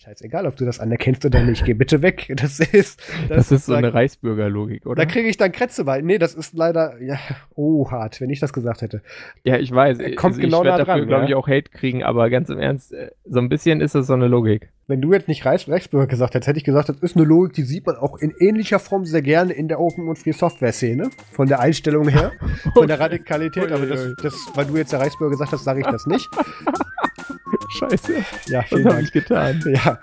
Scheißegal, ob du das anerkennst oder nicht. Geh bitte weg. Das ist. Das, das ist so eine Reichsbürgerlogik, oder? Da kriege ich dann Krätze bei. Nee, das ist leider. Ja, oh, hart, wenn ich das gesagt hätte. Ja, ich weiß. Kommt also, genau ich werde dafür, glaube ich, auch Hate kriegen, aber ganz im Ernst, äh, so ein bisschen ist das so eine Logik. Wenn du jetzt nicht Reichsbürger gesagt hättest, hätte ich gesagt, das ist eine Logik, die sieht man auch in ähnlicher Form sehr gerne in der Open- und Free-Software-Szene. Von der Einstellung her, von der Radikalität. Aber das, das, weil du jetzt der Reichsbürger gesagt hast, sage ich das nicht. Scheiße. Ja, vielen Was habe ich getan? Ja.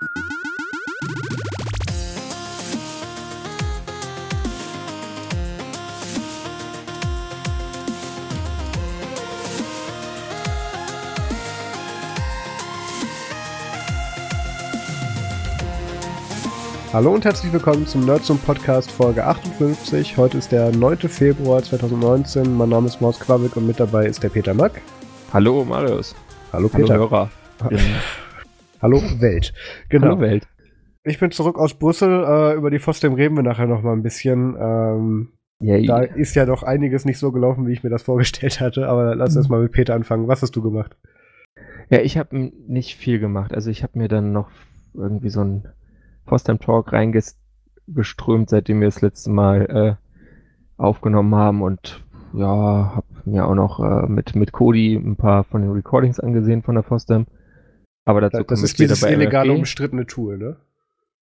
Hallo und herzlich willkommen zum Nerdsum Podcast Folge 58. Heute ist der 9. Februar 2019. Mein Name ist Maus Quabbik und mit dabei ist der Peter Mack. Hallo Marius. Hallo Peter. Hallo Hörer. Hallo Welt. Genau. Hallo Welt. Ich bin zurück aus Brüssel. Äh, über die FOSDEM reden wir nachher noch mal ein bisschen. Ähm, Yay. Da ist ja doch einiges nicht so gelaufen, wie ich mir das vorgestellt hatte. Aber lass mhm. erst mal mit Peter anfangen. Was hast du gemacht? Ja, ich habe nicht viel gemacht. Also ich habe mir dann noch irgendwie so ein Post-Time Talk reingeströmt, seitdem wir das letzte Mal äh, aufgenommen haben und ja, habe mir auch noch äh, mit, mit Cody ein paar von den Recordings angesehen von der Fosdem. Aber dazu das ist dieses illegale umstrittene Tool, ne?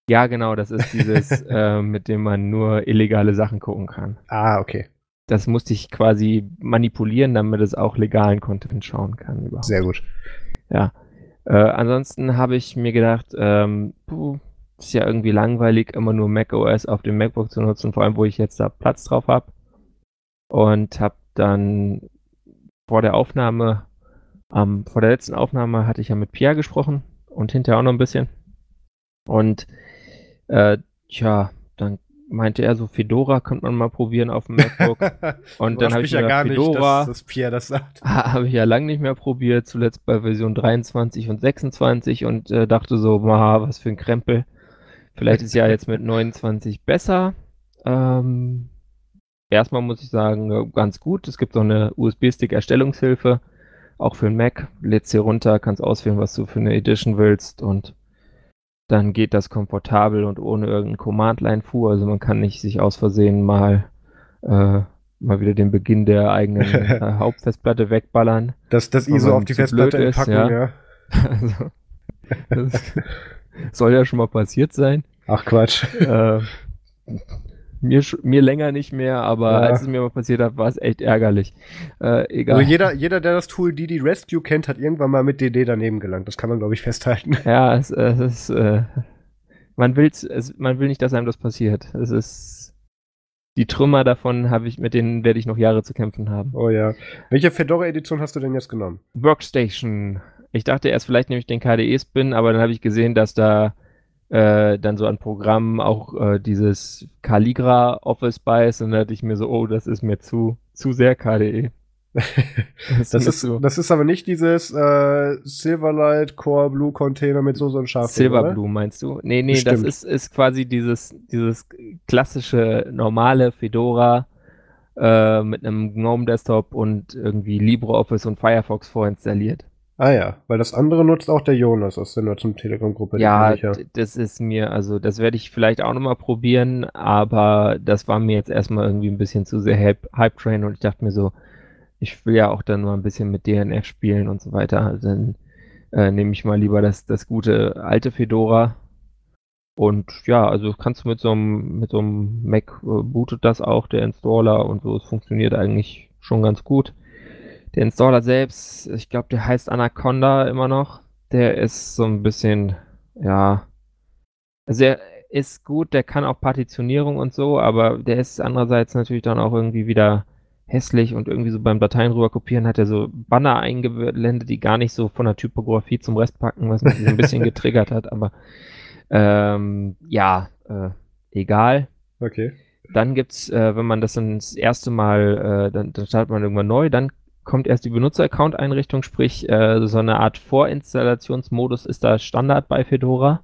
Ja, genau, das ist dieses, äh, mit dem man nur illegale Sachen gucken kann. Ah, okay. Das musste ich quasi manipulieren, damit es auch legalen Content schauen kann. Überhaupt. Sehr gut. Ja. Äh, ansonsten habe ich mir gedacht, ähm, puh, ist ja irgendwie langweilig, immer nur macOS auf dem MacBook zu nutzen, vor allem wo ich jetzt da Platz drauf habe. Und habe dann vor der Aufnahme, ähm, vor der letzten Aufnahme hatte ich ja mit Pierre gesprochen und hinterher auch noch ein bisschen. Und äh, tja, dann meinte er so, Fedora könnte man mal probieren auf dem MacBook. Und dann habe ich ja gar Fedora, nicht, dass, dass Pierre das sagt. Habe ich ja lange nicht mehr probiert, zuletzt bei Version 23 und 26 und äh, dachte so, ma, was für ein Krempel. Vielleicht ist ja jetzt mit 29 besser. Ähm, erstmal muss ich sagen, äh, ganz gut. Es gibt so eine USB-Stick-Erstellungshilfe, auch für den Mac. Lädst hier runter, kannst auswählen, was du für eine Edition willst und dann geht das komfortabel und ohne irgendeinen Command-Line-Fuhr. Also man kann nicht sich aus Versehen mal, äh, mal wieder den Beginn der eigenen äh, Hauptfestplatte wegballern. Das, das ISO auf die Festplatte ist, packen, ja. ja. also, das, soll ja schon mal passiert sein. Ach Quatsch. Äh, mir, mir länger nicht mehr, aber ja. als es mir mal passiert hat, war es echt ärgerlich. Äh, egal. Also jeder, jeder, der das Tool DD Rescue kennt, hat irgendwann mal mit DD daneben gelangt. Das kann man, glaube ich, festhalten. Ja, es, es ist, äh, man, will's, es, man will nicht, dass einem das passiert. Es ist, die Trümmer davon habe ich, mit denen werde ich noch Jahre zu kämpfen haben. Oh ja. Welche Fedora-Edition hast du denn jetzt genommen? Workstation. Ich dachte erst, vielleicht nehme ich den KDE-Spin, aber dann habe ich gesehen, dass da äh, dann so an Programmen auch äh, dieses Caligra Office bei ist und dann dachte ich mir so, oh, das ist mir zu, zu sehr KDE. das, das ist, so. das ist aber nicht dieses äh, Silverlight Core Blue Container mit so so einem Scharf. Silverblue meinst du? Nee, nee, Bestimmt. das ist, ist quasi dieses, dieses klassische normale Fedora äh, mit einem GNOME Desktop und irgendwie LibreOffice und Firefox vorinstalliert. Ah ja, weil das andere nutzt auch der Jonas aus der Nutzung Telegram-Gruppe. Ja, ja, das ist mir, also das werde ich vielleicht auch nochmal probieren, aber das war mir jetzt erstmal irgendwie ein bisschen zu sehr Hype-Train und ich dachte mir so, ich will ja auch dann mal ein bisschen mit DNF spielen und so weiter. Dann äh, nehme ich mal lieber das, das gute alte Fedora. Und ja, also kannst du mit so einem, mit so einem Mac äh, bootet das auch, der Installer und so, es funktioniert eigentlich schon ganz gut. Der Installer selbst, ich glaube, der heißt Anaconda immer noch. Der ist so ein bisschen, ja, also er ist gut, der kann auch Partitionierung und so, aber der ist andererseits natürlich dann auch irgendwie wieder hässlich und irgendwie so beim Dateien rüber kopieren hat er so Banner eingeblendet, die gar nicht so von der Typografie zum Rest packen, was mich so ein bisschen getriggert hat, aber ähm, ja, äh, egal. Okay. Dann gibt's, äh, wenn man das dann das erste Mal, äh, dann, dann startet man irgendwann neu, dann kommt erst die Benutzer-Account-Einrichtung, sprich äh, so eine Art Vorinstallationsmodus ist da Standard bei Fedora.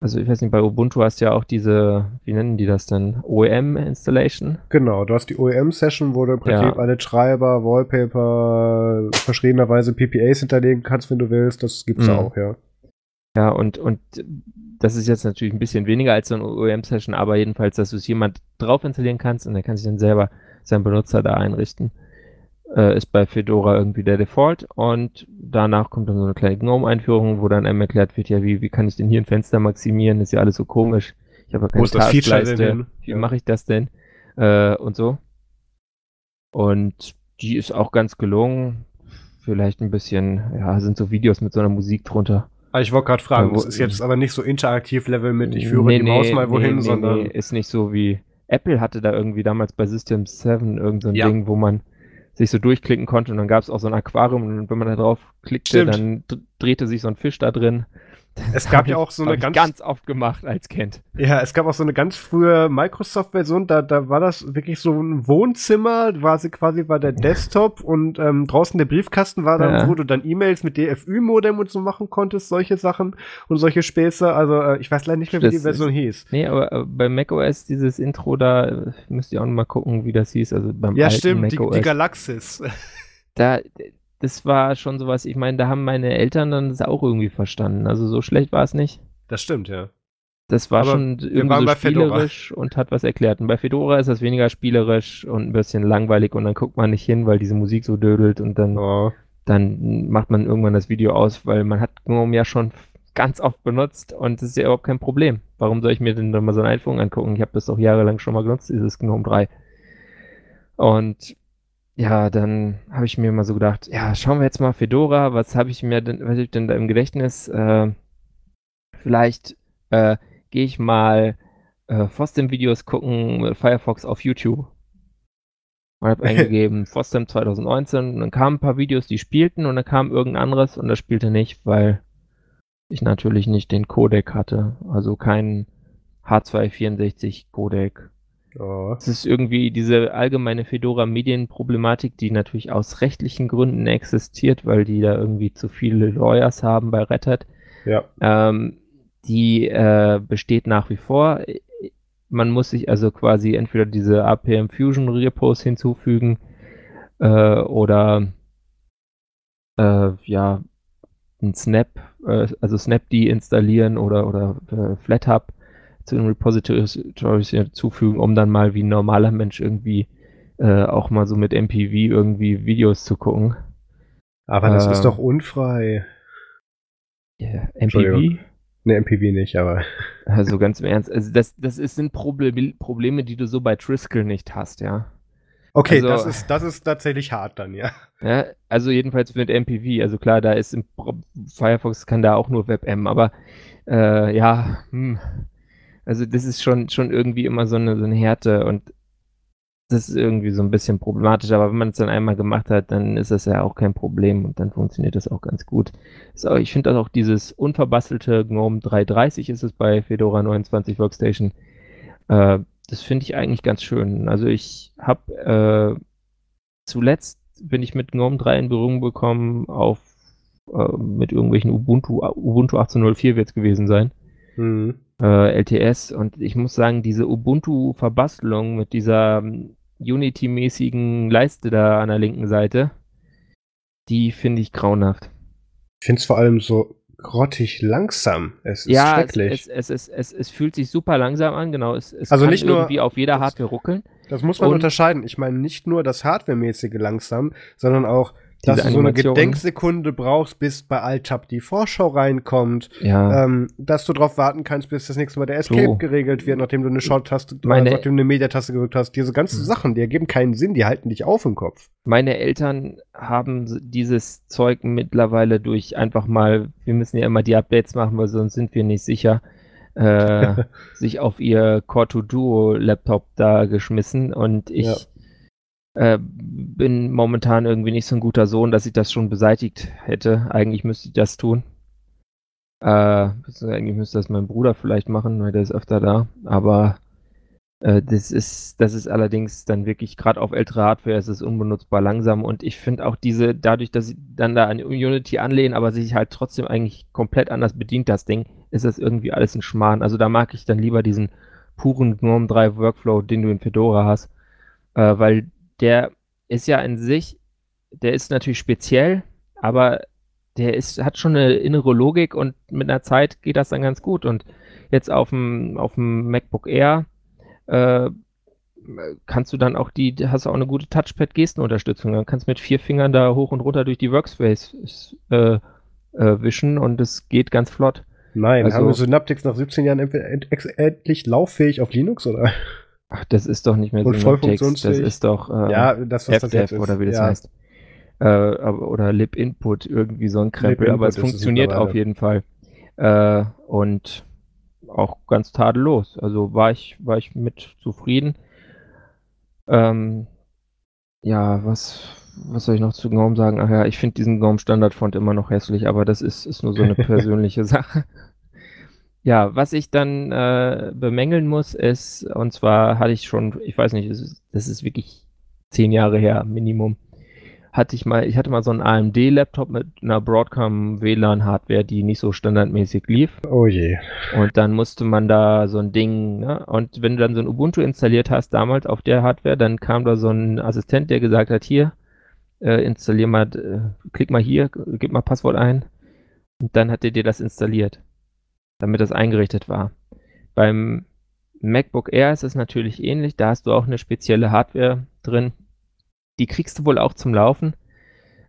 Also ich weiß nicht, bei Ubuntu hast du ja auch diese, wie nennen die das denn, OEM-Installation? Genau, du hast die OEM-Session, wo du im Prinzip ja. alle Treiber, Wallpaper, verschriebenerweise PPAs hinterlegen kannst, wenn du willst. Das gibt's mhm. auch, ja. Ja, und, und das ist jetzt natürlich ein bisschen weniger als so eine OEM-Session, aber jedenfalls, dass du es jemand drauf installieren kannst und er kann sich dann selber seinen Benutzer da einrichten, äh, ist bei Fedora irgendwie der Default und danach kommt dann so eine kleine GNOME-Einführung, wo dann einem erklärt wird, ja, wie, wie kann ich denn hier ein Fenster maximieren, ist ja alles so komisch. Ich habe ja keine Taskleiste. Wie ja. mache ich das denn? Äh, und so. Und die ist auch ganz gelungen. Vielleicht ein bisschen, ja, sind so Videos mit so einer Musik drunter. Ah, ich wollte gerade fragen, es ist jetzt aber nicht so interaktiv-Level mit, ich führe nee, die Maus mal wohin, nee, sondern. Nee, ist nicht so wie. Apple hatte da irgendwie damals bei System 7 irgendein so ja. Ding, wo man sich so durchklicken konnte und dann gab es auch so ein Aquarium und wenn man da drauf klickte, Stimmt. dann drehte sich so ein Fisch da drin es gab ja auch so eine ganz, ganz oft gemacht als Kind. Ja, es gab auch so eine ganz frühe Microsoft-Version, da, da war das wirklich so ein Wohnzimmer, war sie quasi war der Desktop und ähm, draußen der Briefkasten war dann, ja. wo du dann E-Mails mit DFÜ-Modem und so machen konntest, solche Sachen und solche Späße. Also äh, ich weiß leider nicht mehr, wie das die Version hieß. Nee, aber äh, bei macOS dieses Intro da äh, müsst ihr auch noch mal gucken, wie das hieß. Also beim ja, stimmt, die, die Galaxis. Da, das war schon sowas, ich meine, da haben meine Eltern dann das auch irgendwie verstanden. Also so schlecht war es nicht. Das stimmt, ja. Das war Aber schon irgendwie so spielerisch und hat was erklärt. Und bei Fedora ist das weniger spielerisch und ein bisschen langweilig und dann guckt man nicht hin, weil diese Musik so dödelt und dann, oh. dann macht man irgendwann das Video aus, weil man hat GNOME ja schon ganz oft benutzt und das ist ja überhaupt kein Problem. Warum soll ich mir denn dann mal so eine Einführung angucken? Ich habe das doch jahrelang schon mal genutzt, dieses GNOME 3. Und ja, dann habe ich mir mal so gedacht, ja, schauen wir jetzt mal Fedora, was habe ich mir denn, was ich denn da im Gedächtnis? Äh, vielleicht äh, gehe ich mal äh, Fostem-Videos gucken, Firefox auf YouTube. Und habe eingegeben Fostem 2019 und dann kamen ein paar Videos, die spielten und dann kam irgendein anderes und das spielte nicht, weil ich natürlich nicht den Codec hatte, also kein H264 Codec. Oh. Es ist irgendwie diese allgemeine Fedora-Medienproblematik, die natürlich aus rechtlichen Gründen existiert, weil die da irgendwie zu viele Lawyers haben bei Red Hat. Ja. Ähm, die äh, besteht nach wie vor. Man muss sich also quasi entweder diese APM Fusion Repos hinzufügen äh, oder äh, ja ein Snap, äh, also Snapd installieren oder oder äh, FlatHub zu den Repositories hinzufügen, um dann mal wie ein normaler Mensch irgendwie äh, auch mal so mit MPV irgendwie Videos zu gucken. Aber das äh, ist doch unfrei. Yeah, MPV? Ne, MPV nicht, aber. Also ganz im Ernst, also das, das ist, sind Problem, Probleme, die du so bei Triskel nicht hast, ja. Okay, also, das, ist, das ist tatsächlich hart dann, ja. ja. Also jedenfalls mit MPV, also klar, da ist im Firefox kann da auch nur WebM, aber äh, ja, hm, also das ist schon, schon irgendwie immer so eine, so eine Härte und das ist irgendwie so ein bisschen problematisch, aber wenn man es dann einmal gemacht hat, dann ist das ja auch kein Problem und dann funktioniert das auch ganz gut. So, ich finde auch dieses unverbastelte GNOME 330 ist es bei Fedora 29 Workstation. Äh, das finde ich eigentlich ganz schön. Also ich habe äh, zuletzt bin ich mit GNOME 3 in Berührung bekommen auf äh, mit irgendwelchen Ubuntu, Ubuntu 18.04 wird es gewesen sein. Mhm äh, LTS und ich muss sagen, diese Ubuntu-Verbastelung mit dieser um, Unity-mäßigen Leiste da an der linken Seite, die finde ich grauenhaft. Ich finde es vor allem so grottig langsam. Es ist ja, schrecklich. Es, es, es, es, es, fühlt sich super langsam an, genau. Es, es also kann nicht nur irgendwie auf jeder Hardware ruckeln. Das muss man unterscheiden. Ich meine nicht nur das Hardware-mäßige langsam, sondern auch dass du so eine Gedenksekunde brauchst, bis bei Alt-Tab die Vorschau reinkommt. Ja. Ähm, dass du darauf warten kannst, bis das nächste Mal der Escape so. geregelt wird, nachdem du eine Short-Taste oder nachdem du eine Mediataste gedrückt hast. Diese ganzen mhm. Sachen, die ergeben keinen Sinn, die halten dich auf im Kopf. Meine Eltern haben dieses Zeug mittlerweile durch einfach mal, wir müssen ja immer die Updates machen, weil sonst sind wir nicht sicher, äh, sich auf ihr Core 2 Duo Laptop da geschmissen und ich ja äh, bin momentan irgendwie nicht so ein guter Sohn, dass ich das schon beseitigt hätte. Eigentlich müsste ich das tun. Äh, eigentlich müsste das mein Bruder vielleicht machen, weil der ist öfter da. Aber äh, das ist, das ist allerdings dann wirklich, gerade auf ältere Hardware ist es unbenutzbar langsam. Und ich finde auch diese, dadurch, dass sie dann da an Unity anlehnen, aber sich halt trotzdem eigentlich komplett anders bedient, das Ding, ist das irgendwie alles ein Schmarrn. Also da mag ich dann lieber diesen puren GNOME 3 Workflow, den du in Fedora hast. Äh, weil der ist ja in sich, der ist natürlich speziell, aber der ist, hat schon eine innere Logik und mit einer Zeit geht das dann ganz gut. Und jetzt auf dem, auf dem MacBook Air äh, kannst du dann auch die, hast du auch eine gute Touchpad-Gestenunterstützung. Dann kannst du mit vier Fingern da hoch und runter durch die Workspace äh, äh, wischen und es geht ganz flott. Nein, also, haben wir Synaptics nach 17 Jahren endlich lauffähig auf Linux oder? Ach, das ist doch nicht mehr Synaptics, das ist doch äh, ja, das, was das jetzt ist. oder wie das ja. heißt. Äh, oder Lib Input, irgendwie so ein Krempel, aber es funktioniert auf jeden Fall. Äh, und auch ganz tadellos. Also war ich, war ich mit zufrieden. Ähm, ja, was, was soll ich noch zu GNOME sagen? Ach ja, ich finde diesen GNOME Standard-Font immer noch hässlich, aber das ist, ist nur so eine persönliche Sache. Ja, was ich dann äh, bemängeln muss, ist, und zwar hatte ich schon, ich weiß nicht, das ist, das ist wirklich zehn Jahre her, Minimum hatte ich mal, ich hatte mal so einen AMD-Laptop mit einer Broadcom WLAN-Hardware, die nicht so standardmäßig lief. Oh je. Und dann musste man da so ein Ding, ne? Und wenn du dann so ein Ubuntu installiert hast, damals auf der Hardware, dann kam da so ein Assistent, der gesagt hat, hier, äh, installier mal, äh, klick mal hier, gib mal Passwort ein. Und dann hat er dir das installiert, damit das eingerichtet war. Beim MacBook Air ist es natürlich ähnlich, da hast du auch eine spezielle Hardware drin die kriegst du wohl auch zum Laufen.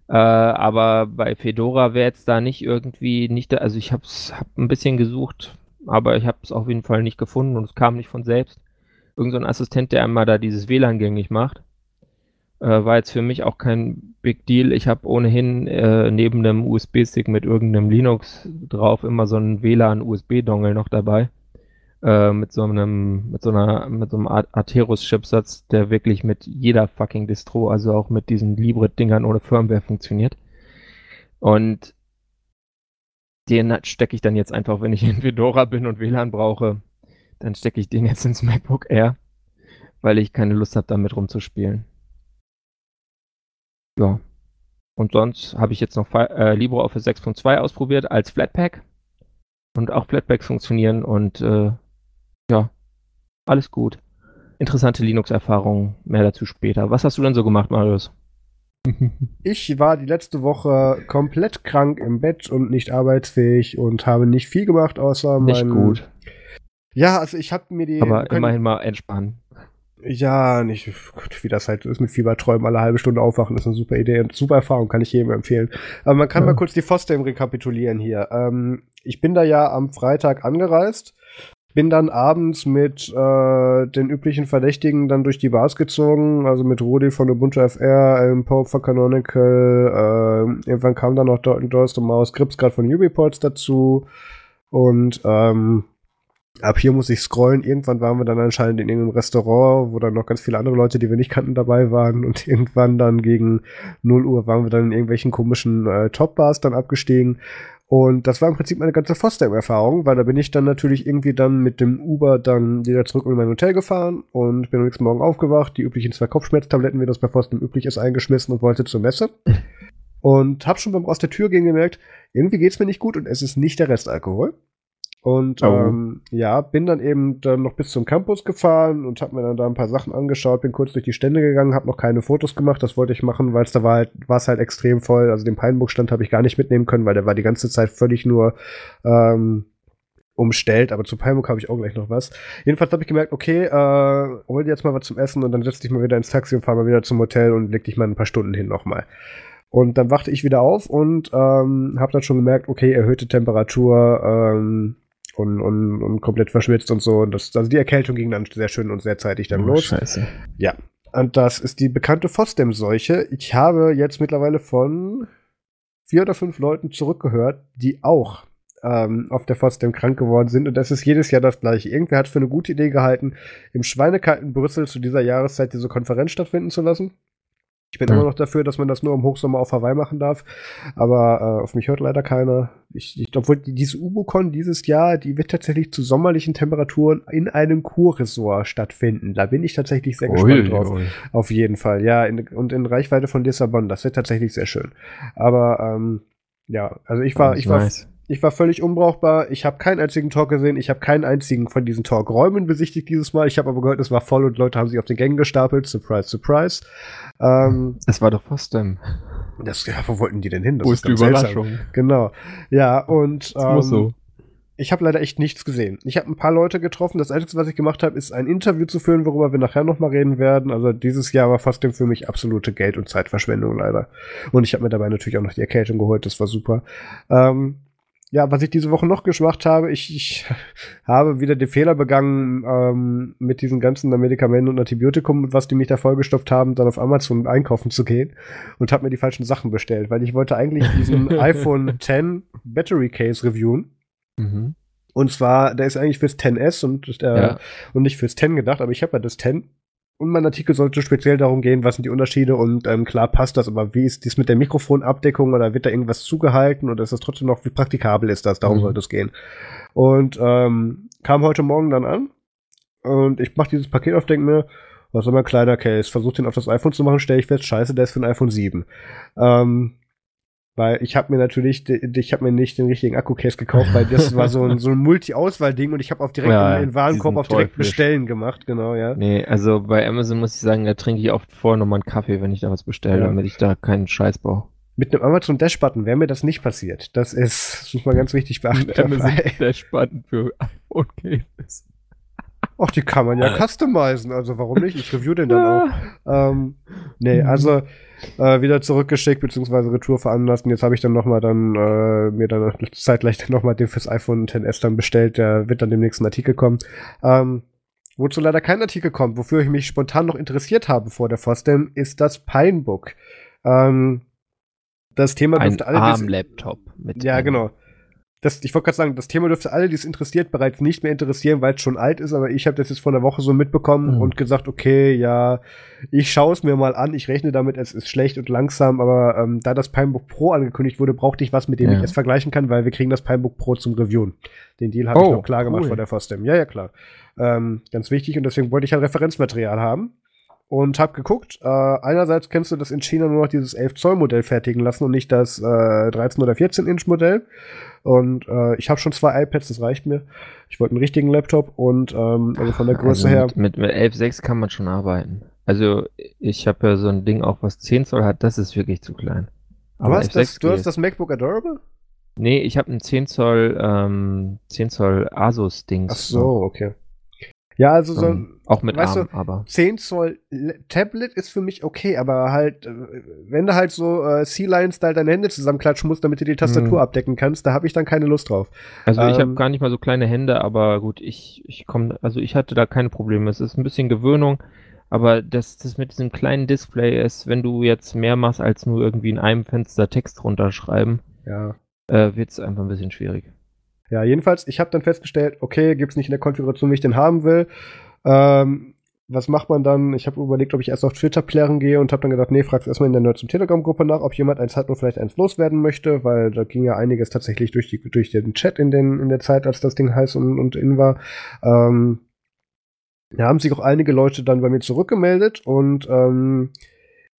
Äh, aber bei Fedora wäre jetzt da nicht irgendwie nicht, da, also ich habe hab ein bisschen gesucht, aber ich habe es auf jeden Fall nicht gefunden und es kam nicht von selbst. Irgend so ein Assistent, der einmal da dieses WLAN gängig macht, äh, war jetzt für mich auch kein Big Deal. Ich habe ohnehin äh, neben einem USB-Stick mit irgendeinem Linux drauf immer so einen WLAN-USB-Dongle noch dabei äh, mit so einem, mit so einer, mit so einem Atheros-Chipsatz, der wirklich mit jeder fucking Distro, also auch mit diesen Libre-Dingern ohne Firmware funktioniert. Und den stecke ich dann jetzt einfach, wenn ich in Fedora bin und WLAN brauche, dann stecke ich den jetzt ins MacBook Air, weil ich keine Lust habe, damit rumzuspielen. Ja. Und sonst habe ich jetzt noch äh, LibreOffice 6.2 ausprobiert als Flatpak. Und auch Flatpaks funktionieren und äh, ja, alles gut. Interessante Linux-Erfahrung, mehr dazu später. Was hast du denn so gemacht, Marius? Ich war die letzte Woche komplett krank im Bett und nicht arbeitsfähig und habe nicht viel gemacht, außer Nicht meinen, gut. Ja, also ich habe mir die. Aber können, immerhin mal entspannen. Ja, nicht, Gott, wie das halt ist mit Fieberträumen, alle halbe Stunde aufwachen, ist eine super Idee und super Erfahrung, kann ich jedem empfehlen. Aber man kann ja. mal kurz die FOSDEM rekapitulieren hier. Ähm, ich bin da ja am Freitag angereist bin dann abends mit äh, den üblichen Verdächtigen dann durch die Bars gezogen, also mit Rudi von Ubuntu FR, Alan Pope von Canonical, äh, irgendwann kam dann noch Doris und Maus Grips gerade von Ubiports dazu und ähm, ab hier muss ich scrollen. Irgendwann waren wir dann anscheinend in irgendeinem Restaurant, wo dann noch ganz viele andere Leute, die wir nicht kannten, dabei waren. Und irgendwann dann gegen 0 Uhr waren wir dann in irgendwelchen komischen äh, Top-Bars dann abgestiegen. Und das war im Prinzip meine ganze Foster-Erfahrung, weil da bin ich dann natürlich irgendwie dann mit dem Uber dann wieder zurück in mein Hotel gefahren und bin am nächsten Morgen aufgewacht, die üblichen zwei Kopfschmerztabletten, wie das bei Foster üblich ist, eingeschmissen und wollte zur Messe. Und hab schon beim aus der Tür gehen gemerkt, irgendwie geht's mir nicht gut und es ist nicht der Restalkohol. Und oh. ähm, ja, bin dann eben dann noch bis zum Campus gefahren und habe mir dann da ein paar Sachen angeschaut, bin kurz durch die Stände gegangen, habe noch keine Fotos gemacht, das wollte ich machen, weil es da war halt, war es halt extrem voll. Also den Peinburg-Stand habe ich gar nicht mitnehmen können, weil der war die ganze Zeit völlig nur ähm, umstellt, aber zu Palmuk habe ich auch gleich noch was. Jedenfalls habe ich gemerkt, okay, äh, hol dir jetzt mal was zum Essen und dann setz dich mal wieder ins Taxi und fahr mal wieder zum Hotel und leg dich mal ein paar Stunden hin nochmal. Und dann wachte ich wieder auf und ähm, habe dann schon gemerkt, okay, erhöhte Temperatur, ähm, und, und, und komplett verschwitzt und so. Und das, also die Erkältung ging dann sehr schön und sehr zeitig dann oh, los. Scheiße. Ja. Und das ist die bekannte Fosdem-Seuche. Ich habe jetzt mittlerweile von vier oder fünf Leuten zurückgehört, die auch ähm, auf der Fosdem krank geworden sind. Und das ist jedes Jahr das gleiche. Irgendwer hat für eine gute Idee gehalten, im schweinekalten Brüssel zu dieser Jahreszeit diese Konferenz stattfinden zu lassen. Ich bin ja. immer noch dafür, dass man das nur im Hochsommer auf Hawaii machen darf. Aber äh, auf mich hört leider keiner. Ich, ich, obwohl diese Ubocon dieses Jahr, die wird tatsächlich zu sommerlichen Temperaturen in einem Kurresort stattfinden. Da bin ich tatsächlich sehr gespannt ui, drauf. Ui. Auf jeden Fall, ja. In, und in Reichweite von Lissabon. Das wird tatsächlich sehr schön. Aber ähm, ja, also ich war, ich war, ich war völlig unbrauchbar. Ich habe keinen einzigen Talk gesehen. Ich habe keinen einzigen von diesen Talkräumen besichtigt dieses Mal. Ich habe aber gehört, es war voll und Leute haben sich auf den Gängen gestapelt. Surprise, surprise. Ähm, es war doch Fosdem. Das, ja, wo wollten die denn hin? Das wo ist die Überraschung? Seltsam. Genau. Ja, und ähm, so. ich habe leider echt nichts gesehen. Ich habe ein paar Leute getroffen. Das Einzige, was ich gemacht habe, ist ein Interview zu führen, worüber wir nachher nochmal reden werden. Also dieses Jahr war Fosdem für mich absolute Geld- und Zeitverschwendung leider. Und ich habe mir dabei natürlich auch noch die Erkältung geholt. Das war super. Ähm, ja, was ich diese Woche noch gemacht habe, ich, ich habe wieder den Fehler begangen, ähm, mit diesen ganzen Medikamenten und Antibiotikum, was die mich da vollgestopft haben, dann auf Amazon einkaufen zu gehen und habe mir die falschen Sachen bestellt, weil ich wollte eigentlich diesen iPhone 10 Battery Case reviewen. Mhm. Und zwar, der ist eigentlich fürs 10S und, äh, ja. und nicht fürs 10 gedacht, aber ich habe ja das 10 und mein Artikel sollte speziell darum gehen, was sind die Unterschiede und ähm, klar passt das, aber wie ist dies mit der Mikrofonabdeckung oder wird da irgendwas zugehalten oder ist das trotzdem noch, wie praktikabel ist das? Darum mhm. sollte es gehen. Und ähm, kam heute Morgen dann an und ich mache dieses Paket auf, denke mir, was ist mein kleiner Case? Versuche den auf das iPhone zu machen, stelle ich fest, scheiße, der ist für ein iPhone 7. Ähm, weil ich habe mir natürlich, ich habe mir nicht den richtigen Akku-Case gekauft, weil das war so ein, so ein Multi-Auswahl-Ding und ich habe auf direkt ja, in den Warenkorb auf direkt bestellen gemacht, genau, ja. Nee, also bei Amazon muss ich sagen, da trinke ich oft vorher nochmal einen Kaffee, wenn ich da was bestelle, ja. damit ich da keinen Scheiß baue. Mit einem Amazon Dash-Button wäre mir das nicht passiert. Das ist, das muss man ganz wichtig beachten. Amazon Dash-Button für iPhone-Cases. Ach, die kann man ja customizen, also warum nicht? Ich review den dann auch. Ähm, nee, also äh, wieder zurückgeschickt beziehungsweise Retour veranlasst. Und jetzt habe ich dann nochmal dann äh, mir dann zeitgleich nochmal den fürs iPhone XS dann bestellt. Der wird dann dem nächsten Artikel kommen. Ähm, wozu leider kein Artikel kommt, wofür ich mich spontan noch interessiert habe vor der FOSDEM, ist das Pinebook. Ähm, das Thema dürfte alle. Arm-Laptop. Ja, genau das, ich wollte gerade sagen, das Thema dürfte alle, die es interessiert, bereits nicht mehr interessieren, weil es schon alt ist, aber ich habe das jetzt vor einer Woche so mitbekommen mhm. und gesagt, okay, ja, ich schaue es mir mal an, ich rechne damit, es ist schlecht und langsam, aber ähm, da das Pinebook Pro angekündigt wurde, brauchte ich was, mit dem ja. ich es vergleichen kann, weil wir kriegen das Pinebook Pro zum Reviewen. Den Deal habe oh, ich noch klar gemacht cool. vor der FOSDEM. Ja, ja, klar. Ähm, ganz wichtig und deswegen wollte ich halt Referenzmaterial haben und habe geguckt. Äh, einerseits kennst du das in China nur noch dieses 11 Zoll Modell fertigen lassen und nicht das äh, 13 oder 14 Inch Modell. Und äh, ich habe schon zwei iPads, das reicht mir. Ich wollte einen richtigen Laptop und ähm, also von der Größe also her. Mit, mit 11,6 kann man schon arbeiten. Also ich habe ja so ein Ding auch, was 10 Zoll hat, das ist wirklich zu klein. Aber du hast, das, du hast das MacBook Adorable? Nee, ich habe ein 10 Zoll, ähm, 10 Zoll Asus-Dings. Ach so, okay. Ja, also so, um, auch mit weißt Arm, du, aber 10 Zoll Tablet ist für mich okay, aber halt, äh, wenn du halt so äh, C-Line-Style deine Hände zusammenklatschen musst, damit du die Tastatur hm. abdecken kannst, da habe ich dann keine Lust drauf. Also ähm, ich habe gar nicht mal so kleine Hände, aber gut, ich, ich komme, also ich hatte da keine Probleme. Es ist ein bisschen Gewöhnung, aber das, das mit diesem kleinen Display ist, wenn du jetzt mehr machst als nur irgendwie in einem Fenster Text runterschreiben, ja. äh, wird es einfach ein bisschen schwierig. Ja, jedenfalls, ich habe dann festgestellt, okay, gibt's nicht in der Konfiguration, wie ich den haben will. Ähm, was macht man dann? Ich habe überlegt, ob ich erst auf Twitter plären gehe und habe dann gedacht, nee, frag's erstmal in der zum Telegram-Gruppe nach, ob jemand eins hat und vielleicht eins loswerden möchte, weil da ging ja einiges tatsächlich durch, die, durch den Chat in, den, in der Zeit, als das Ding heiß und, und in war. Ähm, da haben sich auch einige Leute dann bei mir zurückgemeldet und ähm,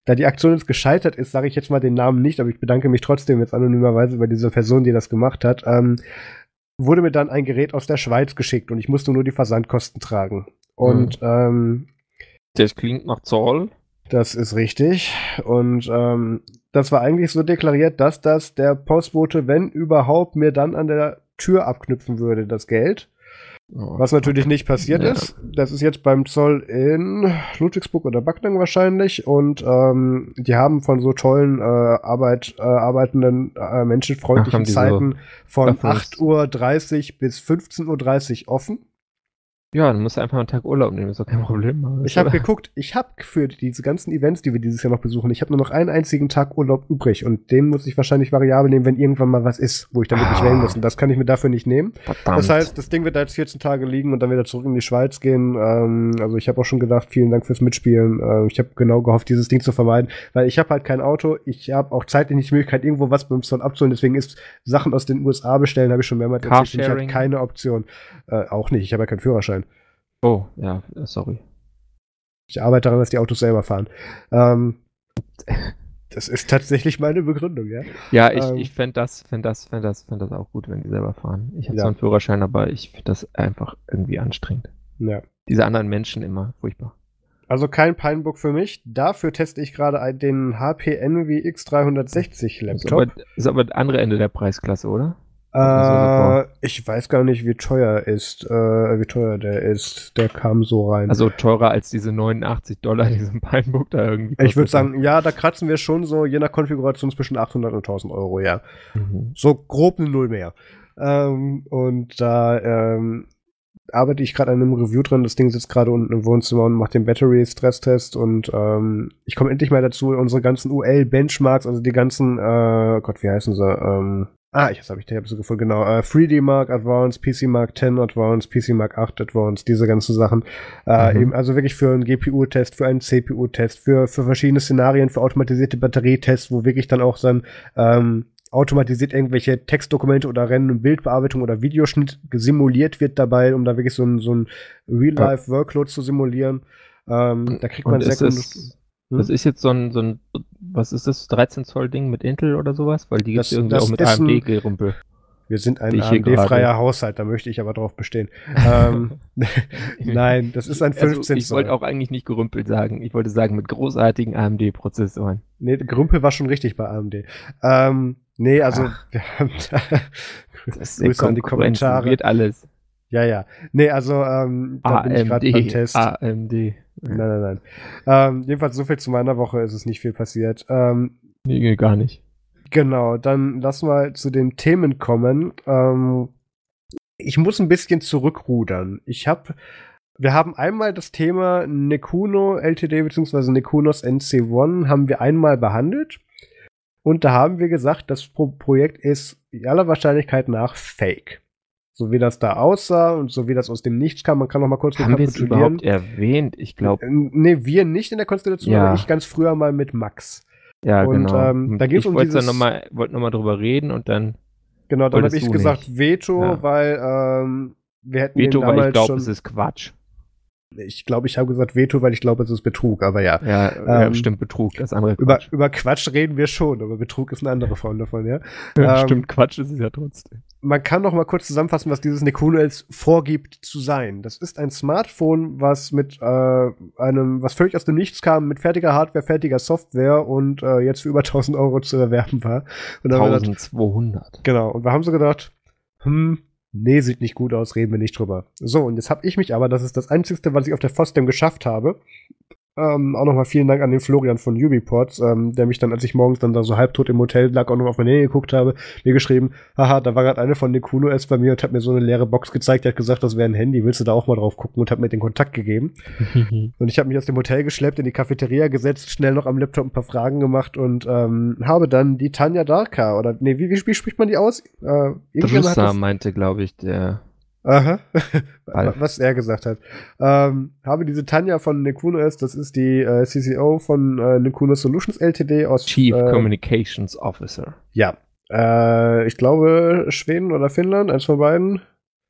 da die Aktion jetzt gescheitert ist, sage ich jetzt mal den Namen nicht, aber ich bedanke mich trotzdem jetzt anonymerweise bei dieser Person, die das gemacht hat. Ähm, wurde mir dann ein Gerät aus der Schweiz geschickt und ich musste nur die Versandkosten tragen. Und mhm. ähm, das klingt nach Zoll. Das ist richtig. Und ähm, das war eigentlich so deklariert, dass das der Postbote, wenn überhaupt, mir dann an der Tür abknüpfen würde, das Geld. Oh, Was natürlich nicht passiert ja. ist. Das ist jetzt beim Zoll in Ludwigsburg oder Backnang wahrscheinlich. Und ähm, die haben von so tollen äh, Arbeit, äh, arbeitenden, äh, menschenfreundlichen Ach, Zeiten so von 8.30 Uhr bis 15.30 Uhr offen. Ja, dann musst du einfach einen Tag Urlaub nehmen, ist doch kein Problem. Ich habe geguckt, ich habe für diese ganzen Events, die wir dieses Jahr noch besuchen, ich habe nur noch einen einzigen Tag Urlaub übrig und den muss ich wahrscheinlich variabel nehmen, wenn irgendwann mal was ist, wo ich dann wirklich ah. wählen muss. Und das kann ich mir dafür nicht nehmen. Verdammt. Das heißt, das Ding wird da jetzt 14 Tage liegen und dann wieder zurück in die Schweiz gehen. Ähm, also ich habe auch schon gedacht, vielen Dank fürs Mitspielen. Äh, ich habe genau gehofft, dieses Ding zu vermeiden, weil ich habe halt kein Auto. Ich habe auch zeitlich nicht die Möglichkeit, irgendwo was beim Zoll abzuholen. Deswegen ist Sachen aus den USA bestellen, habe ich schon mehrmals erzählt. Ich habe keine Option. Äh, auch nicht. Ich habe ja keinen Führerschein. Oh, ja, sorry. Ich arbeite daran, dass die Autos selber fahren. Ähm, Das ist tatsächlich meine Begründung, ja. Ja, ich, ähm, ich fände das, fänd das, fänd das, fänd das auch gut, wenn die selber fahren. Ich habe ja. zwar einen Führerschein, aber ich finde das einfach irgendwie anstrengend. Ja. Diese anderen Menschen immer furchtbar. Also kein Pinebook für mich. Dafür teste ich gerade den HP Envy X360 Laptop. Ist aber, ist aber das andere Ende der Preisklasse, oder? Äh, ich weiß gar nicht, wie teuer ist, äh, wie teuer der ist. Der kam so rein. Also teurer als diese 89 Dollar in diesem Pinebook da irgendwie. Ich würde sagen, ja, da kratzen wir schon so je nach Konfiguration zwischen 800 und 1000 Euro, ja. Mhm. So grob eine Null mehr. Ähm, und da ähm, arbeite ich gerade an einem Review dran. Das Ding sitzt gerade unten im Wohnzimmer und macht den Battery Stress Test und ähm, ich komme endlich mal dazu, unsere ganzen UL Benchmarks, also die ganzen, äh, Gott, wie heißen sie? Ähm, Ah, ich habe ich hab so gefunden, genau. Äh, 3D Mark Advanced, PC Mark 10 Advanced, PC Mark 8 Advanced, diese ganzen Sachen. Äh, mhm. eben, also wirklich für einen GPU-Test, für einen CPU-Test, für, für verschiedene Szenarien, für automatisierte Batterietests, wo wirklich dann auch dann ähm, automatisiert irgendwelche Textdokumente oder Rennen- und Bildbearbeitung oder Videoschnitt simuliert wird dabei, um da wirklich so ein, so ein Real-Life-Workload zu simulieren. Ähm, da kriegt man sehr gutes hm? Das ist jetzt so ein, so ein, was ist das, 13 Zoll Ding mit Intel oder sowas? Weil die gibt es irgendwie auch mit AMD-Gerumpel. Wir sind ein AMD-freier Haushalt, da möchte ich aber drauf bestehen. ähm, nein, das ist ein 15 also, Ich wollte auch eigentlich nicht gerümpelt sagen. Ich wollte sagen, mit großartigen AMD-Prozessoren. Nee, Gerümpel war schon richtig bei AMD. Ähm, nee, also Ach, wir haben da das Grüße an die Kommentare. Alles. Ja, ja. Nee, also ähm, da AMD, bin ich gerade beim Test. AMD. Nein, nein, nein. Ähm, jedenfalls so viel zu meiner Woche ist es nicht viel passiert. Ähm, nee, gar nicht. Genau, dann lass mal zu den Themen kommen. Ähm, ich muss ein bisschen zurückrudern. Ich habe wir haben einmal das Thema Nekuno LTD bzw. Nekunos NC1 haben wir einmal behandelt. Und da haben wir gesagt, das Pro Projekt ist aller Wahrscheinlichkeit nach Fake so wie das da aussah und so wie das aus dem Nichts kam. Man kann noch mal kurz Haben wir es überhaupt erwähnt? Ich glaube. Äh, nee, wir nicht in der Konstellation, ja. aber ich ganz früher mal mit Max. Ja, und, genau. Ähm, da geht es um dieses... Noch mal, wollte nochmal drüber reden und dann. Genau, dann habe ich gesagt nicht. Veto, ja. weil ähm, wir hätten Veto, weil ich glaube, es ist Quatsch. Ich glaube, ich habe gesagt Veto, weil ich glaube, es ist Betrug, aber ja. Ja, ähm, stimmt, Betrug, das andere über, Quatsch. Über Quatsch reden wir schon, aber Betrug ist eine andere Form davon, ja. ja ähm, stimmt, Quatsch ist es ja trotzdem. Man kann noch mal kurz zusammenfassen, was dieses Nekunuels vorgibt zu sein. Das ist ein Smartphone, was mit äh, einem, was völlig aus dem Nichts kam, mit fertiger Hardware, fertiger Software und äh, jetzt für über 1000 Euro zu erwerben war. Und 1200. Gedacht, genau, und wir haben so gedacht, hm, nee, sieht nicht gut aus, reden wir nicht drüber. So, und jetzt habe ich mich aber, das ist das Einzige, was ich auf der FOSDEM geschafft habe, ähm, auch nochmal vielen Dank an den Florian von Ubiports, ähm, der mich dann, als ich morgens dann da so halbtot im Hotel lag, auch noch auf mein Handy geguckt habe, mir geschrieben, haha, da war gerade eine von Nekuno S bei mir und hat mir so eine leere Box gezeigt, der hat gesagt, das wäre ein Handy, willst du da auch mal drauf gucken und hat mir den Kontakt gegeben. und ich habe mich aus dem Hotel geschleppt, in die Cafeteria gesetzt, schnell noch am Laptop ein paar Fragen gemacht und ähm, habe dann die Tanja Darka, oder nee, wie, wie, wie spricht man die aus? Äh, Drusa meinte, glaube ich, der Aha. Was er gesagt hat. Ähm, habe diese Tanja von Nekuno S, das ist die äh, CCO von äh, Nekuno Solutions LTD aus Chief äh, Communications Officer. Ja. Äh, ich glaube Schweden oder Finnland, eins von beiden.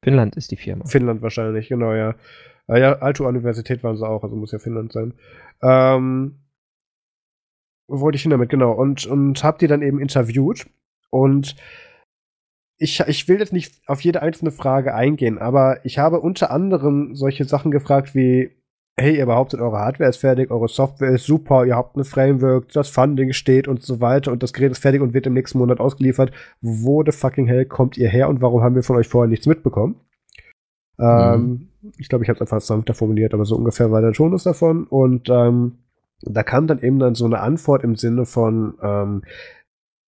Finnland ist die Firma. Finnland wahrscheinlich, genau, ja. Äh, ja, Alto Universität waren sie auch, also muss ja Finnland sein. Ähm, wo wollte ich hin damit, genau. Und, und hab die dann eben interviewt und ich, ich will jetzt nicht auf jede einzelne Frage eingehen, aber ich habe unter anderem solche Sachen gefragt wie, hey, ihr behauptet, eure Hardware ist fertig, eure Software ist super, ihr habt ein Framework, das Funding steht und so weiter und das Gerät ist fertig und wird im nächsten Monat ausgeliefert. Wo the fucking hell kommt ihr her und warum haben wir von euch vorher nichts mitbekommen? Mhm. Ähm, ich glaube, ich habe es einfach sanfter formuliert, aber so ungefähr war der Tonus davon und ähm, da kam dann eben dann so eine Antwort im Sinne von, ähm,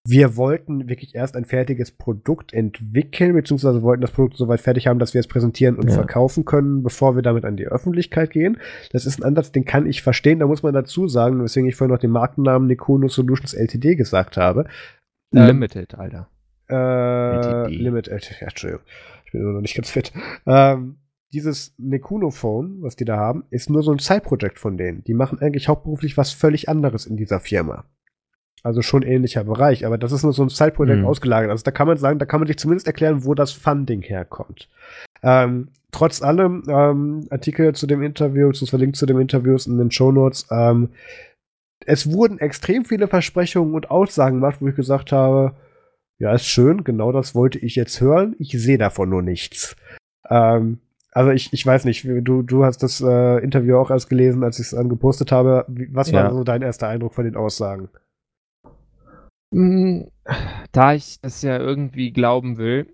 wir wollten wirklich erst ein fertiges Produkt entwickeln, beziehungsweise wollten das Produkt soweit fertig haben, dass wir es präsentieren und ja. verkaufen können, bevor wir damit an die Öffentlichkeit gehen. Das ist ein Ansatz, den kann ich verstehen. Da muss man dazu sagen, weswegen ich vorhin noch den Markennamen Nikono Solutions Ltd gesagt habe. Ähm, Limited, Alter. Äh, Limited, ja, Entschuldigung. Ich bin immer noch nicht ganz fit. Ähm, dieses Nekuno Phone, was die da haben, ist nur so ein Side-Projekt von denen. Die machen eigentlich hauptberuflich was völlig anderes in dieser Firma. Also schon ähnlicher Bereich, aber das ist nur so ein Side-Projekt mhm. ausgelagert. Also da kann man sagen, da kann man sich zumindest erklären, wo das Funding herkommt. Ähm, trotz allem, ähm, Artikel zu dem Interview, zu verlinkt zu dem Interviews in den Show Notes, ähm, es wurden extrem viele Versprechungen und Aussagen gemacht, wo ich gesagt habe, ja, ist schön, genau das wollte ich jetzt hören. Ich sehe davon nur nichts. Ähm, also ich, ich weiß nicht, du, du hast das äh, Interview auch erst gelesen, als ich es angepostet habe. Was war ja. so dein erster Eindruck von den Aussagen? Mm, da ich es ja irgendwie glauben will,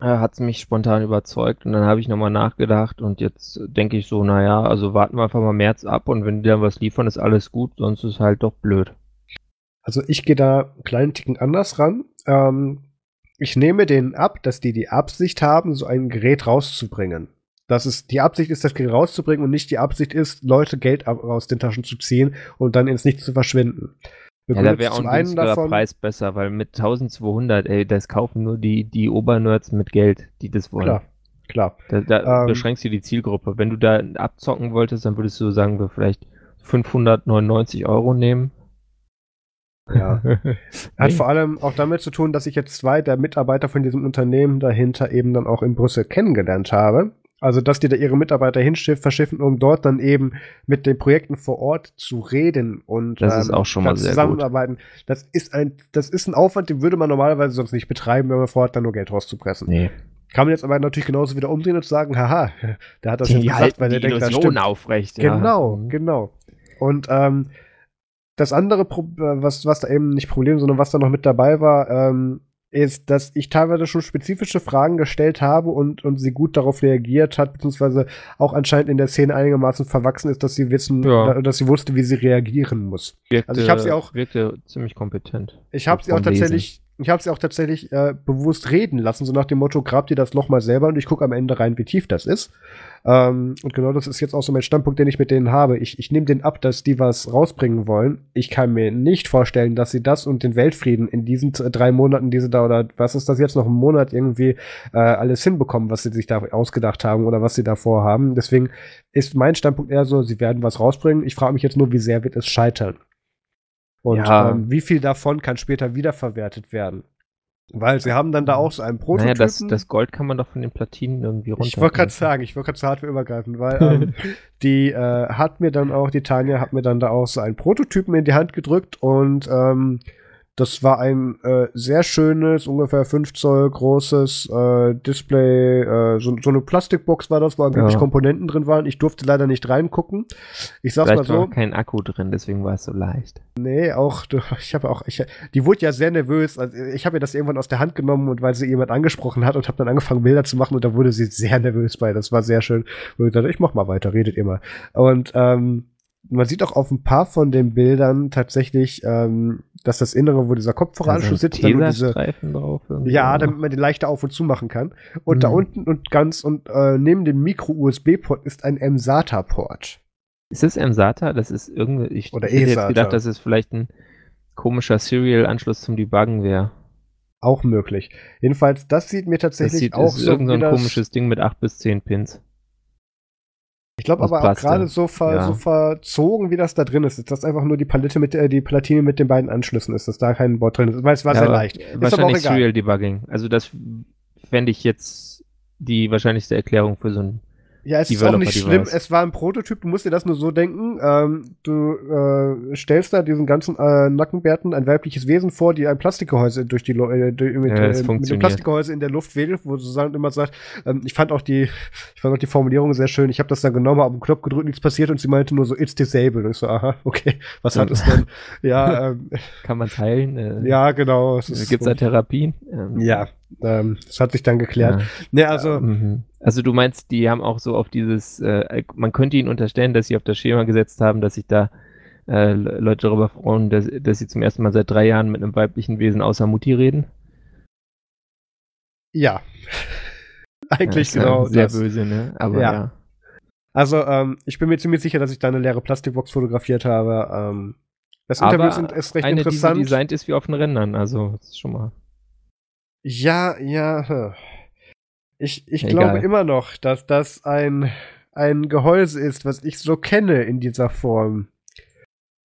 äh, hat es mich spontan überzeugt und dann habe ich nochmal nachgedacht und jetzt denke ich so, naja, also warten wir einfach mal März ab und wenn die dann was liefern, ist alles gut, sonst ist halt doch blöd. Also ich gehe da einen kleinen Ticken anders ran. Ähm, ich nehme denen ab, dass die die Absicht haben, so ein Gerät rauszubringen. Dass es die Absicht ist, das Gerät rauszubringen und nicht die Absicht ist, Leute Geld aus den Taschen zu ziehen und dann ins Nichts zu verschwinden. Ja, da wäre auch ein davon, Preis besser, weil mit 1200, ey, das kaufen nur die, die Obernerds mit Geld, die das wollen. Klar, klar. Da, da ähm, beschränkst du die Zielgruppe. Wenn du da abzocken wolltest, dann würdest du sagen, wir vielleicht 599 Euro nehmen ja. Hat vor allem auch damit zu tun, dass ich jetzt zwei der Mitarbeiter von diesem Unternehmen dahinter eben dann auch in Brüssel kennengelernt habe. Also, dass die da ihre Mitarbeiter hinschiffen, verschiffen, um dort dann eben mit den Projekten vor Ort zu reden und das ähm, ist auch schon mal sehr zusammenarbeiten. Gut. Das ist ein, das ist ein Aufwand, den würde man normalerweise sonst nicht betreiben, wenn man vor Ort dann nur Geld rauszupressen. Nee. Kann man jetzt aber natürlich genauso wieder umdrehen und sagen, haha, der hat das die jetzt gesagt, weil der denkt, das stimmt. aufrecht. Ja. Genau, mhm. genau. Und ähm, das andere, Pro äh, was, was da eben nicht Problem, sondern was da noch mit dabei war, ähm, ist, dass ich teilweise schon spezifische Fragen gestellt habe und, und sie gut darauf reagiert hat, beziehungsweise auch anscheinend in der Szene einigermaßen verwachsen ist, dass sie wissen, ja. dass sie wusste, wie sie reagieren muss. Wirkte, also ich habe sie auch wirkte ziemlich kompetent. Ich habe sie auch tatsächlich, ich habe sie auch tatsächlich äh, bewusst reden lassen, so nach dem Motto, grab dir das Loch mal selber und ich gucke am Ende rein, wie tief das ist. Ähm, und genau das ist jetzt auch so mein Standpunkt, den ich mit denen habe. Ich, ich nehme den ab, dass die was rausbringen wollen. Ich kann mir nicht vorstellen, dass sie das und den Weltfrieden in diesen drei Monaten, diese da oder was ist das jetzt noch ein Monat irgendwie äh, alles hinbekommen, was sie sich da ausgedacht haben oder was sie da vorhaben. Deswegen ist mein Standpunkt eher so, sie werden was rausbringen. Ich frage mich jetzt nur, wie sehr wird es scheitern? Und ja. ähm, wie viel davon kann später wiederverwertet werden? Weil sie haben dann da auch so einen Prototypen. Naja, das, das Gold kann man doch von den Platinen irgendwie runter. Ich wollte gerade sagen, ich wollte gerade zu Hardware übergreifen, weil ähm, die äh, hat mir dann auch, die Tanja hat mir dann da auch so einen Prototypen in die Hand gedrückt und ähm, das war ein äh, sehr schönes, ungefähr 5 Zoll großes äh, Display. Äh, so, so, eine Plastikbox war das, wo angeblich ja. Komponenten drin waren. Ich durfte leider nicht reingucken. Ich sag's Vielleicht mal so. war kein Akku drin, deswegen war es so leicht. Nee, auch, ich habe auch, ich, die wurde ja sehr nervös. Also ich habe ihr das irgendwann aus der Hand genommen und weil sie jemand angesprochen hat und habe dann angefangen, Bilder zu machen und da wurde sie sehr nervös bei. Das war sehr schön. Und ich dachte, ich mach mal weiter, redet ihr mal. Und ähm, man sieht auch auf ein paar von den Bildern tatsächlich, ähm, dass das Innere, wo dieser Kopfhöreranschluss sitzt, dann diese, drauf, ja, damit man den leichter auf und zu machen kann. Und mhm. da unten und ganz und äh, neben dem Micro-USB-Port ist ein MSATA-Port. Ist das MSATA? Das ist irgendwie, ich Oder hätte jetzt gedacht, dass es vielleicht ein komischer Serial-Anschluss zum Debuggen wäre. Auch möglich. Jedenfalls, das sieht mir tatsächlich das sieht, auch ist so irgendein so komisches Ding mit 8 bis 10 Pins. Ich glaube aber auch gerade so, ver, ja. so verzogen, wie das da drin ist, ist das einfach nur die Palette mit äh, die Platine mit den beiden Anschlüssen ist, dass da kein Board drin ist. Weil es war ja, sehr leicht. Wahrscheinlich Serial Debugging. Also das fände ich jetzt die wahrscheinlichste Erklärung für so ein ja, es ist auch nicht schlimm. Es war ein Prototyp. Du musst dir das nur so denken. Ähm, du äh, stellst da diesen ganzen äh, Nackenbärten ein weibliches Wesen vor, die ein Plastikgehäuse durch die äh, durch, mit, ja, äh, mit dem Plastikgehäuse in der Luft wedelt, wo sozusagen immer sagt, ähm, ich fand auch die, ich fand auch die Formulierung sehr schön. Ich habe das dann genommen, habe einen Knopf gedrückt, nichts passiert und sie meinte nur so, it's disabled. Und ich so, aha, okay, was hat es denn? ja, ähm, kann man teilen? Äh, ja, genau. Gibt es da Therapien? Ähm, ja, ähm, das hat sich dann geklärt. Ja. Ne, also. Mhm. Also du meinst, die haben auch so auf dieses, äh, man könnte ihnen unterstellen, dass sie auf das Schema gesetzt haben, dass sich da äh, Leute darüber freuen, dass, dass sie zum ersten Mal seit drei Jahren mit einem weiblichen Wesen außer Mutti reden? Ja. Eigentlich ja, genau. Sehr das. böse, ne? Aber ja. ja. Also, ähm, ich bin mir ziemlich sicher, dass ich da eine leere Plastikbox fotografiert habe. Ähm, das Interview ist, ist recht eine, interessant. Die so designt ist wie auf den Rändern, also das ist schon mal. Ja, ja. Ich, ich glaube immer noch, dass das ein, ein Gehäuse ist, was ich so kenne in dieser Form.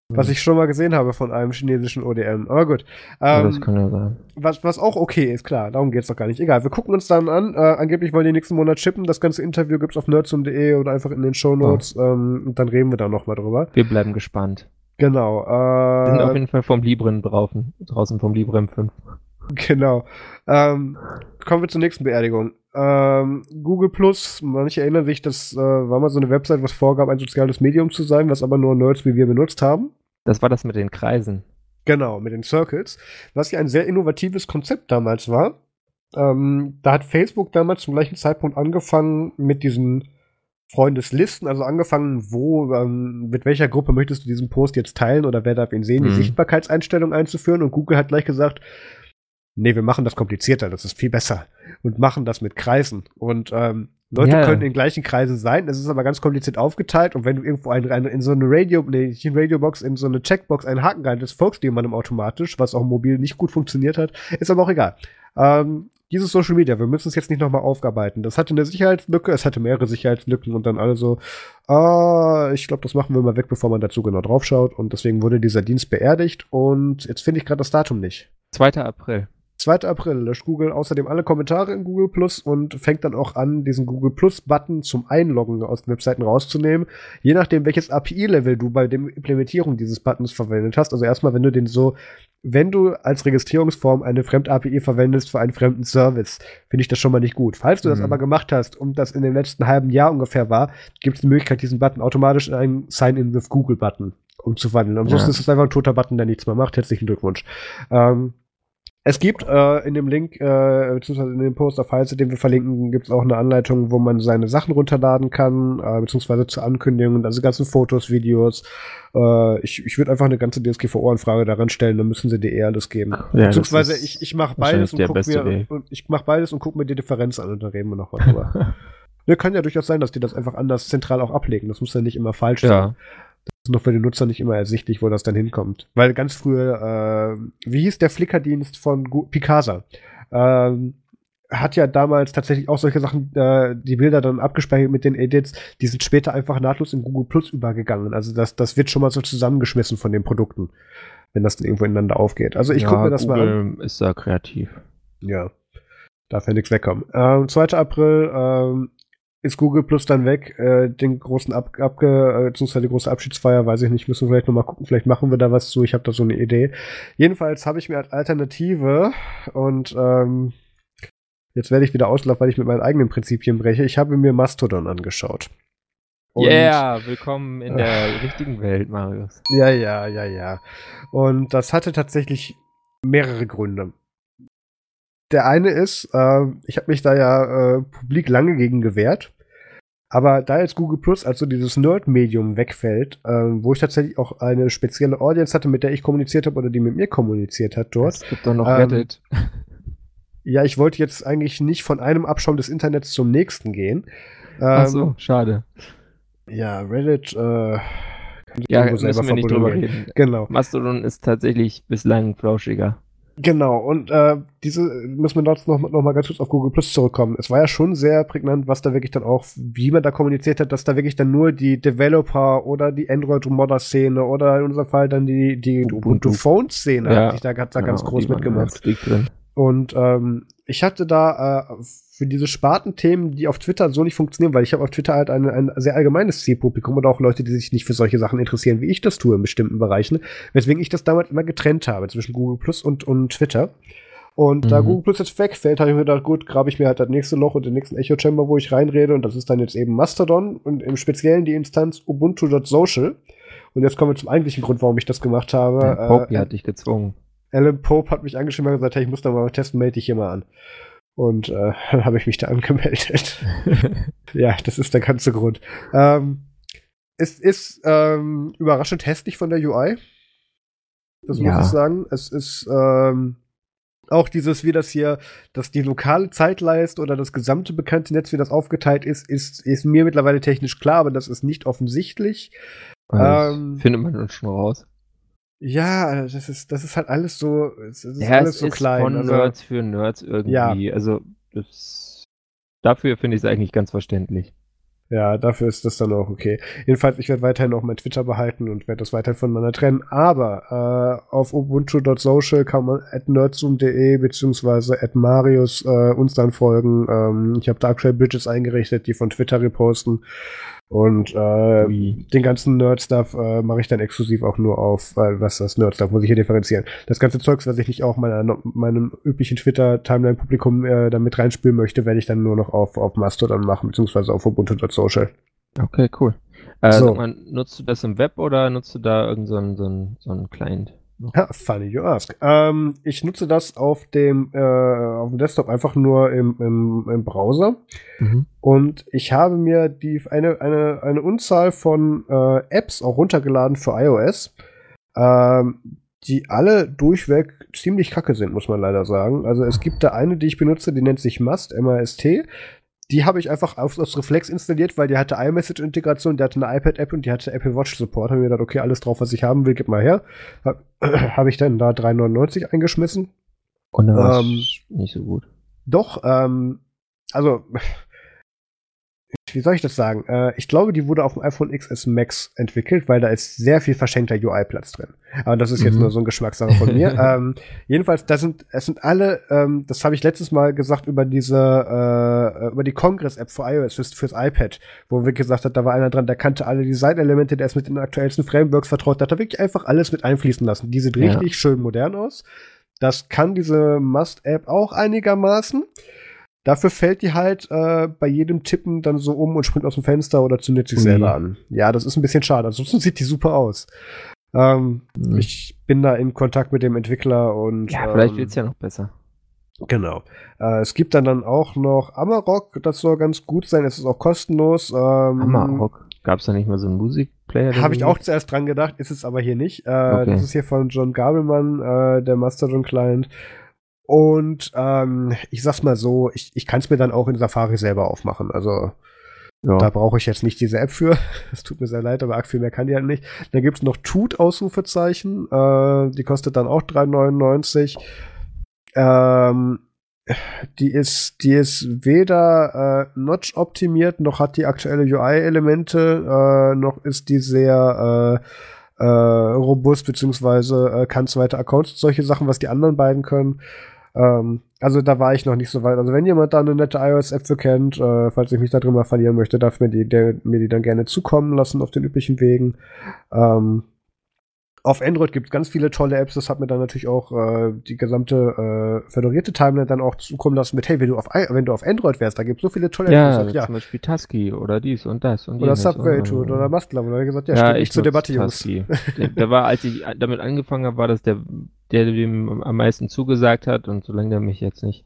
Was hm. ich schon mal gesehen habe von einem chinesischen ODM. Aber gut. Ähm, ja, das kann ja sein. Was, was auch okay ist, klar. Darum geht's doch gar nicht. Egal. Wir gucken uns dann an. Äh, angeblich wollen die nächsten Monat chippen. Das ganze Interview gibt's auf nerdsum.de oder einfach in den Shownotes. Oh. Ähm, und dann reden wir da nochmal drüber. Wir bleiben gespannt. Genau. Äh, sind auf jeden Fall vom Librem draußen, draußen vom Librem 5. Genau. Ähm, kommen wir zur nächsten Beerdigung. Ähm, Google Plus, manche erinnern sich, das äh, war mal so eine Website, was vorgab, ein soziales Medium zu sein, was aber nur Nerds wie wir benutzt haben. Das war das mit den Kreisen. Genau, mit den Circles. Was ja ein sehr innovatives Konzept damals war. Ähm, da hat Facebook damals zum gleichen Zeitpunkt angefangen mit diesen Freundeslisten, also angefangen, wo, ähm, mit welcher Gruppe möchtest du diesen Post jetzt teilen oder wer darf ihn sehen, mhm. die Sichtbarkeitseinstellung einzuführen. Und Google hat gleich gesagt, nee, wir machen das komplizierter, das ist viel besser. Und machen das mit Kreisen. Und ähm, Leute ja. können in gleichen Kreisen sein, das ist aber ganz kompliziert aufgeteilt. Und wenn du irgendwo ein, ein, in so eine Radio, nee, nicht in Radiobox, in so eine Checkbox einen Haken rein, das folgst du jemandem automatisch, was auch mobil nicht gut funktioniert hat, ist aber auch egal. Ähm, dieses Social Media, wir müssen es jetzt nicht nochmal aufarbeiten. Das hatte eine Sicherheitslücke, es hatte mehrere Sicherheitslücken und dann alle so, ah, ich glaube, das machen wir mal weg, bevor man dazu genau draufschaut. Und deswegen wurde dieser Dienst beerdigt und jetzt finde ich gerade das Datum nicht. 2. April. 2. April löscht Google außerdem alle Kommentare in Google Plus und fängt dann auch an, diesen Google Plus-Button zum Einloggen aus den Webseiten rauszunehmen. Je nachdem, welches API-Level du bei der Implementierung dieses Buttons verwendet hast. Also erstmal, wenn du den so wenn du als Registrierungsform eine Fremd-API verwendest für einen fremden Service, finde ich das schon mal nicht gut. Falls du mhm. das aber gemacht hast und das in dem letzten halben Jahr ungefähr war, gibt es die Möglichkeit, diesen Button automatisch in einen Sign-in with Google-Button umzuwandeln. Ansonsten ja. ist es einfach ein toter Button, der nichts mehr macht. Herzlichen Glückwunsch. Ähm, es gibt äh, in dem Link, äh, beziehungsweise in dem Post auf Heise, den wir verlinken, gibt es auch eine Anleitung, wo man seine Sachen runterladen kann, äh, beziehungsweise zur Ankündigung, also ganzen Fotos, Videos. Äh, ich ich würde einfach eine ganze DSGVO-Anfrage daran stellen, dann müssen sie dir eher alles geben. Ja, beziehungsweise ich, ich mache beides und guck mir und ich mache beides und guck mir die Differenz an und dann reden wir noch was drüber. ne, kann ja durchaus sein, dass die das einfach anders zentral auch ablegen. Das muss ja nicht immer falsch ja. sein ist noch für den Nutzer nicht immer ersichtlich, wo das dann hinkommt. Weil ganz früher, äh, wie hieß der Flickerdienst von Gu Picasa? Ähm, hat ja damals tatsächlich auch solche Sachen, äh, die Bilder dann abgespeichert mit den Edits, die sind später einfach nahtlos in Google Plus übergegangen. Also das, das wird schon mal so zusammengeschmissen von den Produkten, wenn das dann irgendwo ineinander aufgeht. Also ich ja, gucke mir das Google mal an. ist da kreativ. Ja. Darf ja nichts wegkommen. Ähm, 2. April, ähm, ist Google Plus dann weg, äh, den großen Ab Abge, äh, die große Abschiedsfeier, weiß ich nicht, müssen wir vielleicht nochmal gucken, vielleicht machen wir da was zu, ich habe da so eine Idee. Jedenfalls habe ich mir als Alternative und ähm, jetzt werde ich wieder auslaufen, weil ich mit meinen eigenen Prinzipien breche, ich habe mir Mastodon angeschaut. Ja, yeah, willkommen in der äh, richtigen Welt, Marius. Ja, ja, ja, ja. Und das hatte tatsächlich mehrere Gründe. Der eine ist, äh, ich habe mich da ja äh, publik lange gegen gewehrt. Aber da jetzt Google Plus als so dieses Nerd-Medium wegfällt, äh, wo ich tatsächlich auch eine spezielle Audience hatte, mit der ich kommuniziert habe oder die mit mir kommuniziert hat dort. Es gibt doch noch ähm, Reddit. Ja, ich wollte jetzt eigentlich nicht von einem Abschaum des Internets zum nächsten gehen. Ähm, Ach so, schade. Ja, Reddit, äh, ja, müssen wir nicht drüber reden. Genau. Mastodon ist tatsächlich bislang flauschiger. Genau, und äh, diese müssen wir dort noch, noch mal ganz kurz auf Google Plus zurückkommen. Es war ja schon sehr prägnant, was da wirklich dann auch, wie man da kommuniziert hat, dass da wirklich dann nur die Developer oder die Android-Modder-Szene oder in unserem Fall dann die, die Ubuntu Phone-Szene ja. hat sich da, hat da ja, ganz groß mitgemacht. Und ähm, ich hatte da äh, für diese Spartenthemen, die auf Twitter so nicht funktionieren, weil ich habe auf Twitter halt ein, ein sehr allgemeines Zielpublikum oder auch Leute, die sich nicht für solche Sachen interessieren, wie ich das tue in bestimmten Bereichen, weswegen ich das damals immer getrennt habe zwischen Google Plus und, und Twitter. Und mhm. da Google Plus jetzt wegfällt, habe ich mir gedacht, gut, grabe ich mir halt das nächste Loch und den nächsten Echo Chamber, wo ich reinrede, und das ist dann jetzt eben Mastodon und im Speziellen die Instanz ubuntu.social. Und jetzt kommen wir zum eigentlichen Grund, warum ich das gemacht habe. Ja, äh, hat dich gezwungen. Alan Pope hat mich angeschrieben und gesagt, hey, ich muss da mal testen, melde dich hier mal an. Und äh, dann habe ich mich da angemeldet. ja, das ist der ganze Grund. Ähm, es ist ähm, überraschend hässlich von der UI. Das ja. muss ich sagen. Es ist ähm, auch dieses, wie das hier, dass die lokale Zeitleiste oder das gesamte bekannte Netz, wie das aufgeteilt ist, ist, ist mir mittlerweile technisch klar, aber das ist nicht offensichtlich. Ähm, findet man dann schon raus. Ja, das ist, das ist halt alles so, es ist ja, alles es so ist klein. Von also, Nerds für Nerds irgendwie. Ja. Also das, dafür finde ich es eigentlich ganz verständlich. Ja, dafür ist das dann auch okay. Jedenfalls, ich werde weiterhin auch mein Twitter behalten und werde das weiterhin voneinander trennen. Aber äh, auf ubuntu.social kann man at nerdzoom.de beziehungsweise at Marius äh, uns dann folgen. Ähm, ich habe da aktuell Bridges eingerichtet, die von Twitter reposten. Und äh, den ganzen Nerd-Stuff äh, mache ich dann exklusiv auch nur auf, weil was das Nerd-Stuff muss ich hier differenzieren. Das ganze Zeugs, was ich nicht auch meiner, meinem üblichen Twitter-Timeline-Publikum äh, damit reinspielen möchte, werde ich dann nur noch auf, auf Mastodon machen, beziehungsweise auf ubuntu.social. Okay, cool. Äh, so. mal, nutzt du das im Web oder nutzt du da irgendeinen so, so, so einen Client? Ja, funny you ask. Ähm, ich nutze das auf dem, äh, auf dem Desktop einfach nur im, im, im Browser. Mhm. Und ich habe mir die, eine, eine, eine Unzahl von äh, Apps auch runtergeladen für iOS, ähm, die alle durchweg ziemlich kacke sind, muss man leider sagen. Also es gibt da eine, die ich benutze, die nennt sich Must, M-A-S-T die habe ich einfach auf, aus Reflex installiert, weil die hatte iMessage-Integration, die hatte eine iPad-App und die hatte Apple Watch-Support. Habe mir gedacht, okay, alles drauf, was ich haben will, gib mal her. Habe hab ich dann da 3,99 eingeschmissen. Und dann ähm, nicht so gut. Doch, ähm, also wie soll ich das sagen? Äh, ich glaube, die wurde auf dem iPhone XS Max entwickelt, weil da ist sehr viel verschenkter UI-Platz drin. Aber das ist jetzt mhm. nur so ein Geschmackssache von mir. ähm, jedenfalls, da sind, es sind alle, ähm, das habe ich letztes Mal gesagt über diese, äh, über die Congress-App für iOS, fürs, fürs iPad, wo wir gesagt hat, da war einer dran, der kannte alle Designelemente, der ist mit den aktuellsten Frameworks vertraut, der hat da wirklich einfach alles mit einfließen lassen. Die sieht richtig ja. schön modern aus. Das kann diese Must-App auch einigermaßen. Dafür fällt die halt äh, bei jedem Tippen dann so um und springt aus dem Fenster oder zündet sich mhm. selber an. Ja, das ist ein bisschen schade. Ansonsten sieht die super aus. Ähm, mhm. Ich bin da in Kontakt mit dem Entwickler und. Ja, vielleicht ähm, wird's ja noch besser. Genau. Äh, es gibt dann, dann auch noch Amarok, das soll ganz gut sein. Es ist auch kostenlos. Ähm, Amarok? Gab es da nicht mal so einen Musikplayer? Habe ich auch zuerst dran gedacht, ist es aber hier nicht. Äh, okay. Das ist hier von John Gabelmann, äh, der Mastodon Client. Und ähm, ich sag's mal so, ich, ich kann es mir dann auch in Safari selber aufmachen. Also ja. da brauche ich jetzt nicht diese App für. Es tut mir sehr leid, aber arg viel mehr kann die halt nicht. Dann gibt's noch Tut Ausrufezeichen. Äh, die kostet dann auch 3,99. Ähm, die ist, die ist weder äh, Notch optimiert, noch hat die aktuelle UI-Elemente, äh, noch ist die sehr äh, äh, robust, beziehungsweise äh, kann zweite Accounts, solche Sachen, was die anderen beiden können. Ähm, also da war ich noch nicht so weit. Also wenn jemand da eine nette iOS-App für kennt, äh, falls ich mich da drin mal verlieren möchte, darf mir die, der, mir die dann gerne zukommen lassen auf den üblichen Wegen. Ähm, auf Android gibt es ganz viele tolle Apps. Das hat mir dann natürlich auch äh, die gesamte äh, föderierte Timeline dann auch zukommen lassen mit, hey, wenn du auf, wenn du auf Android wärst, da gibt es so viele tolle ja, Apps. Ja, zum Beispiel Tusky oder dies und das und Oder Subway und, oder, oder Musclub. Oder gesagt, ja, ja steht nicht zur Debatte, Jungs. da war, als ich damit angefangen habe, war das der, der dem am meisten zugesagt hat und solange der mich jetzt nicht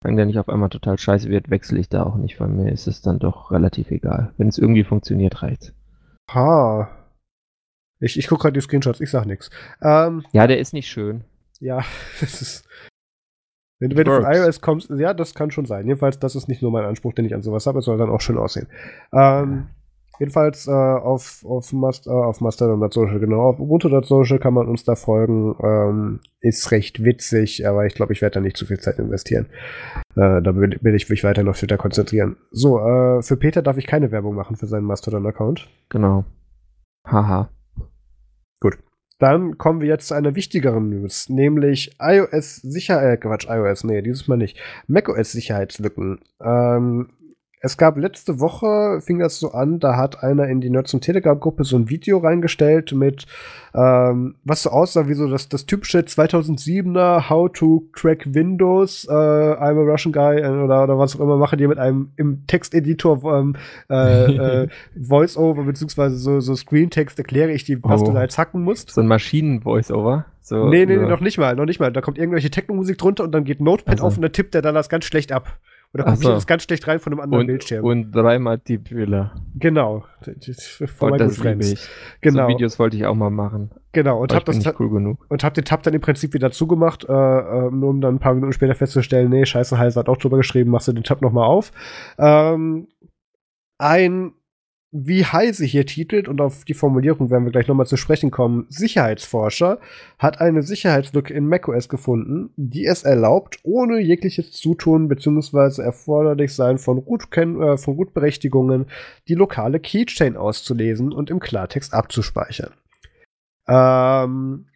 wenn der nicht auf einmal total scheiße wird, wechsle ich da auch nicht. Weil mir ist es dann doch relativ egal. Wenn es irgendwie funktioniert, reicht's. Ha, ich, ich gucke gerade die Screenshots, ich sag nichts. Ähm, ja, der ist nicht schön. Ja, das ist. Wenn, wenn du von iOS kommst, ja, das kann schon sein. Jedenfalls, das ist nicht nur mein Anspruch, den ich an sowas habe, es soll dann auch schön aussehen. Ähm, jedenfalls äh, auf, auf, Mast, äh, auf Mastodon.social, genau, auf Ubuntu.social kann man uns da folgen. Ähm, ist recht witzig, aber ich glaube, ich werde da nicht zu viel Zeit investieren. Äh, da will, will ich mich weiter noch Twitter konzentrieren. So, äh, für Peter darf ich keine Werbung machen für seinen Mastodon-Account. Genau. Haha. Gut. Dann kommen wir jetzt zu einer wichtigeren News, nämlich iOS Sicherheit, äh, Quatsch, iOS, nee, dieses Mal nicht. macOS Sicherheitslücken. Ähm, es gab letzte Woche, fing das so an, da hat einer in die Nerds- und Telegram-Gruppe so ein Video reingestellt mit, ähm, was so aussah wie so das, das typische 2007er How to Crack Windows, äh, I'm a Russian Guy äh, oder, oder was auch immer, machen die mit einem im Texteditor ähm, äh, äh, Voice-Over beziehungsweise so, so Screen-Text erkläre ich dir, was oh. du da jetzt hacken musst. So ein Maschinen-Voice-Over? So, nee, nee, so. nee, noch nicht mal, noch nicht mal. Da kommt irgendwelche Techno-Musik drunter und dann geht Notepad also. auf und dann tippt der dann das ganz schlecht ab. Oder gucke so. ich das ganz schlecht rein von einem anderen und, Bildschirm. Und dreimal Tippfehler. Genau. Von und das liebe ich. Genau. So Videos wollte ich auch mal machen. Genau. Und hab das cool genug. Und hab den Tab dann im Prinzip wieder zugemacht, äh, äh, nur um dann ein paar Minuten später festzustellen, nee, scheiße, Heiser hat auch drüber geschrieben, machst du den Tab nochmal auf. Ähm, ein wie Heise hier titelt, und auf die Formulierung werden wir gleich nochmal zu sprechen kommen, Sicherheitsforscher hat eine Sicherheitslücke in macOS gefunden, die es erlaubt, ohne jegliches Zutun bzw. erforderlich sein von, Root äh, von Rootberechtigungen die lokale Keychain auszulesen und im Klartext abzuspeichern. Ähm,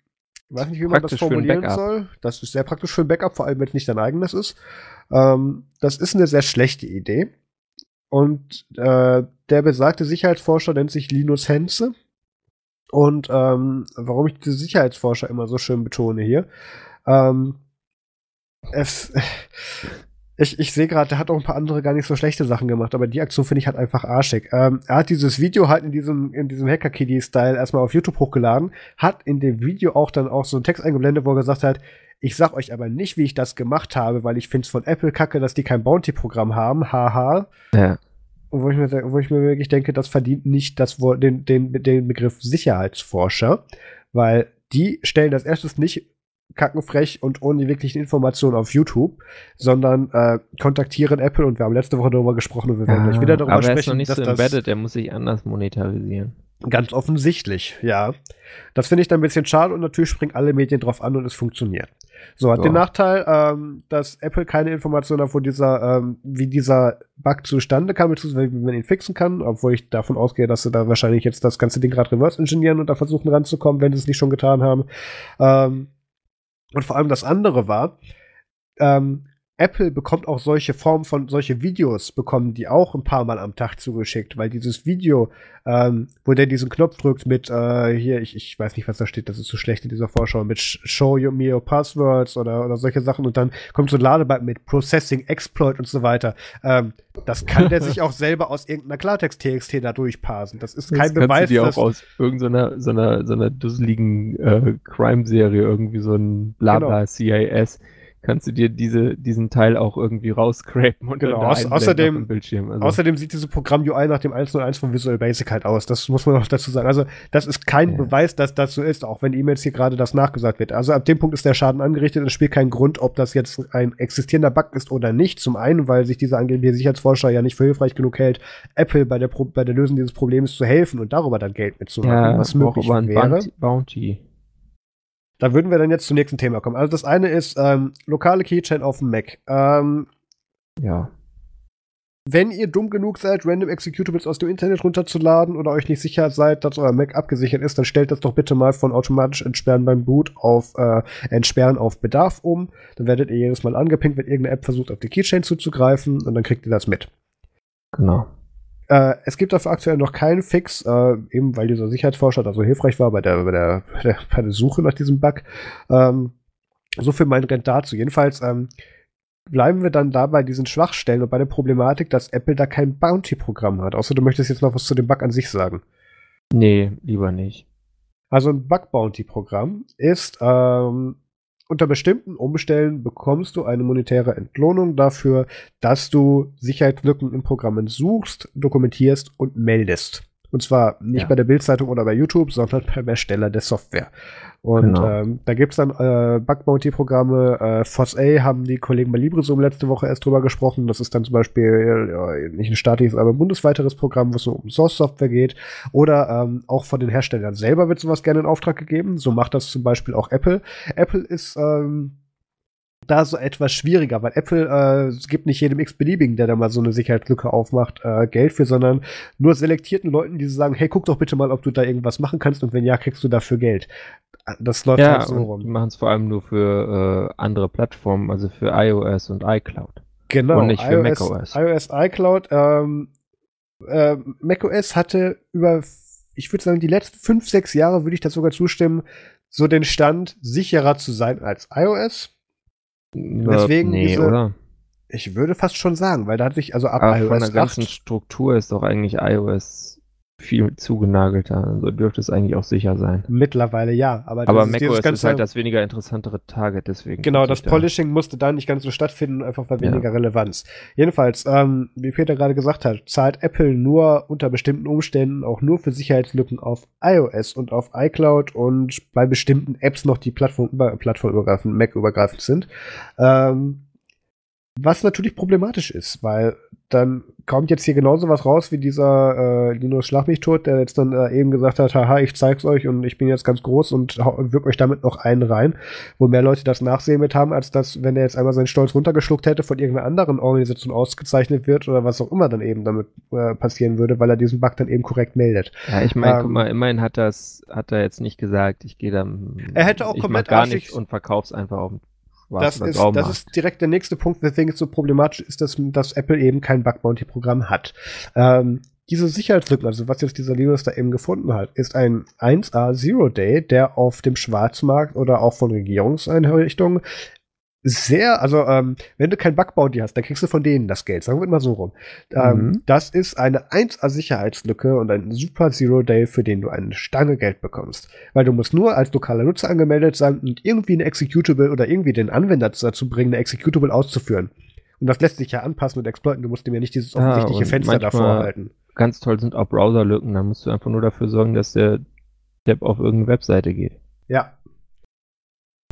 weiß nicht, wie man praktisch das formulieren soll. Das ist sehr praktisch für ein Backup, vor allem wenn es nicht dein eigenes ist. Ähm, das ist eine sehr schlechte Idee. Und äh, der besagte Sicherheitsforscher nennt sich Linus Henze. Und ähm, warum ich diese Sicherheitsforscher immer so schön betone hier, ähm, es, ich, ich sehe gerade, der hat auch ein paar andere gar nicht so schlechte Sachen gemacht, aber die Aktion finde ich halt einfach arschig. Ähm, er hat dieses Video halt in diesem, in diesem Hacker-Kiddie-Style erstmal auf YouTube hochgeladen, hat in dem Video auch dann auch so einen Text eingeblendet, wo er gesagt hat, ich sag euch aber nicht, wie ich das gemacht habe, weil ich finde es von Apple kacke, dass die kein Bounty-Programm haben. Haha. Ja. Und wo ich, mir, wo ich mir wirklich denke, das verdient nicht das, den, den, den Begriff Sicherheitsforscher, weil die stellen das erstes nicht kackenfrech und ohne wirkliche Informationen auf YouTube, sondern äh, kontaktieren Apple und wir haben letzte Woche darüber gesprochen und wir werden gleich wieder darüber aber sprechen. Er ist noch nicht dass so embedded, er muss sich anders monetarisieren. Ganz offensichtlich, ja. Das finde ich dann ein bisschen schade und natürlich springen alle Medien drauf an und es funktioniert. So, hat ja. den Nachteil, ähm, dass Apple keine Informationen hat, wo dieser, ähm, wie dieser Bug zustande kam, beziehungsweise wie man ihn fixen kann, obwohl ich davon ausgehe, dass sie da wahrscheinlich jetzt das ganze Ding gerade reverse ingenieren und da versuchen ranzukommen, wenn sie es nicht schon getan haben. Ähm, und vor allem das andere war, ähm, Apple bekommt auch solche Formen von, solche Videos bekommen die auch ein paar Mal am Tag zugeschickt, weil dieses Video, ähm, wo der diesen Knopf drückt mit, äh, hier, ich, ich weiß nicht, was da steht, das ist so schlecht in dieser Vorschau, mit Show me your passwords oder, oder solche Sachen und dann kommt so ein Ladebalken mit Processing, Exploit und so weiter. Ähm, das kann der sich auch selber aus irgendeiner Klartext-TXT da durchparsen. Das ist kein das Beweis. Du dir auch aus irgendeiner so einer, so einer dusseligen äh, Crime-Serie irgendwie so ein Blabla genau. Kannst du dir diese, diesen Teil auch irgendwie rausscrapen und genau, aus, außerdem, Bildschirm. Also. Außerdem sieht diese Programm UI nach dem 101 von Visual Basic halt aus. Das muss man noch dazu sagen. Also, das ist kein ja. Beweis, dass das so ist, auch wenn ihm jetzt hier gerade das nachgesagt wird. Also, ab dem Punkt ist der Schaden angerichtet. Es spielt keinen Grund, ob das jetzt ein existierender Bug ist oder nicht. Zum einen, weil sich dieser angebliche Sicherheitsforscher ja nicht für hilfreich genug hält, Apple bei der, Pro bei der Lösung dieses Problems zu helfen und darüber dann Geld mitzumachen, ja, was möglich wäre. Bounty. Da würden wir dann jetzt zum nächsten Thema kommen. Also das eine ist ähm, lokale Keychain auf dem Mac. Ähm, ja. Wenn ihr dumm genug seid, random Executables aus dem Internet runterzuladen oder euch nicht sicher seid, dass euer Mac abgesichert ist, dann stellt das doch bitte mal von automatisch entsperren beim Boot auf äh, entsperren auf Bedarf um. Dann werdet ihr jedes Mal angepinkt, wenn irgendeine App versucht, auf die Keychain zuzugreifen und dann kriegt ihr das mit. Genau. Äh, es gibt dafür aktuell noch keinen Fix, äh, eben weil dieser Sicherheitsforscher da so hilfreich war bei der, bei der, bei der, bei der Suche nach diesem Bug. Ähm, so viel mein Rent dazu. Jedenfalls ähm, bleiben wir dann da bei diesen Schwachstellen und bei der Problematik, dass Apple da kein Bounty-Programm hat. Außer du möchtest jetzt noch was zu dem Bug an sich sagen. Nee, lieber nicht. Also ein Bug-Bounty-Programm ist ähm, unter bestimmten Umständen bekommst du eine monetäre Entlohnung dafür, dass du Sicherheitslücken in Programmen suchst, dokumentierst und meldest. Und zwar nicht ja. bei der Bildzeitung oder bei YouTube, sondern beim Ersteller der Software. Und genau. ähm, da gibt's dann äh, Bug-Bounty-Programme. Äh, FOSS-A haben die Kollegen bei LibreSum letzte Woche erst drüber gesprochen. Das ist dann zum Beispiel ja, nicht ein staatliches, aber ein bundesweiteres Programm, wo es um Source-Software geht. Oder ähm, auch von den Herstellern selber wird sowas gerne in Auftrag gegeben. So macht das zum Beispiel auch Apple. Apple ist ähm, da so etwas schwieriger, weil Apple äh, gibt nicht jedem x-beliebigen, der da mal so eine Sicherheitslücke aufmacht, äh, Geld für, sondern nur selektierten Leuten, die sagen, hey, guck doch bitte mal, ob du da irgendwas machen kannst und wenn ja, kriegst du dafür Geld. Das läuft ja, halt so rum. Die machen es vor allem nur für äh, andere Plattformen, also für iOS und iCloud. Genau. Und nicht für iOS, macOS. iOS, iCloud. Ähm, äh, macOS hatte über, ich würde sagen, die letzten fünf, sechs Jahre würde ich das sogar zustimmen, so den Stand, sicherer zu sein als iOS. Deswegen nee, diese, oder? Ich würde fast schon sagen, weil da hat sich also ab Aber iOS von der ganzen Struktur ist doch eigentlich iOS viel zugenagelter. Also dürfte es eigentlich auch sicher sein. Mittlerweile ja. Aber, aber macOS ist, halt das weniger interessantere Target, deswegen. Genau, das Polishing da. musste da nicht ganz so stattfinden, einfach bei weniger ja. Relevanz. Jedenfalls, ähm, wie Peter gerade gesagt hat, zahlt Apple nur unter bestimmten Umständen auch nur für Sicherheitslücken auf iOS und auf iCloud und bei bestimmten Apps noch die Plattform, plattformübergreifend, Mac-übergreifend sind. Ähm, was natürlich problematisch ist, weil dann kommt jetzt hier genauso was raus wie dieser äh, Linus Schlag mich tot, der jetzt dann äh, eben gesagt hat, haha, ich zeig's euch und ich bin jetzt ganz groß und wirk euch damit noch einen rein, wo mehr Leute das Nachsehen mit haben, als dass, wenn er jetzt einmal seinen Stolz runtergeschluckt hätte, von irgendeiner anderen Organisation ausgezeichnet wird oder was auch immer dann eben damit äh, passieren würde, weil er diesen Bug dann eben korrekt meldet. Ja, ich meine, ähm, guck mal, immerhin hat das, hat er jetzt nicht gesagt, ich gehe da. Er hätte auch komplett gar nicht und verkauf's einfach auf das ist, das ist direkt der nächste Punkt, weswegen es so problematisch ist, dass, dass Apple eben kein Bug-Bounty-Programm hat. Ähm, diese Sicherheitslücken, also was jetzt dieser Linus da eben gefunden hat, ist ein 1A Zero Day, der auf dem Schwarzmarkt oder auch von Regierungseinrichtungen sehr, also ähm, wenn du kein Bug-Bounty hast, dann kriegst du von denen das Geld. Sagen wir mal so rum. Ähm, mhm. Das ist eine 1A-Sicherheitslücke und ein super Zero-Day, für den du eine Stange Geld bekommst. Weil du musst nur als lokaler Nutzer angemeldet sein und irgendwie eine Executable oder irgendwie den Anwender dazu bringen, eine Executable auszuführen. Und das lässt sich ja anpassen und exploiten. Du musst dir ja nicht dieses offensichtliche ja, Fenster davor halten. Ganz toll sind auch Browser-Lücken. Da musst du einfach nur dafür sorgen, dass der Tab auf irgendeine Webseite geht. Ja,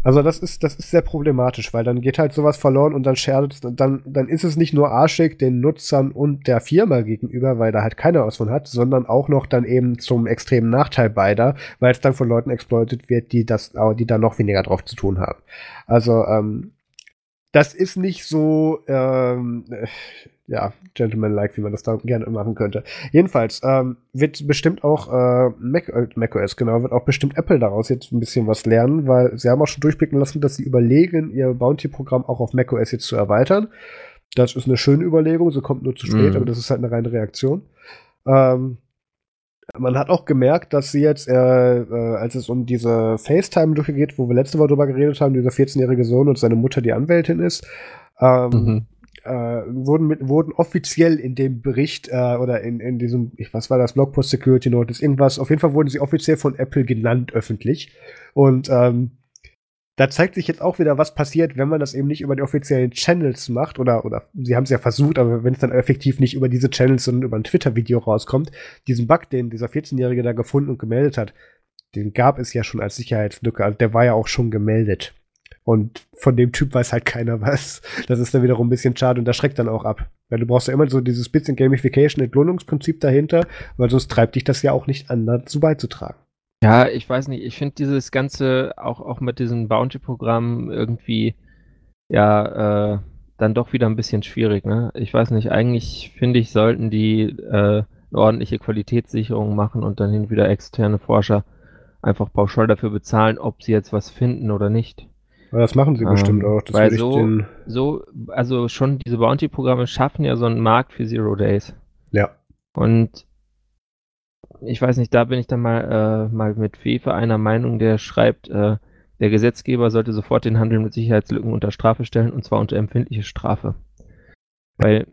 also das ist, das ist sehr problematisch, weil dann geht halt sowas verloren und dann schadet dann, dann ist es nicht nur arschig den Nutzern und der Firma gegenüber, weil da halt keiner was von hat, sondern auch noch dann eben zum extremen Nachteil beider, weil es dann von Leuten exploitet wird, die das, die da noch weniger drauf zu tun haben. Also, ähm, das ist nicht so, ähm, ja, Gentleman-like, wie man das da gerne machen könnte. Jedenfalls ähm, wird bestimmt auch äh, Mac, äh, macOS, genau, wird auch bestimmt Apple daraus jetzt ein bisschen was lernen, weil sie haben auch schon durchblicken lassen, dass sie überlegen, ihr Bounty-Programm auch auf macOS jetzt zu erweitern. Das ist eine schöne Überlegung, so kommt nur zu spät, mhm. aber das ist halt eine reine Reaktion. Ähm, man hat auch gemerkt, dass sie jetzt, äh, äh, als es um diese FaceTime durchgeht, wo wir letzte Woche drüber geredet haben, dieser 14-jährige Sohn und seine Mutter, die Anwältin ist, ähm, mhm äh, wurden, mit, wurden offiziell in dem Bericht äh, oder in, in diesem, ich, was war das, Blogpost Security Notice, irgendwas, auf jeden Fall wurden sie offiziell von Apple genannt öffentlich. Und ähm, da zeigt sich jetzt auch wieder, was passiert, wenn man das eben nicht über die offiziellen Channels macht oder, oder sie haben es ja versucht, aber wenn es dann effektiv nicht über diese Channels, sondern über ein Twitter-Video rauskommt, diesen Bug, den dieser 14-Jährige da gefunden und gemeldet hat, den gab es ja schon als Sicherheitslücke, also der war ja auch schon gemeldet. Und von dem Typ weiß halt keiner was. Das ist dann wiederum ein bisschen schade und das schreckt dann auch ab. Weil du brauchst ja immer so dieses bisschen Gamification, Entlohnungsprinzip dahinter, weil sonst treibt dich das ja auch nicht an, dazu beizutragen. Ja, ich weiß nicht. Ich finde dieses Ganze auch, auch mit diesem Bounty-Programm irgendwie, ja, äh, dann doch wieder ein bisschen schwierig. Ne? Ich weiß nicht. Eigentlich finde ich, sollten die äh, eine ordentliche Qualitätssicherung machen und dann hin wieder externe Forscher einfach pauschal dafür bezahlen, ob sie jetzt was finden oder nicht. Das machen sie ähm, bestimmt auch. Das weil so, so, also schon diese Bounty-Programme schaffen ja so einen Markt für Zero Days. Ja. Und ich weiß nicht, da bin ich dann mal, äh, mal mit Fefe einer Meinung, der schreibt, äh, der Gesetzgeber sollte sofort den Handel mit Sicherheitslücken unter Strafe stellen und zwar unter empfindliche Strafe. Weil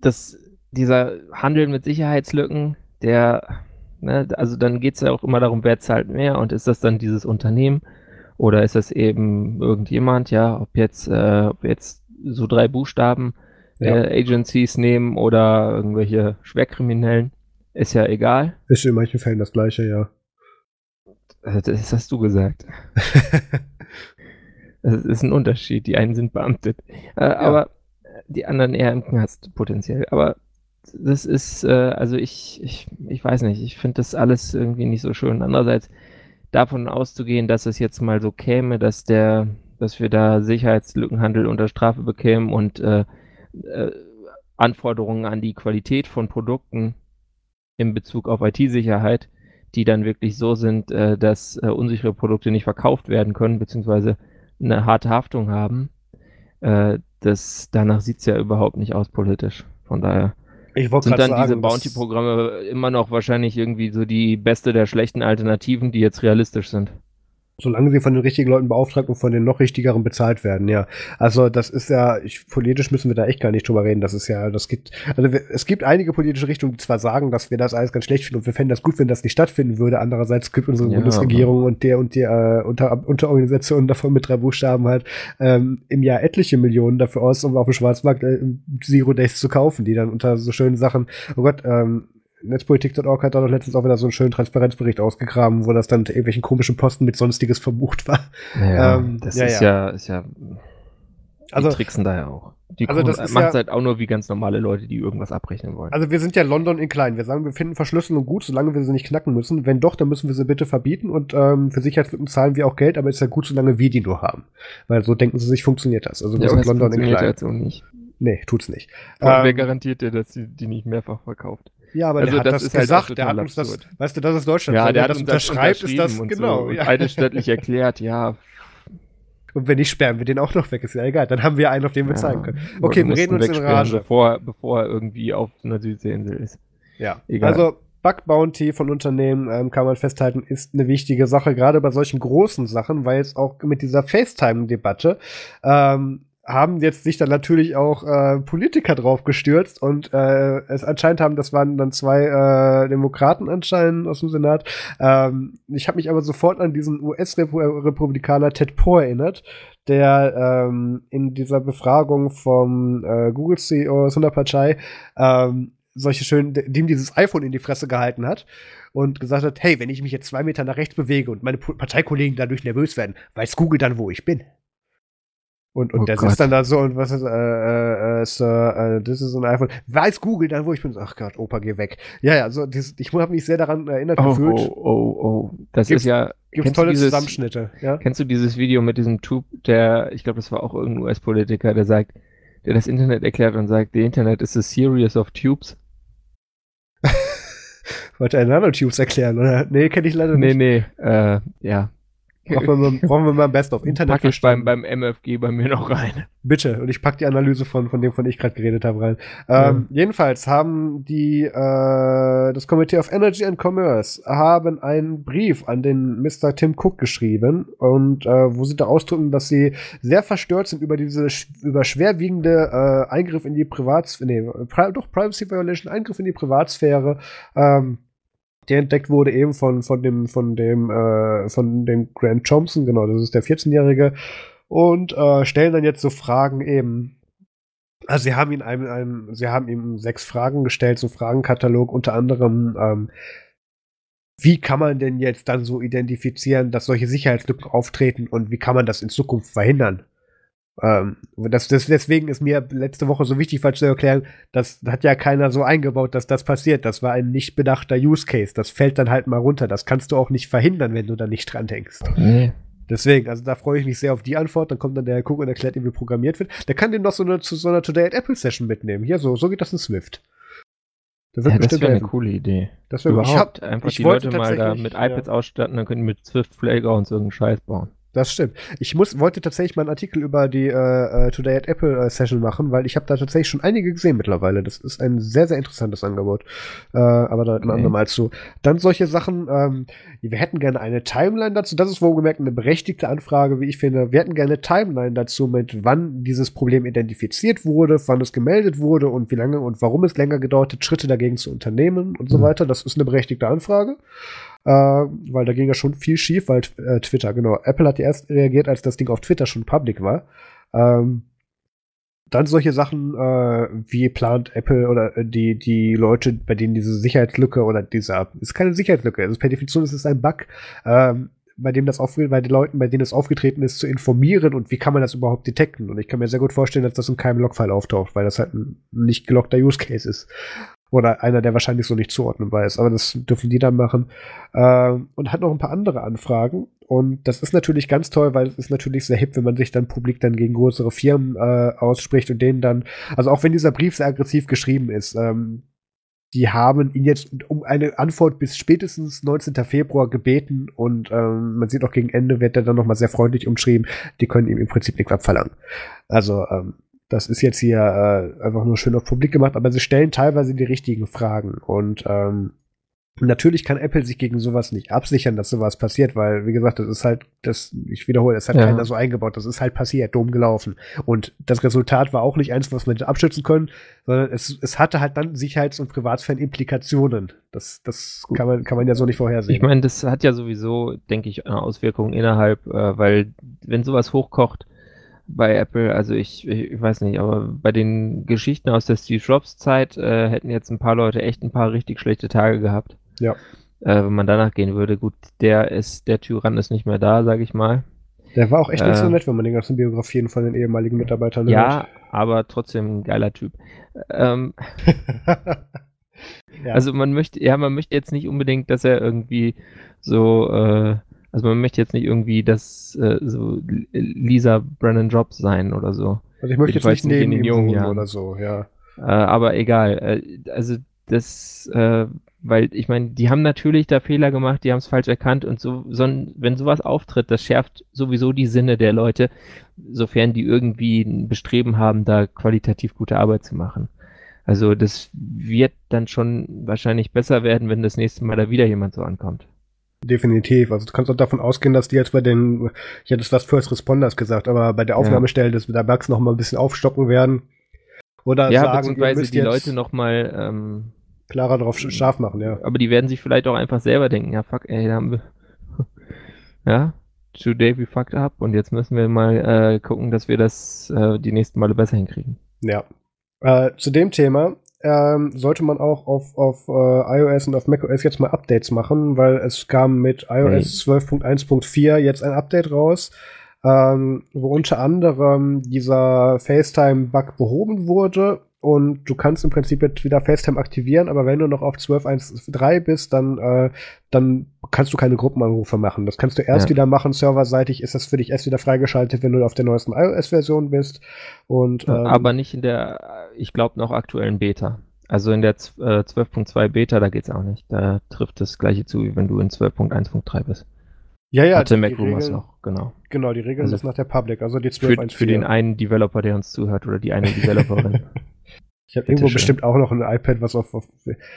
das, dieser Handel mit Sicherheitslücken, der, ne, also dann geht es ja auch immer darum, wer zahlt mehr und ist das dann dieses Unternehmen oder ist es eben irgendjemand, ja, ob jetzt, äh, ob jetzt so drei Buchstaben ja. äh, Agencies nehmen oder irgendwelche Schwerkriminellen, ist ja egal. Ist in manchen Fällen das gleiche, ja. Äh, das hast du gesagt. das ist ein Unterschied. Die einen sind beamtet. Äh, ja. Aber die anderen eher im Knast potenziell. Aber das ist, äh, also ich, ich, ich weiß nicht, ich finde das alles irgendwie nicht so schön. Andererseits, davon auszugehen, dass es jetzt mal so käme, dass der, dass wir da Sicherheitslückenhandel unter Strafe bekämen und äh, äh, Anforderungen an die Qualität von Produkten in Bezug auf IT-Sicherheit, die dann wirklich so sind, äh, dass äh, unsichere Produkte nicht verkauft werden können, beziehungsweise eine harte Haftung haben. Äh, das, danach sieht es ja überhaupt nicht aus politisch. Von daher ich sind dann sagen, diese Bounty-Programme immer noch wahrscheinlich irgendwie so die beste der schlechten Alternativen, die jetzt realistisch sind. Solange sie von den richtigen Leuten beauftragt und von den noch richtigeren bezahlt werden, ja. Also das ist ja, ich, politisch müssen wir da echt gar nicht drüber reden. Das ist ja, das gibt, also wir, es gibt einige politische Richtungen, die zwar sagen, dass wir das alles ganz schlecht finden und wir fänden das gut, wenn das nicht stattfinden würde. Andererseits gibt unsere ja, Bundesregierung und der und die äh, unter, Unterorganisationen davon mit drei Buchstaben halt ähm, im Jahr etliche Millionen dafür aus, um auf dem Schwarzmarkt äh, Zero Days zu kaufen, die dann unter so schönen Sachen, oh Gott, ähm, Netzpolitik.org hat da doch letztens auch wieder so einen schönen Transparenzbericht ausgegraben, wo das dann unter irgendwelchen komischen Posten mit Sonstiges verbucht war. Ja, ähm, das ja, ist ja, ja, ist ja. Also, die tricksen da ja auch. Die also das macht ja, halt auch nur wie ganz normale Leute, die irgendwas abrechnen wollen. Also wir sind ja London in klein. Wir sagen, wir finden Verschlüsselung gut, solange wir sie nicht knacken müssen. Wenn doch, dann müssen wir sie bitte verbieten und ähm, für Sicherheitslücken zahlen wir auch Geld, aber ist ja gut, solange wir die nur haben. Weil so denken sie sich, funktioniert das. Also wir ja, sind London in klein. Halt so nicht. Nee, tut's nicht. Ähm, wer garantiert dir, dass sie die nicht mehrfach verkauft? Ja, aber also der hat das, das halt gesagt, halt der hat uns das, weißt du, das ist Deutschland. Ja, der hat das unterschreibt, ist das, genau. So, ja. eidesstattlich erklärt, ja, und wenn nicht, sperren wir den auch noch weg. Ist ja egal. Dann haben wir einen, auf den wir ja, zeigen können. Okay, wir reden uns in Rage. Bevor, bevor er irgendwie auf einer Südseeinsel ist. Ja. Egal. Also, Bug Bounty von Unternehmen, ähm, kann man festhalten, ist eine wichtige Sache, gerade bei solchen großen Sachen, weil es auch mit dieser FaceTime-Debatte ähm, haben jetzt sich dann natürlich auch äh, Politiker drauf gestürzt und äh, es anscheinend haben, das waren dann zwei äh, Demokraten anscheinend aus dem Senat. Ähm, ich habe mich aber sofort an diesen US-Republikaner Ted Poe erinnert, der ähm, in dieser Befragung vom äh, Google CEO Sundar Pichai ähm, solche schönen, dem dieses iPhone in die Fresse gehalten hat und gesagt hat, hey, wenn ich mich jetzt zwei Meter nach rechts bewege und meine Parteikollegen dadurch nervös werden, weiß Google dann, wo ich bin. Und, und oh der Gott. sitzt dann da so und was ist, äh, äh, äh Sir, äh, das ist ein iPhone. Weiß Google dann, wo ich bin. Ach Gott, Opa, geh weg. Ja, ja, so, das, ich habe mich sehr daran erinnert oh, gefühlt. Oh, oh, oh. Das gibt's, ist ja. Gibt tolle dieses, Zusammenschnitte, ja. Kennst du dieses Video mit diesem Typ, der, ich glaube, das war auch irgendein US-Politiker, der sagt, der das Internet erklärt und sagt, the Internet is a series of tubes. Wollte er Nanotubes erklären, oder? Nee, kenne ich leider nicht. Nee, nee, äh, ja. Brauchen wir, mal, brauchen wir mal Best of Internet. Pack ich beim, beim MFG bei mir noch rein. Bitte. Und ich pack die Analyse von, von dem, von ich gerade geredet habe, rein. Ähm, ja. Jedenfalls haben die, äh, das Committee of Energy and Commerce haben einen Brief an den Mr. Tim Cook geschrieben und äh, wo sie da ausdrücken, dass sie sehr verstört sind über diese, über schwerwiegende äh, Eingriff in die Privatsphäre, nee, pri doch Privacy Violation, Eingriff in die Privatsphäre, ähm, der entdeckt wurde eben von, von dem, von dem, äh, von dem Grant Thompson, genau, das ist der 14-Jährige, und äh, stellen dann jetzt so Fragen eben. Also sie haben ihn einem, einem, sie haben ihm sechs Fragen gestellt, so Fragenkatalog, unter anderem, ähm, wie kann man denn jetzt dann so identifizieren, dass solche Sicherheitslücken auftreten und wie kann man das in Zukunft verhindern? Ähm, das, das, deswegen ist mir letzte Woche so wichtig, falsch zu erklären, das hat ja keiner so eingebaut, dass das passiert. Das war ein nicht bedachter Use Case. Das fällt dann halt mal runter. Das kannst du auch nicht verhindern, wenn du da nicht dran denkst. Nee. Deswegen, also da freue ich mich sehr auf die Antwort. Dann kommt dann der Herr Cook und erklärt ihm, wie programmiert wird. Der kann den noch so eine, zu so einer Today at Apple Session mitnehmen. Hier, so, so geht das in Swift. Das, ja, das wäre eine coole Idee. Das wäre überhaupt ich hab, einfach ich die Leute mal da mit iPads ja. ausstatten, dann können die mit Swift Playgrounds irgendeinen Scheiß bauen. Das stimmt. Ich muss, wollte tatsächlich mal einen Artikel über die äh, äh Today at Apple äh, Session machen, weil ich habe da tatsächlich schon einige gesehen mittlerweile. Das ist ein sehr, sehr interessantes Angebot. Äh, aber da ein andermal zu. Dann solche Sachen, ähm, wir hätten gerne eine Timeline dazu. Das ist wohlgemerkt eine berechtigte Anfrage, wie ich finde. Wir hätten gerne eine Timeline dazu, mit wann dieses Problem identifiziert wurde, wann es gemeldet wurde und wie lange und warum es länger gedauert hat, Schritte dagegen zu unternehmen und mhm. so weiter. Das ist eine berechtigte Anfrage äh, weil da ging ja schon viel schief, weil äh, Twitter, genau. Apple hat ja erst reagiert, als das Ding auf Twitter schon public war. Ähm, dann solche Sachen, äh, wie plant Apple oder äh, die, die Leute, bei denen diese Sicherheitslücke oder dieser, ist keine Sicherheitslücke, also per Definition ist es ein Bug, ähm, bei dem das bei den Leuten, bei denen es aufgetreten ist, zu informieren und wie kann man das überhaupt detekten. Und ich kann mir sehr gut vorstellen, dass das in keinem Logfile auftaucht, weil das halt ein nicht gelockter Use Case ist. Oder einer, der wahrscheinlich so nicht zuordnenbar ist. Aber das dürfen die dann machen. Äh, und hat noch ein paar andere Anfragen. Und das ist natürlich ganz toll, weil es ist natürlich sehr hip, wenn man sich dann publik dann gegen größere Firmen äh, ausspricht und denen dann, also auch wenn dieser Brief sehr aggressiv geschrieben ist, ähm, die haben ihn jetzt um eine Antwort bis spätestens 19. Februar gebeten und ähm, man sieht auch gegen Ende wird er dann nochmal sehr freundlich umschrieben. Die können ihm im Prinzip nichts abverlangen. Also ähm, das ist jetzt hier äh, einfach nur schön auf Publik gemacht, aber sie stellen teilweise die richtigen Fragen. Und ähm, natürlich kann Apple sich gegen sowas nicht absichern, dass sowas passiert, weil, wie gesagt, das ist halt, das, ich wiederhole, das hat ja. keiner so eingebaut, das ist halt passiert, dumm gelaufen. Und das Resultat war auch nicht eins, was man hätte abschützen können, sondern es, es hatte halt dann Sicherheits- und Privatsphären-Implikationen. Das, das kann man, kann man ja so nicht vorhersehen. Ich meine, das hat ja sowieso, denke ich, Auswirkungen innerhalb, äh, weil wenn sowas hochkocht, bei Apple. Also ich, ich, weiß nicht, aber bei den Geschichten aus der Steve Jobs Zeit äh, hätten jetzt ein paar Leute echt ein paar richtig schlechte Tage gehabt. Ja. Äh, wenn man danach gehen würde. Gut, der ist, der Tyrann ist nicht mehr da, sag ich mal. Der war auch echt nicht so äh, nett, wenn man den ganzen Biografien von den ehemaligen Mitarbeitern Ja, hört. aber trotzdem ein geiler Typ. Ähm, ja. Also man möchte, ja, man möchte jetzt nicht unbedingt, dass er irgendwie so, äh, also man möchte jetzt nicht irgendwie das äh, so Lisa Brennan Jobs sein oder so. Also ich möchte jetzt nicht neben ihm wohnen oder so, ja. Äh, aber egal. Äh, also das, äh, weil ich meine, die haben natürlich da Fehler gemacht, die haben es falsch erkannt und so, so, wenn sowas auftritt, das schärft sowieso die Sinne der Leute, sofern die irgendwie ein Bestreben haben, da qualitativ gute Arbeit zu machen. Also das wird dann schon wahrscheinlich besser werden, wenn das nächste Mal da wieder jemand so ankommt. Definitiv. Also du kannst auch davon ausgehen, dass die jetzt bei den, ich hätte es was First Responders gesagt, aber bei der Aufnahmestelle ja. des der Bugs noch mal ein bisschen aufstocken werden. Oder ja, sagen, beziehungsweise die Leute noch mal ähm, klarer darauf scharf machen, ja. Aber die werden sich vielleicht auch einfach selber denken, ja fuck, ey, da haben wir ja, today we fucked up und jetzt müssen wir mal äh, gucken, dass wir das äh, die nächsten Male besser hinkriegen. Ja. Äh, zu dem Thema ähm, sollte man auch auf, auf äh, iOS und auf macOS jetzt mal Updates machen, weil es kam mit iOS hey. 12.1.4 jetzt ein Update raus, ähm, wo unter anderem dieser FaceTime-Bug behoben wurde und du kannst im Prinzip jetzt wieder FaceTime aktivieren, aber wenn du noch auf 12.1.3 bist, dann, äh, dann kannst du keine Gruppenanrufe machen. Das kannst du erst ja. wieder machen, serverseitig ist das für dich erst wieder freigeschaltet, wenn du auf der neuesten iOS-Version bist. Und, ähm, aber nicht in der, ich glaube, noch aktuellen Beta. Also in der äh, 12.2 Beta, da geht's auch nicht. Da trifft das gleiche zu, wie wenn du in 12.1.3 bist. Ja, ja. Hatte Mac Rumors noch, genau. Genau, die Regeln also ist nach der Public, also die 12.1.4. Für, für den einen Developer, der uns zuhört, oder die eine Developerin. Ich habe irgendwo schön. bestimmt auch noch ein iPad, was auf, auf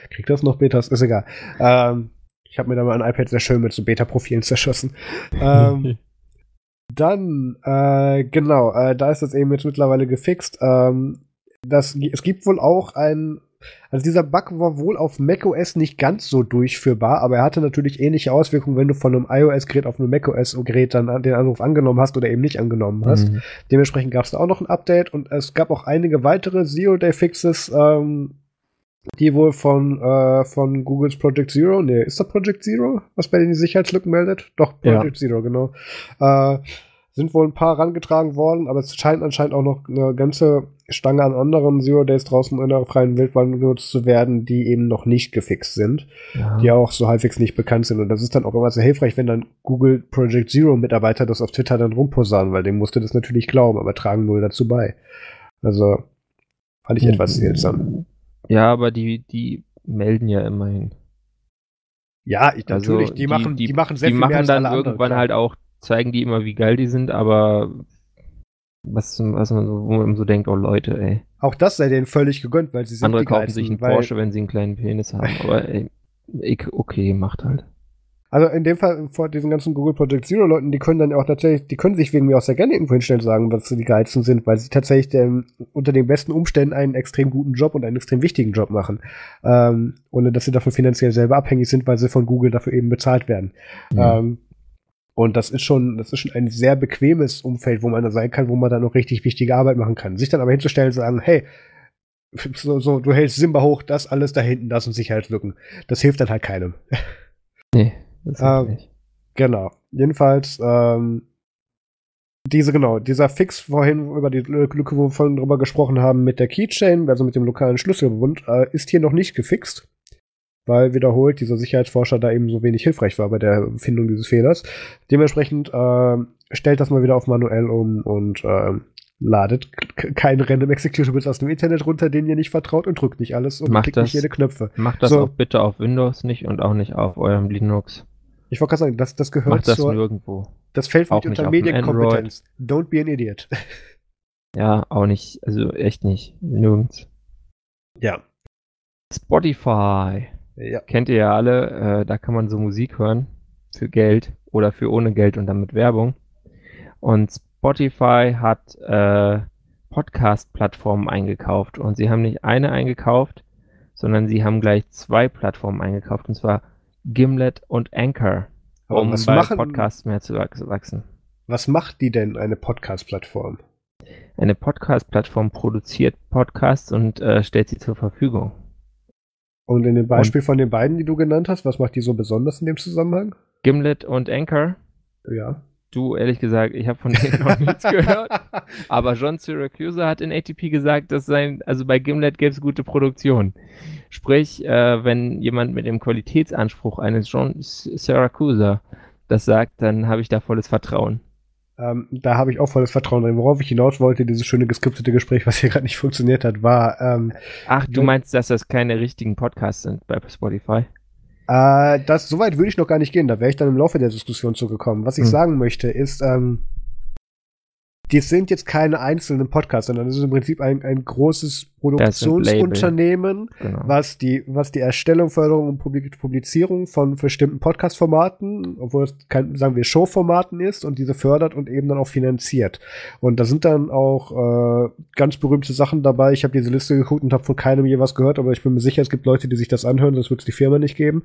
kriegt das noch Betas? Ist egal. Ähm, ich habe mir da mal ein iPad sehr schön mit so Beta-Profilen zerschossen. ähm, dann, äh, genau, äh, da ist das eben jetzt mittlerweile gefixt. Ähm, das, es gibt wohl auch ein also dieser Bug war wohl auf macOS nicht ganz so durchführbar, aber er hatte natürlich ähnliche Auswirkungen, wenn du von einem iOS-Gerät auf einem macOS-Gerät dann den Anruf angenommen hast oder eben nicht angenommen hast. Mhm. Dementsprechend gab es da auch noch ein Update und es gab auch einige weitere Zero-Day-Fixes, ähm, die wohl von, äh, von Googles Project Zero, nee, ist das Project Zero, was bei den Sicherheitslücken meldet? Doch, Project ja. Zero, genau. Äh, sind wohl ein paar rangetragen worden, aber es scheint anscheinend auch noch eine ganze Stange an anderen Zero Days draußen in der freien Wildbahn genutzt zu werden, die eben noch nicht gefixt sind, ja. die auch so halbwegs nicht bekannt sind. Und das ist dann auch immer sehr hilfreich, wenn dann Google Project Zero Mitarbeiter das auf Twitter dann rumposaunen, weil dem musste das natürlich glauben, aber tragen null dazu bei. Also fand ich mhm. etwas seltsam. Ja, aber die, die melden ja immerhin. Ja, ich, also natürlich, die, die, machen, die, die machen sehr die viel machen mehr als dann irgendwann anderen, halt auch zeigen die immer, wie geil die sind, aber was, was man so, wo man so denkt, oh Leute, ey. Auch das sei denen völlig gegönnt, weil sie sind Andere kaufen sich einen Porsche, wenn sie einen kleinen Penis haben, aber ey, okay, macht halt. Also in dem Fall vor diesen ganzen Google Project Zero Leuten, die können dann auch tatsächlich, die können sich wegen mir auch sehr gerne irgendwo hinstellen und sagen, dass sie die geilsten sind, weil sie tatsächlich ähm, unter den besten Umständen einen extrem guten Job und einen extrem wichtigen Job machen. Ähm, ohne dass sie davon finanziell selber abhängig sind, weil sie von Google dafür eben bezahlt werden. Ja. Ähm, und das ist schon, das ist schon ein sehr bequemes Umfeld, wo man da sein kann, wo man dann noch richtig wichtige Arbeit machen kann. Sich dann aber hinzustellen und sagen, hey, so, so, du hältst Simba hoch, das alles da hinten, das und Sicherheitslücken. Das hilft dann halt keinem. Nee, das hilft ähm, nicht. Genau. Jedenfalls, ähm, diese, genau, dieser Fix vorhin über die Lücke, wo wir vorhin drüber gesprochen haben, mit der Keychain, also mit dem lokalen Schlüsselbund, äh, ist hier noch nicht gefixt weil wiederholt dieser Sicherheitsforscher da eben so wenig hilfreich war bei der Findung dieses Fehlers. Dementsprechend äh, stellt das mal wieder auf manuell um und äh, ladet kein Random Executables aus dem Internet runter, denen ihr nicht vertraut und drückt nicht alles und macht klickt das, nicht jede Knöpfe. Macht das so. auch bitte auf Windows nicht und auch nicht auf eurem Linux. Ich wollte gerade sagen, das, das gehört Macht das zur, nirgendwo. Das fällt nicht unter Medienkompetenz. Don't be an idiot. Ja, auch nicht, also echt nicht. Nirgends. Ja. Spotify. Ja. Kennt ihr ja alle, äh, da kann man so Musik hören für Geld oder für ohne Geld und dann mit Werbung. Und Spotify hat äh, Podcast-Plattformen eingekauft und sie haben nicht eine eingekauft, sondern sie haben gleich zwei Plattformen eingekauft und zwar Gimlet und Anchor, um was bei machen, Podcasts mehr zu wachsen. Was macht die denn, eine Podcast-Plattform? Eine Podcast-Plattform produziert Podcasts und äh, stellt sie zur Verfügung. Und in dem Beispiel und von den beiden, die du genannt hast, was macht die so besonders in dem Zusammenhang? Gimlet und Anchor. Ja. Du, ehrlich gesagt, ich habe von denen noch nichts gehört. Aber John Syracuse hat in ATP gesagt, dass sein, also bei Gimlet gäbe es gute Produktion. Sprich, äh, wenn jemand mit dem Qualitätsanspruch eines John Syracuse das sagt, dann habe ich da volles Vertrauen. Ähm, da habe ich auch volles Vertrauen drin. Worauf ich hinaus wollte, dieses schöne geskriptete Gespräch, was hier gerade nicht funktioniert hat, war. Ähm, Ach, du meinst, dass das keine richtigen Podcasts sind bei Spotify? Äh, das, so weit würde ich noch gar nicht gehen. Da wäre ich dann im Laufe der Diskussion zugekommen. Was ich hm. sagen möchte, ist, ähm, die sind jetzt keine einzelnen Podcasts, sondern es ist im Prinzip ein, ein großes Produktionsunternehmen, genau. was, die, was die Erstellung, Förderung und Publizierung von bestimmten Podcast-Formaten, obwohl es kein, sagen wir, Show-Formaten ist und diese fördert und eben dann auch finanziert. Und da sind dann auch äh, ganz berühmte Sachen dabei. Ich habe diese Liste geguckt und habe von keinem je was gehört, aber ich bin mir sicher, es gibt Leute, die sich das anhören, sonst wird es die Firma nicht geben.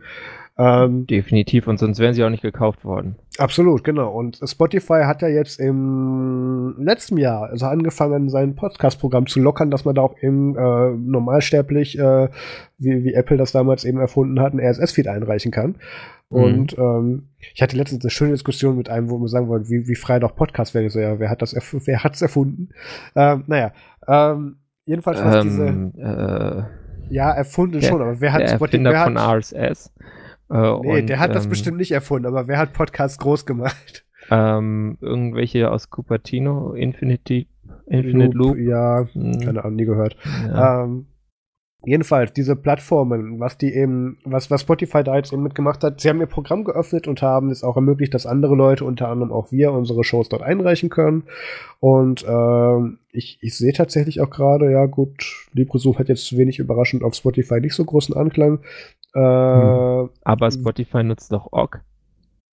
Ähm, Definitiv, und sonst wären sie auch nicht gekauft worden. Absolut, genau. Und Spotify hat ja jetzt im letzten Jahr also angefangen, sein Podcast-Programm zu lockern, dass man da auch im äh, normalsterblich, äh, wie, wie Apple das damals eben erfunden hat, ein RSS-Feed einreichen kann. Mhm. Und ähm, ich hatte letztens eine schöne Diskussion mit einem, wo wir sagen wollen, wie, wie frei doch Podcast wäre. So, ja, wer hat das wer hat's erfunden? Ähm, naja, ähm, jedenfalls was ähm, diese. Äh, ja, erfunden der, schon, aber wer hat der? Erfinder von RSS. Äh, nee, und, der hat das ähm, bestimmt nicht erfunden, aber wer hat Podcasts groß gemacht? Ähm, irgendwelche aus Cupertino, Infinity, Infinite Loop. Loop. Ja, hm. keine Ahnung, nie gehört. Ja. Ähm, jedenfalls, diese Plattformen, was die eben, was, was Spotify da jetzt eben mitgemacht hat, sie haben ihr Programm geöffnet und haben es auch ermöglicht, dass andere Leute, unter anderem auch wir, unsere Shows dort einreichen können. Und äh, ich, ich sehe tatsächlich auch gerade, ja gut, LibreZoom hat jetzt wenig überraschend auf Spotify nicht so großen Anklang. Äh, hm. Aber Spotify nutzt doch OGG,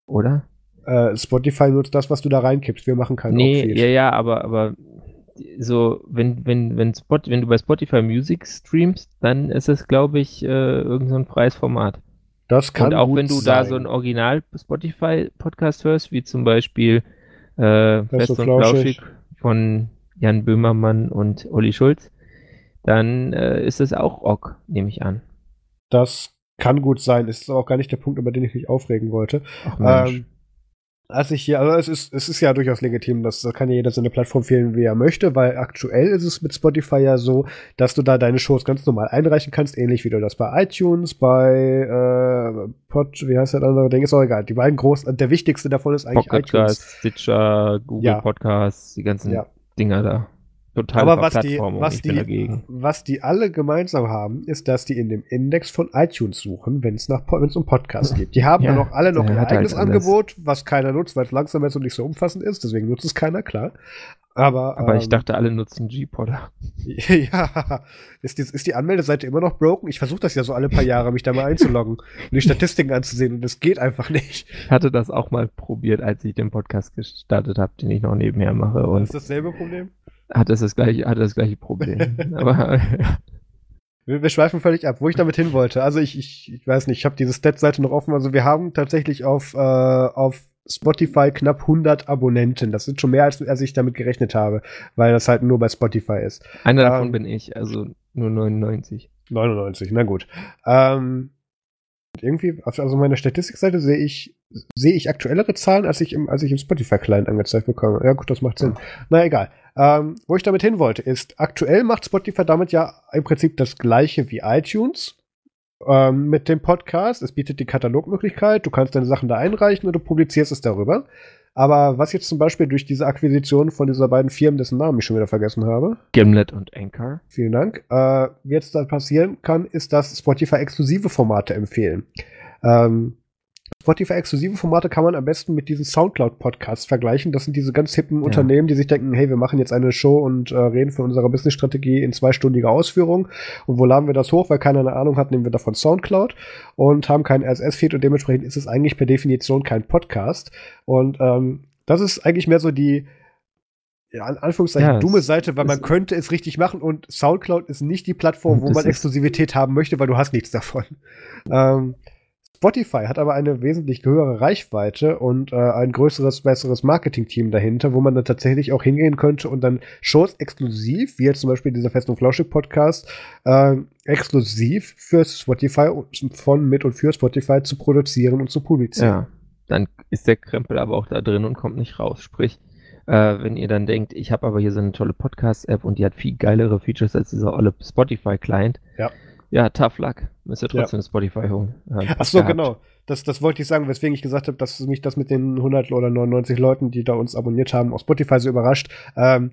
oder? Äh, Spotify nutzt das, was du da reinkippst. Wir machen keinen Nee, ja, ja, aber, aber so, wenn, wenn, wenn, Spot, wenn du bei Spotify Music streamst, dann ist es, glaube ich, äh, irgendein so freies Format. Das kann Und auch wenn du sein. da so ein Original Spotify Podcast hörst, wie zum Beispiel äh, Fest und Flauschig von Jan Böhmermann und Olli Schulz, dann äh, ist es auch OGG, nehme ich an. Das kann gut sein, ist auch gar nicht der Punkt, über den ich mich aufregen wollte. Ach, ähm, als ich hier, also es ist, es ist ja durchaus legitim, dass da kann ja jeder seine Plattform wählen, wie er möchte, weil aktuell ist es mit Spotify ja so, dass du da deine Shows ganz normal einreichen kannst, ähnlich wie du das bei iTunes, bei äh, Pod, wie heißt der andere Ding, ist auch egal. Die beiden großen, der wichtigste davon ist eigentlich Pocket iTunes. Stitcher, Google ja. Podcasts, die ganzen ja. Dinger da total Aber was die, was, die, was die alle gemeinsam haben, ist, dass die in dem Index von iTunes suchen, wenn es um Podcasts geht. Die haben ja, dann auch alle noch ein eigenes halt Angebot, was keiner nutzt, weil es langsam ist und nicht so umfassend ist. Deswegen nutzt es keiner, klar. Aber, Aber ähm, ich dachte, alle nutzen G-Podder. ja, ist die, ist die Anmeldeseite immer noch broken? Ich versuche das ja so alle paar Jahre, mich da mal einzuloggen und die Statistiken anzusehen und das geht einfach nicht. Ich hatte das auch mal probiert, als ich den Podcast gestartet habe, den ich noch nebenher mache. Und ist dasselbe Problem? Hat das das gleiche, hat das gleiche Problem. Aber wir, wir, schweifen völlig ab, wo ich damit hin wollte. Also ich, ich, ich weiß nicht, ich habe diese Stat-Seite noch offen. Also wir haben tatsächlich auf, äh, auf Spotify knapp 100 Abonnenten. Das sind schon mehr, als, als ich damit gerechnet habe, weil das halt nur bei Spotify ist. Einer ähm, davon bin ich, also nur 99. 99, na gut. Ähm, irgendwie, also meiner Statistikseite sehe ich, sehe ich aktuellere Zahlen, als ich im, als ich im Spotify-Client angezeigt bekomme. Ja, gut, das macht Sinn. Na egal. Ähm, wo ich damit hin wollte, ist, aktuell macht Spotify damit ja im Prinzip das gleiche wie iTunes ähm, mit dem Podcast. Es bietet die Katalogmöglichkeit, du kannst deine Sachen da einreichen und du publizierst es darüber. Aber was jetzt zum Beispiel durch diese Akquisition von dieser beiden Firmen, dessen Namen ich schon wieder vergessen habe. Gimlet und Anchor. Vielen Dank. Äh, jetzt da passieren kann, ist, dass Spotify exklusive Formate empfehlen. Ähm, Spotify-exklusive Formate kann man am besten mit diesen Soundcloud-Podcasts vergleichen. Das sind diese ganz hippen ja. Unternehmen, die sich denken, hey, wir machen jetzt eine Show und äh, reden für unsere Business-Strategie in zweistündiger Ausführung. Und wo laden wir das hoch? Weil keiner eine Ahnung hat, nehmen wir davon Soundcloud und haben keinen RSS-Feed und dementsprechend ist es eigentlich per Definition kein Podcast. Und ähm, das ist eigentlich mehr so die, ja, in Anführungszeichen ja, dumme Seite, weil man könnte es richtig machen und Soundcloud ist nicht die Plattform, wo man Exklusivität haben möchte, weil du hast nichts davon. Ähm, Spotify hat aber eine wesentlich höhere Reichweite und äh, ein größeres, besseres Marketing-Team dahinter, wo man dann tatsächlich auch hingehen könnte und dann Shows exklusiv, wie jetzt zum Beispiel dieser Fest und Flauschig Podcast, äh, exklusiv für Spotify von, mit und für Spotify zu produzieren und zu publizieren. Ja. dann ist der Krempel aber auch da drin und kommt nicht raus. Sprich, äh, wenn ihr dann denkt, ich habe aber hier so eine tolle Podcast-App und die hat viel geilere Features als dieser olle Spotify-Client. Ja. Ja, tough luck. Müsst ihr trotzdem ja. Spotify holen. Äh, Ach so, genau. Das, das wollte ich sagen, weswegen ich gesagt habe, dass mich das mit den 100 oder 99 Leuten, die da uns abonniert haben, auf Spotify so überrascht. Ähm,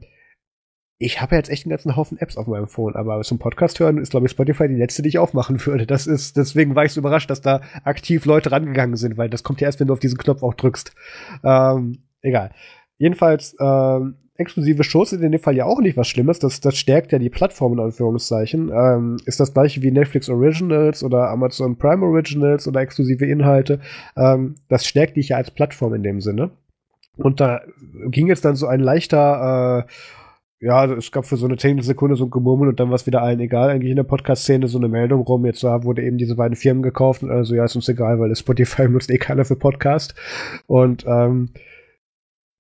ich habe jetzt echt einen ganzen Haufen Apps auf meinem Phone, aber zum Podcast hören ist, glaube ich, Spotify die letzte, die ich aufmachen würde. Das ist, deswegen war ich so überrascht, dass da aktiv Leute rangegangen sind, weil das kommt ja erst, wenn du auf diesen Knopf auch drückst. Ähm, egal. Jedenfalls, ähm, exklusive Shows sind in dem Fall ja auch nicht was Schlimmes. Das, das stärkt ja die Plattform in Anführungszeichen. Ähm, ist das gleiche wie Netflix Originals oder Amazon Prime Originals oder exklusive Inhalte. Ähm, das stärkt dich ja als Plattform in dem Sinne. Und da ging jetzt dann so ein leichter, äh, ja, es gab für so eine Sekunde so ein Gemurmel und dann war es wieder allen egal, eigentlich in der Podcast-Szene so eine Meldung rum, jetzt da wurde eben diese beiden Firmen gekauft und also ja, ist uns egal, weil Spotify nutzt eh keiner für Podcast. Und ähm,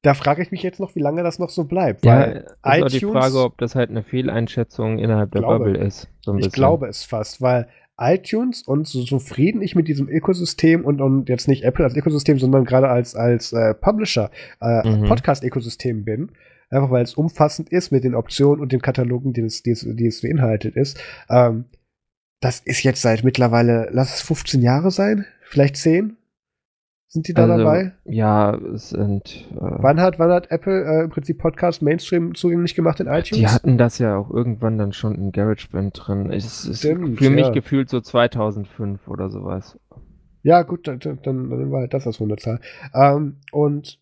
da frage ich mich jetzt noch, wie lange das noch so bleibt. Ja, weil ist iTunes, die Frage, ob das halt eine Fehleinschätzung innerhalb der glaube, Bubble ist. So ich glaube es fast, weil iTunes und so zufrieden ich mit diesem Ökosystem und, und jetzt nicht Apple als Ökosystem, sondern gerade als, als äh, Publisher, äh, mhm. Podcast-Ökosystem bin, einfach weil es umfassend ist mit den Optionen und den Katalogen, die es, die es, die es beinhaltet ist. Ähm, das ist jetzt seit mittlerweile, lass es 15 Jahre sein, vielleicht 10, sind die da also, dabei? Ja, es sind. Äh, wann, hat, wann hat Apple äh, im Prinzip Podcast Mainstream zugänglich gemacht in iTunes? Die hatten das ja auch irgendwann dann schon in GarageBand drin. Es ist Stimmt, für mich ja. gefühlt so 2005 oder sowas. Ja, gut, dann, dann, dann war halt das das Wunderzahl. Ähm, und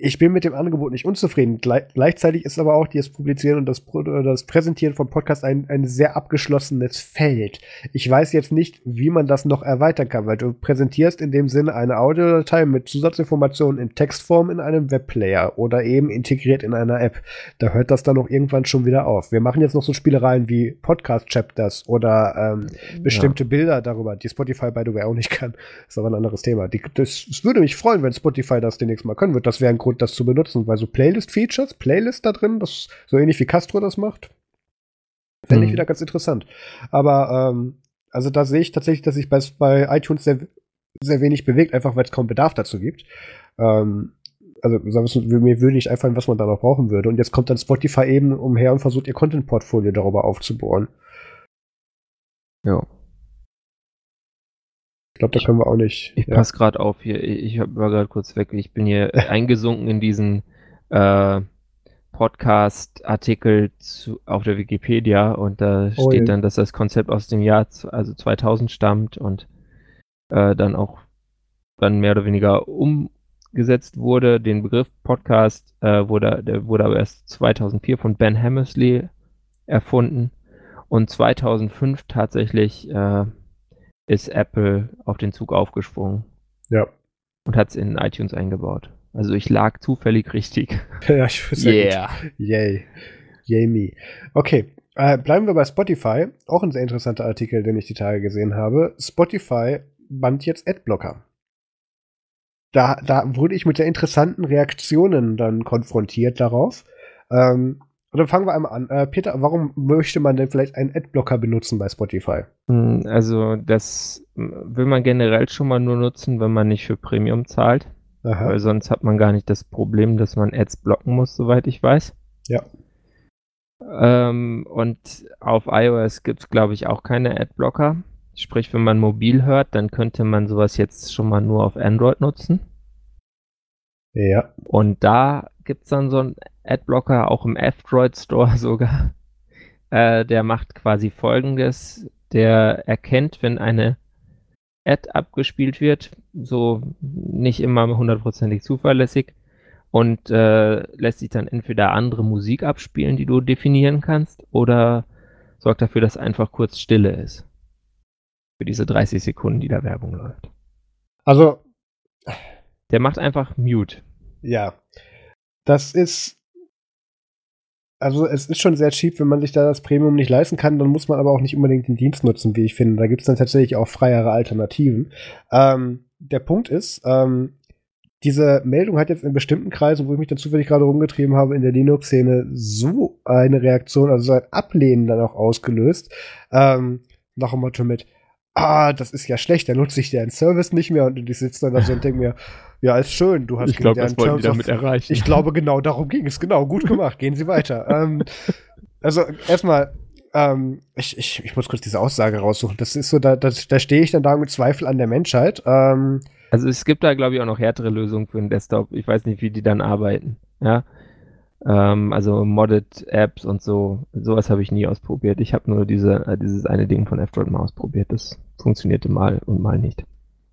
ich bin mit dem Angebot nicht unzufrieden. Gle gleichzeitig ist aber auch das Publizieren und das, das Präsentieren von Podcasts ein, ein sehr abgeschlossenes Feld. Ich weiß jetzt nicht, wie man das noch erweitern kann, weil du präsentierst in dem Sinne eine Audiodatei mit Zusatzinformationen in Textform in einem Webplayer oder eben integriert in einer App. Da hört das dann auch irgendwann schon wieder auf. Wir machen jetzt noch so Spielereien wie Podcast-Chapters oder ähm, bestimmte ja. Bilder darüber, die Spotify by the way auch nicht kann. Das ist aber ein anderes Thema. Die, das, das würde mich freuen, wenn Spotify das demnächst mal können wird. Das wäre ein Grund, das zu benutzen, weil so Playlist-Features, Playlist da drin, das so ähnlich wie Castro das macht, fände ich mhm. wieder ganz interessant. Aber ähm, also da sehe ich tatsächlich, dass sich bei, bei iTunes sehr, sehr wenig bewegt, einfach weil es kaum Bedarf dazu gibt. Ähm, also mir würde nicht einfallen, was man da noch brauchen würde. Und jetzt kommt dann Spotify eben umher und versucht ihr Content-Portfolio darüber aufzubohren. Ja. Ich glaube, da können wir auch nicht. Ich ja. passe gerade auf hier. Ich war gerade kurz weg. Ich bin hier eingesunken in diesen äh, Podcast-Artikel auf der Wikipedia und da oh, steht ja. dann, dass das Konzept aus dem Jahr also 2000 stammt und äh, dann auch dann mehr oder weniger umgesetzt wurde. Den Begriff Podcast äh, wurde, der wurde aber erst 2004 von Ben Hammersley erfunden und 2005 tatsächlich äh, ist Apple auf den Zug aufgesprungen. Ja. Und hat es in iTunes eingebaut. Also ich lag zufällig richtig. ja, ich würde yeah. Gut. Yay. Yay me. Okay, äh, bleiben wir bei Spotify. Auch ein sehr interessanter Artikel, den ich die Tage gesehen habe. Spotify band jetzt Adblocker. Da, da wurde ich mit der interessanten Reaktionen dann konfrontiert darauf. Ähm, und dann fangen wir einmal an. Äh, Peter, warum möchte man denn vielleicht einen Adblocker benutzen bei Spotify? Hm, also, das will man generell schon mal nur nutzen, wenn man nicht für Premium zahlt. Aha. Weil sonst hat man gar nicht das Problem, dass man Ads blocken muss, soweit ich weiß. Ja. Ähm, und auf iOS gibt es, glaube ich, auch keine Adblocker. Sprich, wenn man mobil hört, dann könnte man sowas jetzt schon mal nur auf Android nutzen. Ja. Und da gibt es dann so einen Adblocker, auch im F-Droid Store sogar. Äh, der macht quasi folgendes. Der erkennt, wenn eine Ad abgespielt wird, so nicht immer hundertprozentig zuverlässig und äh, lässt sich dann entweder andere Musik abspielen, die du definieren kannst, oder sorgt dafür, dass einfach kurz Stille ist. Für diese 30 Sekunden, die da Werbung läuft. Also. Der macht einfach Mute. Ja. Das ist. Also es ist schon sehr cheap, wenn man sich da das Premium nicht leisten kann, dann muss man aber auch nicht unbedingt den Dienst nutzen, wie ich finde. Da gibt es dann tatsächlich auch freiere Alternativen. Ähm, der Punkt ist, ähm, diese Meldung hat jetzt in bestimmten Kreisen, wo ich mich dann zufällig gerade rumgetrieben habe, in der Linux-Szene so eine Reaktion, also so ein Ablehnen dann auch ausgelöst. Ähm, nach dem Motto mit, ah, das ist ja schlecht, da nutze ich deren Service nicht mehr und ich sitze dann da so und denke mir, ja, ist schön, du hast Ich glaube, das wollten die damit erreichen. Ich glaube, genau darum ging es. Genau, gut gemacht. Gehen Sie weiter. ähm, also erstmal, ähm, ich, ich, ich muss kurz diese Aussage raussuchen. Das ist so, da, da, da stehe ich dann da mit Zweifel an der Menschheit. Ähm, Also es gibt da, glaube ich, auch noch härtere Lösungen für den Desktop. Ich weiß nicht, wie die dann arbeiten. Ja. Ähm, also Modded Apps und so. Sowas habe ich nie ausprobiert. Ich habe nur diese, äh, dieses eine Ding von F-Droid mal ausprobiert. Das funktionierte mal und mal nicht.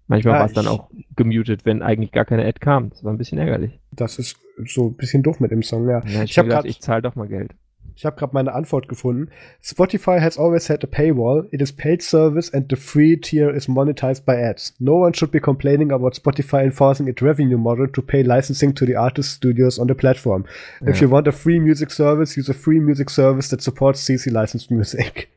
Manchmal Ja, war es dann auch gemutet, wenn eigentlich gar keine Ad kam. Das war ein bisschen ärgerlich. das ist so ein bisschen doof mit dem Song, ja. Ja, Ich ich habe ich zahle doch mal Geld. Ich habe gerade meine Antwort gefunden. Spotify has always had a paywall. It is paid service and the free tier is monetized by ads. No one should be complaining about Spotify enforcing its revenue model to pay licensing to the artist studios on the platform. If Ja. you want a free music service, use a free music service that supports CC licensed music.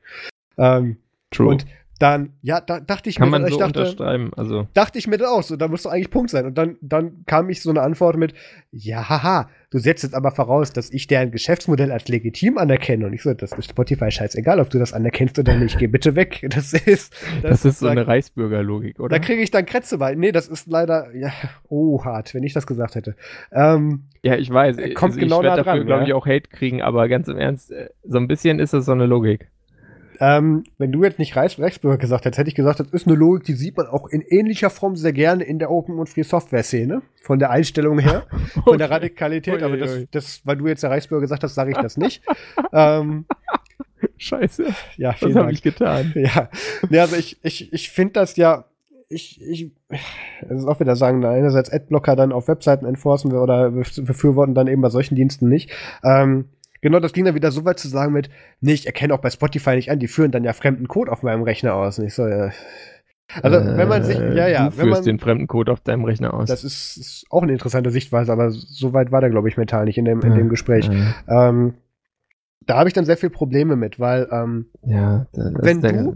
ähm, True. und dann, ja, da dachte ich Kann mir, man ich so dachte, unterschreiben. Also, dachte ich mir dann auch so, da muss doch eigentlich Punkt sein. Und dann, dann kam ich so eine Antwort mit, ja, haha, du setzt jetzt aber voraus, dass ich deren Geschäftsmodell als legitim anerkenne. Und ich so, das ist Spotify scheißegal, ob du das anerkennst oder nicht. Geh bitte weg. Das ist, das, ist so eine Reichsbürgerlogik, oder? Da kriege ich dann Krätze bei. Nee, das ist leider, ja, oh, hart, wenn ich das gesagt hätte. Ähm, Ja, ich weiß. Kommt also genau ich werd nah dafür, glaube ich, auch Hate kriegen, aber ganz im Ernst, äh, so ein bisschen ist das so eine Logik. Ähm, wenn du jetzt nicht Reichs Rechtsbürger gesagt hättest, hätte ich gesagt, das ist eine Logik, die sieht man auch in ähnlicher Form sehr gerne in der Open- und Free-Software-Szene. Von der Einstellung her, von der Radikalität. Aber das, das, weil du jetzt der Reichsbürger gesagt hast, sage ich das nicht. ähm, Scheiße, ja, was vielen habe Dank. ich getan? Ja, nee, also ich, ich, ich finde das ja, ich, ich, das ist auch wieder sagen, einerseits Adblocker dann auf Webseiten enforcen wir oder bef- befürworten dann eben bei solchen Diensten nicht. Ähm, genau, das ging dann wieder so weit zu sagen mit, nee, ich erkenne auch bei Spotify nicht an, die führen dann ja fremden Code auf meinem Rechner aus. Und ich so, ja. Also, wenn man sich, Äh, ja, ja, Du führst man, den fremden Code auf deinem Rechner aus. das ist, ist auch eine interessante Sichtweise, aber so weit war der, glaube ich, mental nicht in dem, in dem Gespräch. Ja, Ähm, da habe ich dann sehr viel Probleme mit, weil, ähm, ja Wenn du-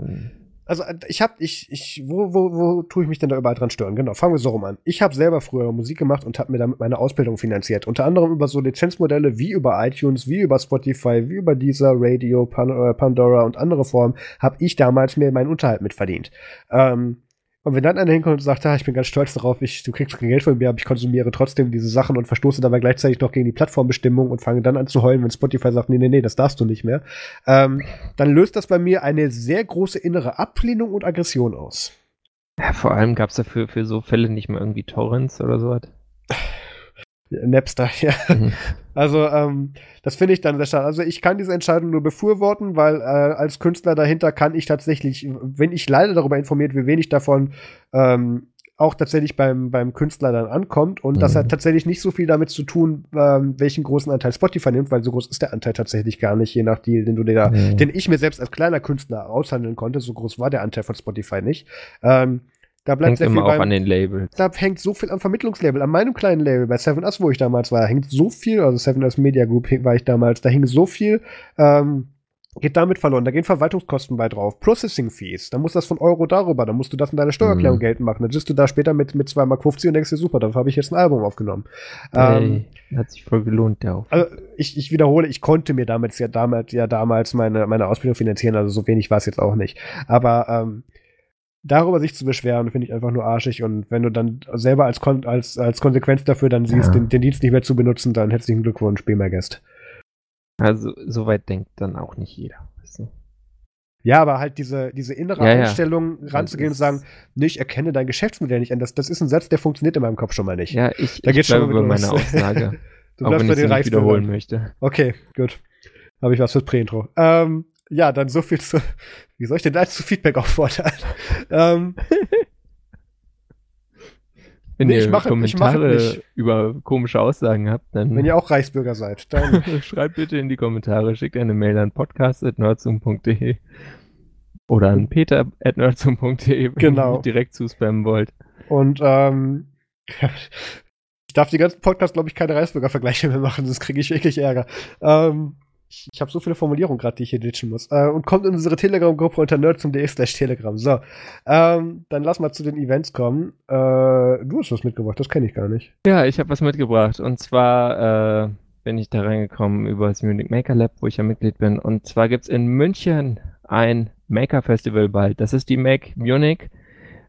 Also äh, ich habe, ich, ich, wo, wo, wo tue ich mich denn da überall dran stören? Genau, fangen wir so rum an. Ich habe selber früher Musik gemacht und habe mir damit meine Ausbildung finanziert. Unter anderem über so Lizenzmodelle wie über iTunes, wie über Spotify, wie über Deezer, Radio, äh, Pandora und andere Formen habe ich damals mir meinen Unterhalt mitverdient. Ähm, und wenn dann einer hinkommt und sagt, ah, ich bin ganz stolz darauf, ich, du kriegst kein Geld von mir, aber ich konsumiere trotzdem diese Sachen und verstoße dabei gleichzeitig noch gegen die Plattformbestimmung und fange dann an zu heulen, wenn Spotify sagt, nee, nee, nee, das darfst du nicht mehr, ähm, dann löst das bei mir eine sehr große innere Ablehnung und Aggression aus. ja, vor allem gab es dafür für so Fälle nicht mehr irgendwie Torrents oder sowas. Napster, ja. Mhm. Also, ähm, das finde ich dann sehr schade. Also, ich kann diese Entscheidung nur befürworten, weil äh, als Künstler dahinter kann ich tatsächlich, wenn ich leider darüber informiert, wie wenig davon ähm, auch tatsächlich beim, beim Künstler dann ankommt und das Mhm. hat tatsächlich nicht so viel damit zu tun, ähm, welchen großen Anteil Spotify nimmt, weil so groß ist der Anteil tatsächlich gar nicht, je nach Deal, den du dir da, Mhm. den ich mir selbst als kleiner Künstler aushandeln konnte. So groß war der Anteil von Spotify nicht. Ähm, da bleibt Hängt sehr viel immer auch beim, an den Labels. da hängt so viel am Vermittlungslabel, an meinem kleinen Label, bei Seven Us, wo ich damals war, hängt so viel, also Seven Us Media Group war ich damals, da hing so viel, ähm, geht damit verloren. Da gehen Verwaltungskosten bei drauf, Processing Fees, da muss das von Euro darüber, da musst du das in deiner Steuererklärung Mhm. geltend machen. Dann sitzt du da später mit, mit 2 Mark 50 und denkst dir, super, dafür habe ich jetzt ein Album aufgenommen. Ähm, Ey, hat sich voll gelohnt, der Aufwand. also ich, ich wiederhole, ich konnte mir damals ja damals ja damals meine, meine Ausbildung finanzieren, also so wenig war es jetzt auch nicht. Aber ähm, darüber sich zu beschweren, finde ich einfach nur arschig. Und wenn du dann selber als, Kon als, als Konsequenz dafür dann siehst, Ja. den, den Dienst nicht mehr zu benutzen, dann herzlichen Glückwunsch, Guest. Also, soweit denkt dann auch nicht jeder. Weißt du? Ja, aber halt diese, diese innere Ja, ja. Einstellung ranzugehen und ist- sagen, nee, ich erkenne dein Geschäftsmodell nicht an. Das, das ist ein Satz, der funktioniert in meinem Kopf schon mal nicht. Ja, ich, Da ich geht's schon mal meiner los. Aussage. du auch wenn ich sie nicht wiederholen möchte. Okay, gut. Habe ich was fürs Prä-Intro. Ähm, ja, dann so viel zu. Wie soll ich denn da zu Feedback auffordern? ähm, Wenn Nee, ihr mache Kommentare über komische Aussagen habt, dann wenn ihr auch Reichsbürger seid, dann. schreibt bitte in die Kommentare, schickt eine Mail an podcast.nerdzoom.de oder an peter.nerdzoom.de, wenn Genau. ihr direkt zuspammen wollt. Und ähm, ich darf die ganzen Podcasts, glaube ich, keine Reichsbürger-Vergleiche mehr machen, sonst kriege ich wirklich Ärger. Ähm, ich habe so viele Formulierungen gerade, die ich hier ditchen muss. Äh, und kommt in unsere Telegram-Gruppe unter nerdsum.de slash telegram. So, ähm, dann lass mal zu den Events kommen. Äh, du hast was mitgebracht, das kenne ich gar nicht. Ja, ich habe was mitgebracht. Und zwar äh, bin ich da reingekommen über das Munich Maker Lab, wo ich ja Mitglied bin. Und zwar gibt's in München ein Maker Festival bald. Das ist die Mac Munich.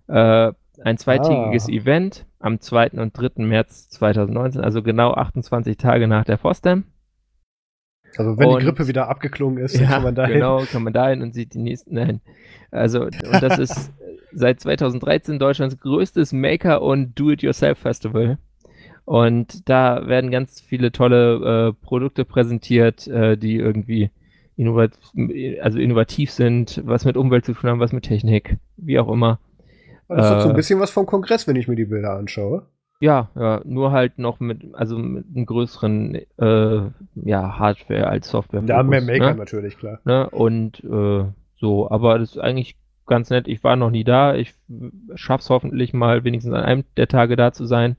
Äh, ein zweitägiges ah. Event am 2. und 3. März 2019, also genau 28 Tage nach der FOSDEM. Also wenn und, die Grippe wieder abgeklungen ist, ja, kann man dahin. Genau, kann man dahin und sieht die nächsten. Nein. Also, und das ist seit 2013 Deutschlands größtes Maker- und Do-it-yourself-Festival. Und da werden ganz viele tolle äh, Produkte präsentiert, äh, die irgendwie innovat also innovativ sind, was mit Umwelt zu tun haben, was mit Technik, wie auch immer. Das ist äh, so ein äh, bisschen was vom Kongress, wenn ich mir die Bilder anschaue. Ja, ja, nur halt noch mit, also mit einem größeren äh, ja, Hardware als Software. Ja, mehr Maker ne? natürlich, klar. Ne? Und äh, so, aber das ist eigentlich ganz nett. Ich war noch nie da. Ich schaff's hoffentlich mal wenigstens an einem der Tage da zu sein.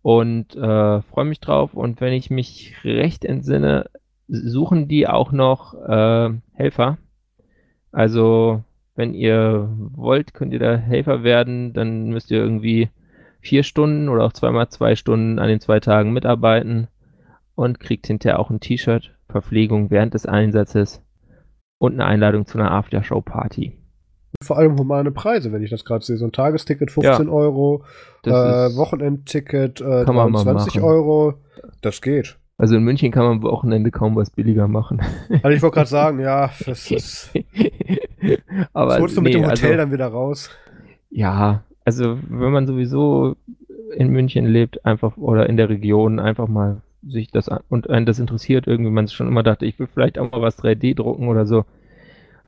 Und äh, freue mich drauf. Und wenn ich mich recht entsinne, suchen die auch noch äh, Helfer. Also, wenn ihr wollt, könnt ihr da Helfer werden. Dann müsst ihr irgendwie vier Stunden oder auch zweimal zwei Stunden an den zwei Tagen mitarbeiten und kriegt hinterher auch ein T-Shirt, Verpflegung während des Einsatzes und eine Einladung zu einer Aftershow-Party. Vor allem humane Preise, wenn ich das gerade sehe. So ein Tagesticket 15 ja, Euro, äh, Wochenendticket äh, 23 Euro. Das geht. Also in München kann man am Wochenende kaum was billiger machen. Also ich wollte gerade sagen, ja, das ist. Aber das holst du nee, mit dem Hotel also, dann wieder raus. Ja, also wenn man sowieso in München lebt, einfach oder in der Region, einfach mal sich das und einen das interessiert, irgendwie man schon immer dachte, ich will vielleicht auch mal was 3D drucken oder so.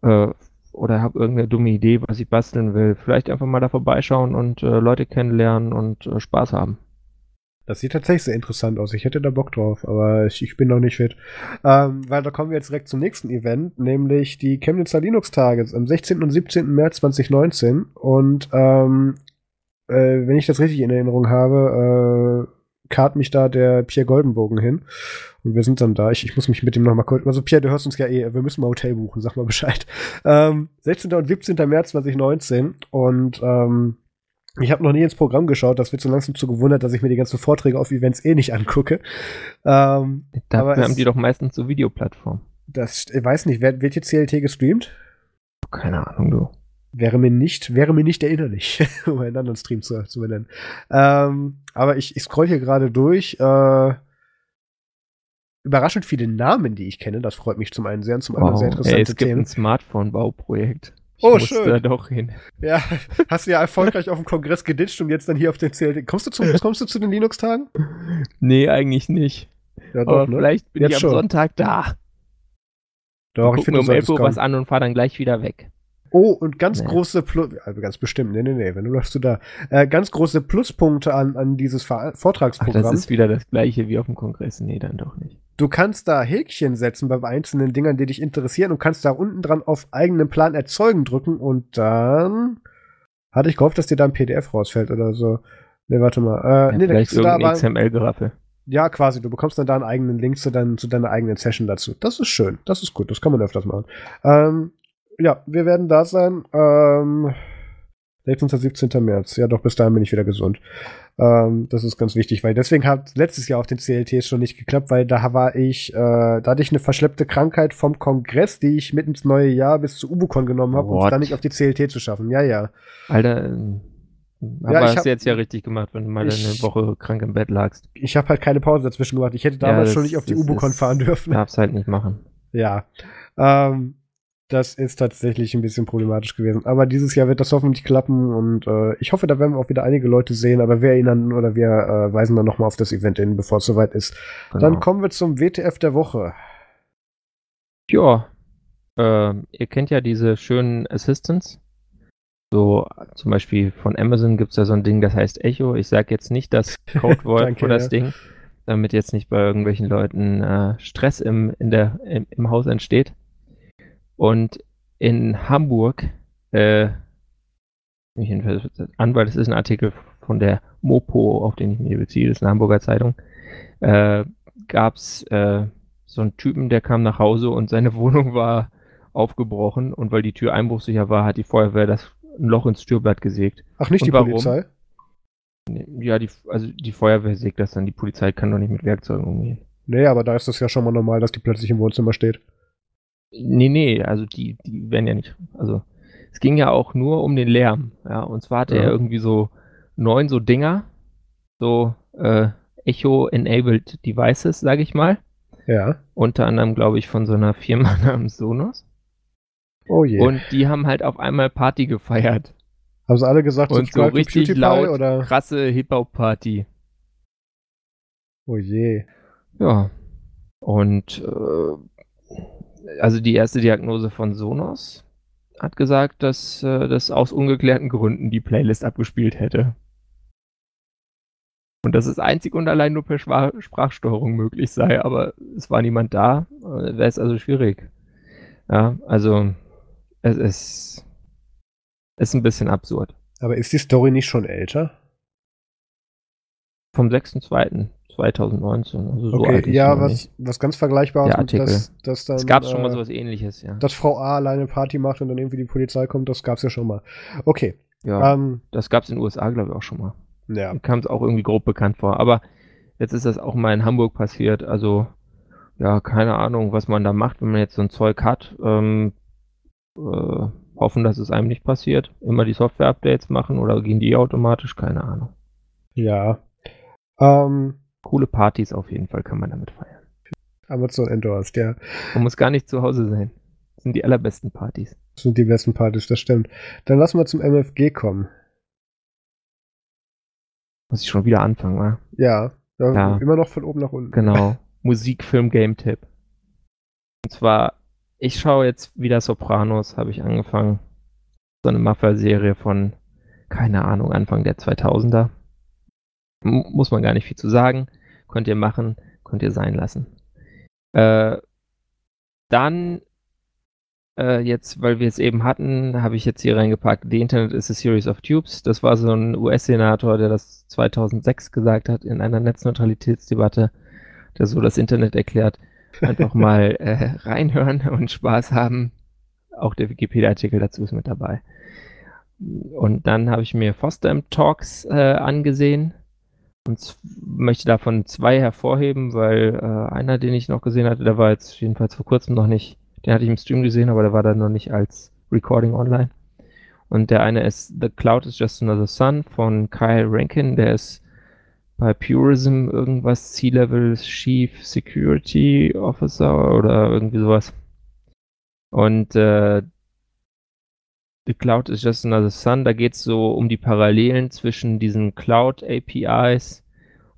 Äh, oder habe irgendeine dumme Idee, was ich basteln will. Vielleicht einfach mal da vorbeischauen und äh, Leute kennenlernen und äh, Spaß haben. Das sieht tatsächlich sehr interessant aus. Ich hätte da Bock drauf, aber ich, ich bin noch nicht fit. Ähm, weil da kommen wir jetzt direkt zum nächsten Event, nämlich die Chemnitzer Linux-Tage am 16. und 17. März 2019. Und ähm, äh, wenn ich das richtig in Erinnerung habe, äh, kart mich da der Pierre Goldenbogen hin. Und wir sind dann da. Ich, ich muss mich mit dem nochmal kurz. Also, Pierre, du hörst uns ja eh. Wir müssen mal Hotel buchen. Sag mal Bescheid. Ähm, 16. und 17. März 2019. Und ähm, ich habe noch nie ins Programm geschaut. Das wird so langsam zu gewundert, dass ich mir die ganzen Vorträge auf Events eh nicht angucke. Ähm, Dafür haben die doch meistens so Videoplattformen. Das, ich weiß nicht. Wird, wird jetzt CLT gestreamt? Keine Ahnung, du. Wäre mir nicht, wäre mir nicht erinnerlich, um einen anderen Stream zu, zu benennen. Ähm, aber ich, ich scroll hier gerade durch. Äh, überraschend viele Namen, die ich kenne. Das freut mich zum einen sehr und zum anderen wow. sehr interessante Ey, es Themen. gibt ein Smartphone-Bauprojekt. Ich oh, schön. da doch hin. Ja, hast du ja erfolgreich auf dem Kongress geditcht und jetzt dann hier auf den CLD. Kommst du, zum, kommst du zu den Linux-Tagen? Nee, eigentlich nicht. Ja, doch, Aber ne? vielleicht bin jetzt ich am schon. Sonntag da. Doch, ich finde, um 11 Uhr was an und fahr dann gleich wieder weg. Oh, und ganz nee. große Plus, also ganz bestimmt, nee, nee, nee, wenn du läufst du da, äh, ganz große Pluspunkte an, an dieses Vortragsprogramm. Ach, das ist wieder das gleiche wie auf dem Kongress, nee, dann doch nicht. Du kannst da Häkchen setzen bei einzelnen Dingern, die dich interessieren und kannst da unten dran auf eigenen Plan erzeugen drücken und dann hatte ich gehofft, dass dir da ein PDF rausfällt oder so. Nee, warte mal. Äh, ja, nee, vielleicht da aber, XML-Geraffel. Ja, quasi. Du bekommst dann da einen eigenen Link zu, dein, zu deiner eigenen Session dazu. Das ist schön. Das ist gut. Das kann man öfters machen. Ähm, ja, wir werden da sein. Ähm, 16. 17. März. Ja, doch, bis dahin bin ich wieder gesund. Ähm, das ist ganz wichtig, weil deswegen hat letztes Jahr auf den CLTs schon nicht geklappt, weil da war ich, äh, da hatte ich eine verschleppte Krankheit vom Kongress, die ich mit ins neue Jahr bis zu Ubucon genommen habe, um es dann nicht auf die CLT zu schaffen. Ja, ja. Alter, ähm, aber ja, hast hab, du jetzt ja richtig gemacht, wenn du mal ich, eine Woche krank im Bett lagst. Ich habe halt keine Pause dazwischen gemacht. Ich hätte damals ja, schon nicht auf die Ubucon fahren dürfen. Darf's halt nicht machen. Ja. Ähm, das ist tatsächlich ein bisschen problematisch gewesen. Aber dieses Jahr wird das hoffentlich klappen und äh, ich hoffe, da werden wir auch wieder einige Leute sehen, aber wir erinnern oder wir äh, weisen dann nochmal auf das Event hin, bevor es soweit ist. Genau. Dann kommen wir zum WTF der Woche. Ja, äh, ihr kennt ja diese schönen Assistants. So zum Beispiel von Amazon gibt es ja so ein Ding, das heißt Echo. Ich sage jetzt nicht das Codewort für das ja. Ding, damit jetzt nicht bei irgendwelchen Leuten äh, Stress im, in der, im, im Haus entsteht. Und in Hamburg, äh, an, weil das ist ein Artikel von der Mopo, auf den ich mich beziehe, das ist eine Hamburger Zeitung, äh, gab es äh, so einen Typen, der kam nach Hause und seine Wohnung war aufgebrochen und weil die Tür einbruchsicher war, hat die Feuerwehr das Loch ins Türblatt gesägt. Ach, nicht und die warum? Polizei? Ja, die, also die Feuerwehr sägt das dann, die Polizei kann doch nicht mit Werkzeugen umgehen. Nee, aber da ist das ja schon mal normal, dass die plötzlich im Wohnzimmer steht. Nee, nee, also die, die werden ja nicht, also es ging ja auch nur um den Lärm, ja, und zwar hatte Ja. er irgendwie so neun so Dinger, so äh, Echo-enabled Devices, sage ich mal, Ja. unter anderem, glaube ich, von so einer Firma namens Sonos Oh je. und die haben halt auf einmal Party gefeiert Haben sie alle gesagt, und so richtig PewDiePie, laut, oder? krasse Hip-Hop-Party. Oh je. Ja. Und äh, also die erste Diagnose von Sonos hat gesagt, dass äh, das aus ungeklärten Gründen die Playlist abgespielt hätte. Und dass es einzig und allein nur per Schwa Sprachsteuerung möglich sei, aber es war niemand da, äh, wäre es also schwierig. Ja, also es ist, ist ein bisschen absurd. Aber ist die Story nicht schon älter? Vom 6.2.2019, also so okay, alt ist ja, was, nicht. was ganz Vergleichbares Der mit, Artikel. dass, dass dann. Es gab schon mal äh, sowas ähnliches, ja. Dass Frau A alleine Party macht und dann irgendwie die Polizei kommt, das gab's ja schon mal. Okay. ja. Ähm, Das gab es in den USA, glaube ich, auch schon mal. ja. Kam es auch irgendwie grob bekannt vor. Aber jetzt ist das auch mal in Hamburg passiert. Also, ja, keine Ahnung, was man da macht, wenn man jetzt so ein Zeug hat. Ähm, äh, hoffen, dass es einem nicht passiert. Immer die Software-Updates machen oder gehen die automatisch? Keine Ahnung. Ja. Ähm, Coole Partys auf jeden Fall kann man damit feiern. Amazon endorsed, ja. Man muss gar nicht zu Hause sein. Das sind die allerbesten Partys. Das sind die besten Partys, das stimmt. Dann lassen wir zum MFG kommen. Muss ich schon wieder anfangen, wa? Ja. ja, Ja. Immer noch von oben nach unten. Genau. Musik, Film, Game-Tipp. Und zwar, ich schaue jetzt wieder Sopranos, habe ich angefangen. So eine Mafia-Serie von, keine Ahnung, Anfang der 2000er. Muss man gar nicht viel zu sagen. Könnt ihr machen, könnt ihr sein lassen. Äh, dann, äh, jetzt, weil wir es eben hatten, habe ich jetzt hier reingepackt, The Internet is a Series of Tubes. Das war so ein US-Senator, der das 2006 gesagt hat in einer Netzneutralitätsdebatte, der so das Internet erklärt. Einfach mal äh, reinhören und Spaß haben. Auch der Wikipedia-Artikel dazu ist mit dabei. Und dann habe ich mir Fosdam Talks äh, angesehen und möchte davon zwei hervorheben, weil äh, einer, den ich noch gesehen hatte, der war jetzt jedenfalls vor kurzem noch nicht, den hatte ich im Stream gesehen, aber der war dann noch nicht als Recording online. Und der eine ist The Cloud is Just Another Sun von Kyle Rankin, der ist bei Purism irgendwas C-Level Chief Security Officer oder irgendwie sowas. Und äh, The Cloud is Just Another Sun, da geht es so um die Parallelen zwischen diesen Cloud APIs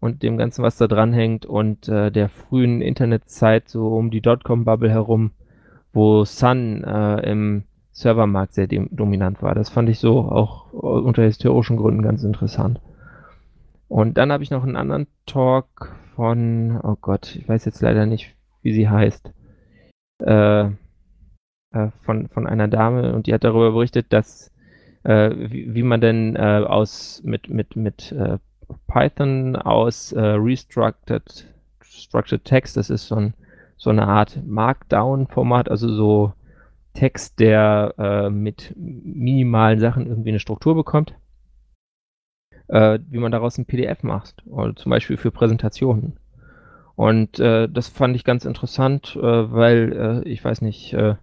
und dem Ganzen, was da dranhängt und äh, der frühen Internetzeit, so um die Dotcom-Bubble herum, wo Sun äh, im Servermarkt sehr dominant war. Das fand ich so auch unter historischen Gründen ganz interessant. Und dann habe ich noch einen anderen Talk von, oh Gott, ich weiß jetzt leider nicht, wie sie heißt, äh, äh, von, von einer Dame und die hat darüber berichtet, dass äh, wie, wie man denn äh, aus mit, mit, mit äh, Python aus äh, Restructured Structured Text, das ist so, ein, so eine Art Markdown-Format, also so Text, der äh, mit minimalen Sachen irgendwie eine Struktur bekommt, wie man daraus ein PDF macht, oder zum Beispiel für Präsentationen. Und äh, das fand ich ganz interessant, äh, weil äh, ich weiß nicht, äh,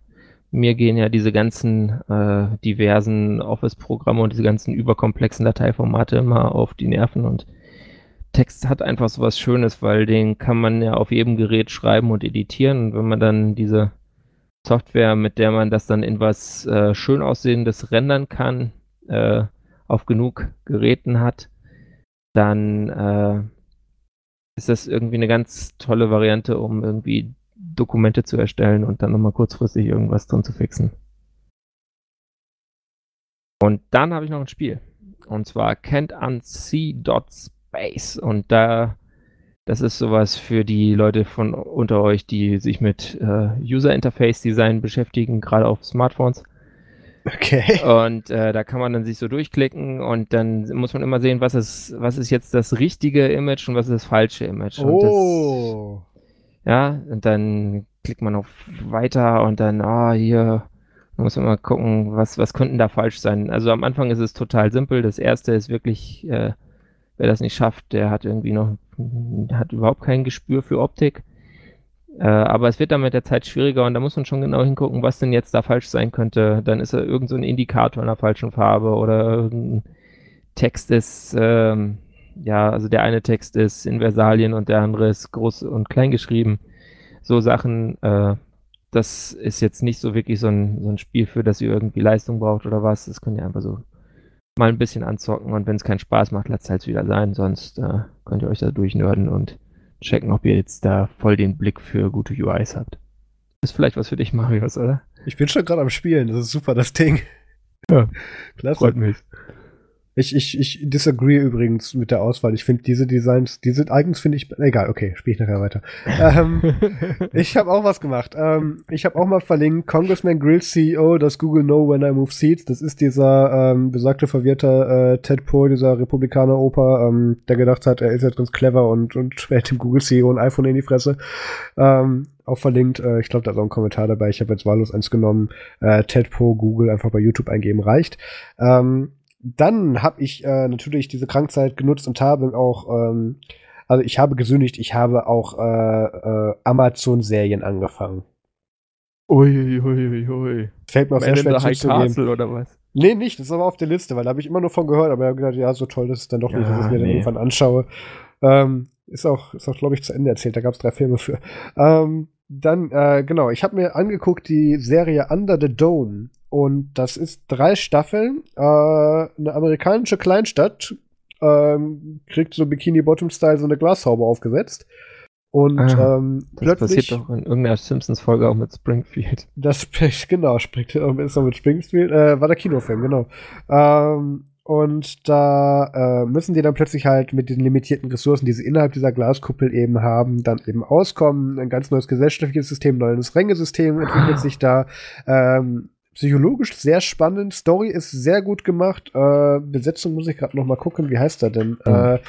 mir gehen ja diese ganzen äh, diversen Office-Programme und diese ganzen überkomplexen Dateiformate immer auf die Nerven und Text hat einfach so was Schönes, weil den kann man ja auf jedem Gerät schreiben und editieren. Und wenn man dann diese Software, mit der man das dann in was äh, schön aussehendes rendern kann, äh, auf genug Geräten hat, dann äh, ist das irgendwie eine ganz tolle Variante, um irgendwie Dokumente zu erstellen und dann nochmal kurzfristig irgendwas drin zu fixen. Und dann habe ich noch ein Spiel. Und zwar Can't Unsee.space. Und da, das ist sowas für die Leute von unter euch, die sich mit äh, User Interface Design beschäftigen, gerade auf Smartphones. Okay. Und äh, da kann man dann sich so durchklicken und dann muss man immer sehen, was ist, was ist jetzt das richtige Image und was ist das falsche Image. Oh. Ja, und dann klickt man auf Weiter und dann, ah, hier, da muss man mal gucken, was, was könnten da falsch sein. Also am Anfang ist es total simpel. Das erste ist wirklich, äh, wer das nicht schafft, der hat irgendwie noch, hat überhaupt kein Gespür für Optik. Äh, aber es wird dann mit der Zeit schwieriger und da muss man schon genau hingucken, was denn jetzt da falsch sein könnte. Dann ist er irgend so Indikator in der falschen Farbe oder irgendein Text ist, ähm, ja, also der eine Text ist in Versalien und der andere ist groß und klein geschrieben. So Sachen, äh, das ist jetzt nicht so wirklich so ein, so ein Spiel, für das ihr irgendwie Leistung braucht oder was. Das könnt ihr einfach so mal ein bisschen anzocken und wenn es keinen Spaß macht, lasst es halt wieder sein. Sonst äh, könnt ihr euch da durchnörden und checken, ob ihr jetzt da voll den Blick für gute UIs habt. Ist vielleicht was für dich, Marius, oder? Ich bin schon gerade am Spielen. Das ist super, das Ding. Ja, Klasse. freut mich. Ich, ich, ich disagree übrigens mit der Auswahl. Ich finde diese Designs, diese eigens finde ich, egal, okay, spiele ich nachher weiter. ähm, ich habe auch was gemacht. Ähm, ich habe auch mal verlinkt, Congressman Grill CEO, das Google Know When I Move Seats. Das ist dieser ähm, besagte verwirrter äh, Ted Poe, dieser Republikaner-Opa, ähm, der gedacht hat, er ist jetzt ganz clever und, und sperrt dem Google CEO ein iPhone in die Fresse. Ähm, auch verlinkt. Äh, ich glaube, da ist auch ein Kommentar dabei. Ich habe jetzt wahllos eins genommen. Äh, Ted Poe, Google einfach bei YouTube eingeben reicht. Ähm, dann habe ich äh, natürlich diese Krankzeit genutzt und habe auch, ähm, also ich habe gesündigt, ich habe auch äh, äh, Amazon-Serien angefangen. Ui, ui, ui. Fällt mir auch sehr schwer Castle oder was? Nee, nicht, das ist aber auf der Liste, weil da habe ich immer nur von gehört, aber ich habe gedacht, ja, so toll ist dann doch nicht, dass ich mir nee. dann irgendwann anschaue. Ähm, ist auch, ist auch glaube ich, zu Ende erzählt, da gab es drei Filme für. Ähm, dann, äh, genau, ich habe mir angeguckt die Serie Under the Dome. Und das ist drei Staffeln. Äh, eine amerikanische Kleinstadt ähm, kriegt so Bikini-Bottom-Style so eine Glashaube aufgesetzt. Und ah, ähm, das passiert doch in irgendeiner Simpsons-Folge auch mit Springfield. Das, genau, springt, ist noch mit Springfield, äh, war der Kinofilm, genau. Ähm, und da äh, müssen die dann plötzlich halt mit den limitierten Ressourcen, die sie innerhalb dieser Glaskuppel eben haben, dann eben auskommen. Ein ganz neues gesellschaftliches System, neues Rängesystem entwickelt sich da. Ähm, psychologisch sehr spannend. Story ist sehr gut gemacht. Äh, Besetzung muss ich gerade noch mal gucken. Wie heißt er denn? Mhm. Äh,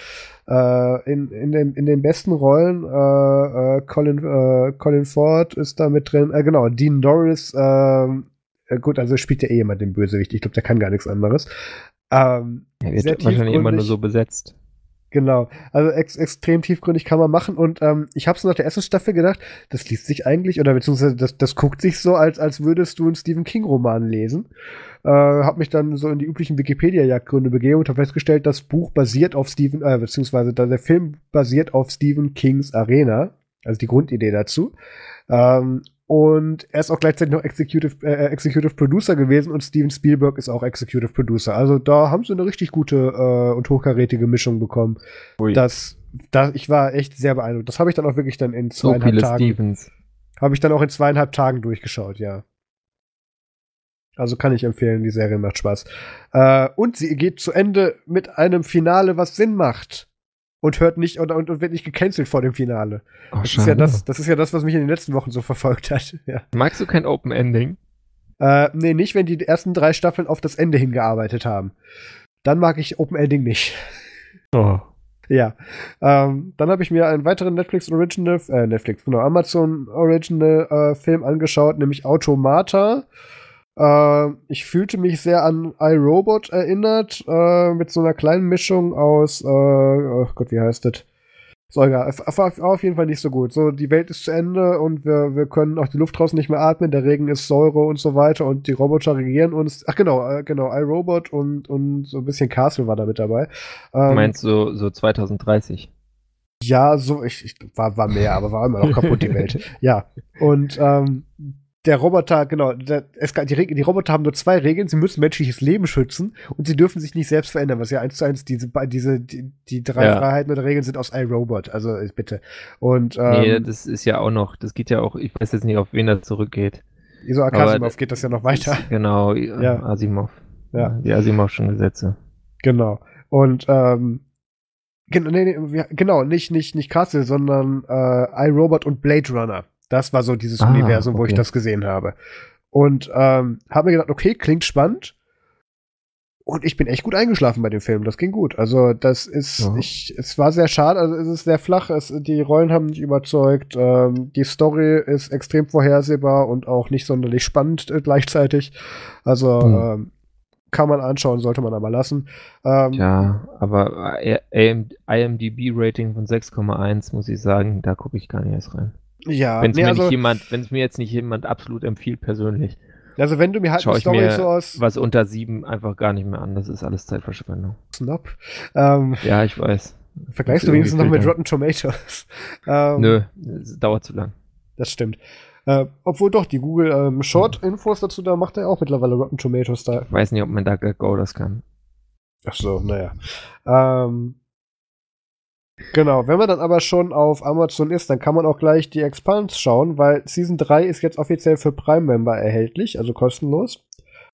äh, in, in, den, in den besten Rollen äh, äh, Colin, äh, Colin Ford ist da mit drin. Äh, genau, Dean Norris. Ähm, äh, gut, also spielt ja eh jemand den Bösewicht. Ich glaube, der kann gar nichts anderes. Ähm, er wird wahrscheinlich immer nur so besetzt. Genau, also ex extrem tiefgründig kann man machen und ähm, ich habe es nach der ersten Staffel gedacht, das liest sich eigentlich oder beziehungsweise das, das guckt sich so, als, als würdest du einen Stephen King-Roman lesen. Äh, habe mich dann so in die üblichen Wikipedia-Jagdgründe begeben und habe festgestellt, das Buch basiert auf Stephen, äh, beziehungsweise der Film basiert auf Stephen Kings Arena, also die Grundidee dazu. Ähm, und er ist auch gleichzeitig noch Executive, äh, Executive Producer gewesen und Steven Spielberg ist auch Executive Producer. Also da haben sie eine richtig gute äh, und hochkarätige Mischung bekommen. Ui. Das, da, ich war echt sehr beeindruckt. Das habe ich dann auch wirklich dann in zweieinhalb so Tagen. Habe ich dann auch in zweieinhalb Tagen durchgeschaut, ja. Also kann ich empfehlen, die Serie macht Spaß. Äh, und sie geht zu Ende mit einem Finale, was Sinn macht und hört nicht und, und, und wird nicht gecancelt vor dem Finale. Oh, das, ist ja das, das ist ja das, was mich in den letzten Wochen so verfolgt hat. Ja. Magst du kein Open Ending? Äh, nee, nicht, wenn die ersten drei Staffeln auf das Ende hingearbeitet haben. Dann mag ich Open Ending nicht. Oh. Ja. Ähm, dann habe ich mir einen weiteren Netflix Original, äh, Netflix, genau, Amazon Original äh, Film angeschaut, nämlich Automata. Äh, ich fühlte mich sehr an iRobot erinnert, äh, mit so einer kleinen Mischung aus, äh, oh Gott, wie heißt das? So, egal. Auf, auf, jeden Fall nicht so gut. So, die Welt ist zu Ende und wir, wir können auch die Luft draußen nicht mehr atmen, der Regen ist Säure und so weiter und die Roboter regieren uns. Ach genau, äh, genau, iRobot und, und so ein bisschen Castle war da mit dabei. Ähm, du meinst so, so 2030? Ja, so, ich, ich war, war mehr, aber war immer noch kaputt, die Welt. Ja. Und ähm, der Roboter, genau, der, es, die, die, Roboter haben nur zwei Regeln. Sie müssen menschliches Leben schützen und sie dürfen sich nicht selbst verändern, was ja eins zu eins diese, diese, die, die drei ja. Freiheiten oder Regeln sind aus iRobot. Also äh, bitte. Und, ähm, nee, das ist ja auch noch, das geht ja auch, ich weiß jetzt nicht, auf wen das zurückgeht. So Asimov geht das ja noch weiter. Genau, ja. Asimov. Ja. Die Asimov-schon Gesetze. Genau. Und, ähm, Genau, nee, nee, genau, nicht, nicht, nicht Castle, sondern äh, iRobot und Blade Runner. Das war so dieses ah, Universum, okay. wo ich das gesehen habe. Und ähm, habe mir gedacht, okay, klingt spannend. Und ich bin echt gut eingeschlafen bei dem Film. Das ging gut. Also, das ist, ja. ich, es war sehr schade. Also, es ist sehr flach. Es, die Rollen haben nicht überzeugt. Ähm, die Story ist extrem vorhersehbar und auch nicht sonderlich spannend äh, gleichzeitig. Also, hm. ähm, kann man anschauen, sollte man aber lassen. Ähm, ja, aber IMDb-Rating von 6,1 muss ich sagen, da gucke ich gar nicht erst rein. Ja, wenn es nee, mir, also, mir jetzt nicht jemand absolut empfiehlt persönlich. Also wenn du mir halt Schau eine Story mir so aus. Was unter sieben einfach gar nicht mehr an. Das ist alles Zeitverschwendung. Snob. Ähm, ja, ich weiß. Vergleichst du wenigstens noch mit Rotten Tomatoes? ähm, Nö, es dauert zu lang. Das stimmt. Äh, obwohl doch, die Google ähm, Short-Infos dazu, da macht er auch mittlerweile Rotten Tomatoes da. Ich weiß nicht, ob man da Go das kann. Ach so, naja. Ähm, Genau, wenn man dann aber schon auf Amazon ist, dann kann man auch gleich die Expans schauen, weil Season 3 ist jetzt offiziell für Prime-Member erhältlich, also kostenlos.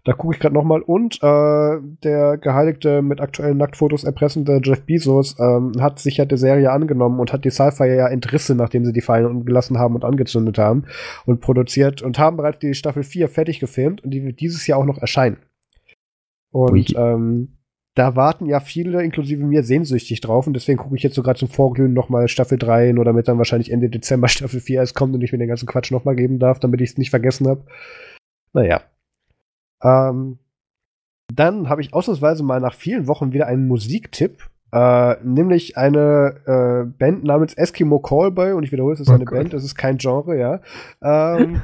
Da gucke ich gerade nochmal. Und äh, der geheiligte, mit aktuellen Nacktfotos erpressende Jeff Bezos ähm, hat sich ja der Serie angenommen und hat die Sci-Fi ja entrissen, nachdem sie die Fallen gelassen haben und angezündet haben und produziert und haben bereits die Staffel 4 fertig gefilmt und die wird dieses Jahr auch noch erscheinen. Und ähm, da warten ja viele, inklusive mir, sehnsüchtig drauf und deswegen gucke ich jetzt so gerade zum Vorglühen nochmal Staffel 3 oder damit dann wahrscheinlich Ende Dezember Staffel 4 erst kommt und ich mir den ganzen Quatsch nochmal geben darf, damit ich es nicht vergessen habe. Naja. Ähm, dann habe ich ausnahmsweise mal nach vielen Wochen wieder einen Musiktipp, äh, nämlich eine äh, Band namens Eskimo Callboy und ich wiederhole, es ist oh eine Gott. Band, es ist kein Genre, ja. Ähm,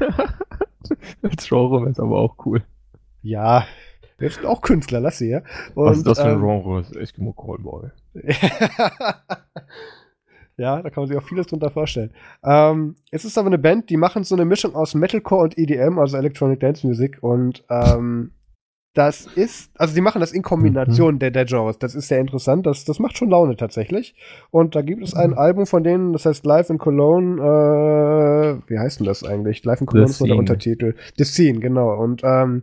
Als Genre wäre es aber auch cool. Ja, wir sind auch Künstler, lass sie ja. Und, Was ist das für ein ähm, Genre? Eskimo Callboy. ja, da kann man sich auch vieles drunter vorstellen. Ähm, es ist aber eine Band, die machen so eine Mischung aus Metalcore und EDM, also Electronic Dance Music. Und ähm, das ist, also die machen das in Kombination mhm. der, der Genres. Das ist sehr interessant. Das, das macht schon Laune tatsächlich. Und da gibt es ein mhm. Album von denen, das heißt Live in Cologne. Äh, wie heißt denn das eigentlich? Live in Cologne ist der Untertitel. The Scene, genau. Und ähm,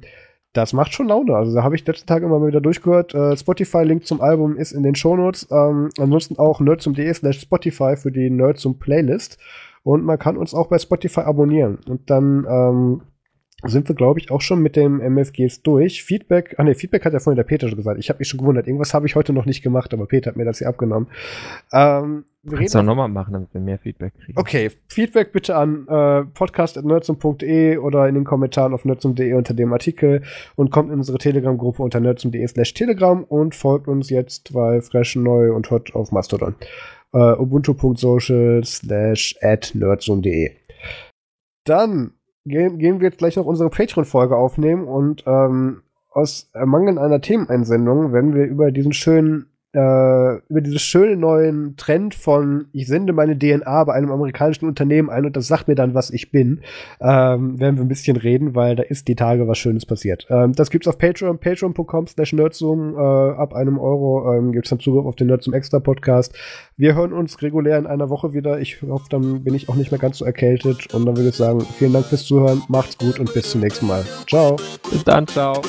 das macht schon Laune. Also da habe ich letzten Tag immer mal wieder durchgehört. Äh, Spotify-Link zum Album ist in den Shownotes. Ähm, ansonsten auch nerdsum.de slash Spotify für die Nerdsum Playlist. Und man kann uns auch bei Spotify abonnieren. Und dann ähm, sind wir, glaube ich, auch schon mit dem MFGs durch. Feedback, ah ne, Feedback hat ja vorhin der Peter schon gesagt. Ich habe mich schon gewundert, irgendwas habe ich heute noch nicht gemacht, aber Peter hat mir das hier abgenommen. Ähm, wir Kannst du auch nochmal machen, damit wir mehr Feedback kriegen. Okay, Feedback bitte an äh, podcast.nerdsum.de oder in den Kommentaren auf nerdsum.de unter dem Artikel und kommt in unsere Telegram-Gruppe unter nerdsum.de slash telegram und folgt uns jetzt bei Fresh, Neu und Hot auf Mastodon. Uh, ubuntu.social slash at nerdsum.de. Dann gehen, gehen wir jetzt gleich noch unsere Patreon-Folge aufnehmen und ähm, aus Mangel einer Themeneinsendung werden wir über diesen schönen äh, über diesen schönen neuen Trend von ich sende meine DNA bei einem amerikanischen Unternehmen ein und das sagt mir dann, was ich bin, ähm, werden wir ein bisschen reden, weil da ist die Tage was Schönes passiert. Ähm, das gibt's auf Patreon, patreon.com slash nerdzoom, äh, ab einem Euro ähm, gibt's dann Zugriff auf den Nerdzoom Extra Podcast. Wir hören uns regulär in einer Woche wieder. Ich hoffe, dann bin ich auch nicht mehr ganz so erkältet und dann würde ich sagen, vielen Dank fürs Zuhören, macht's gut und bis zum nächsten Mal. Ciao. Bis dann, ciao.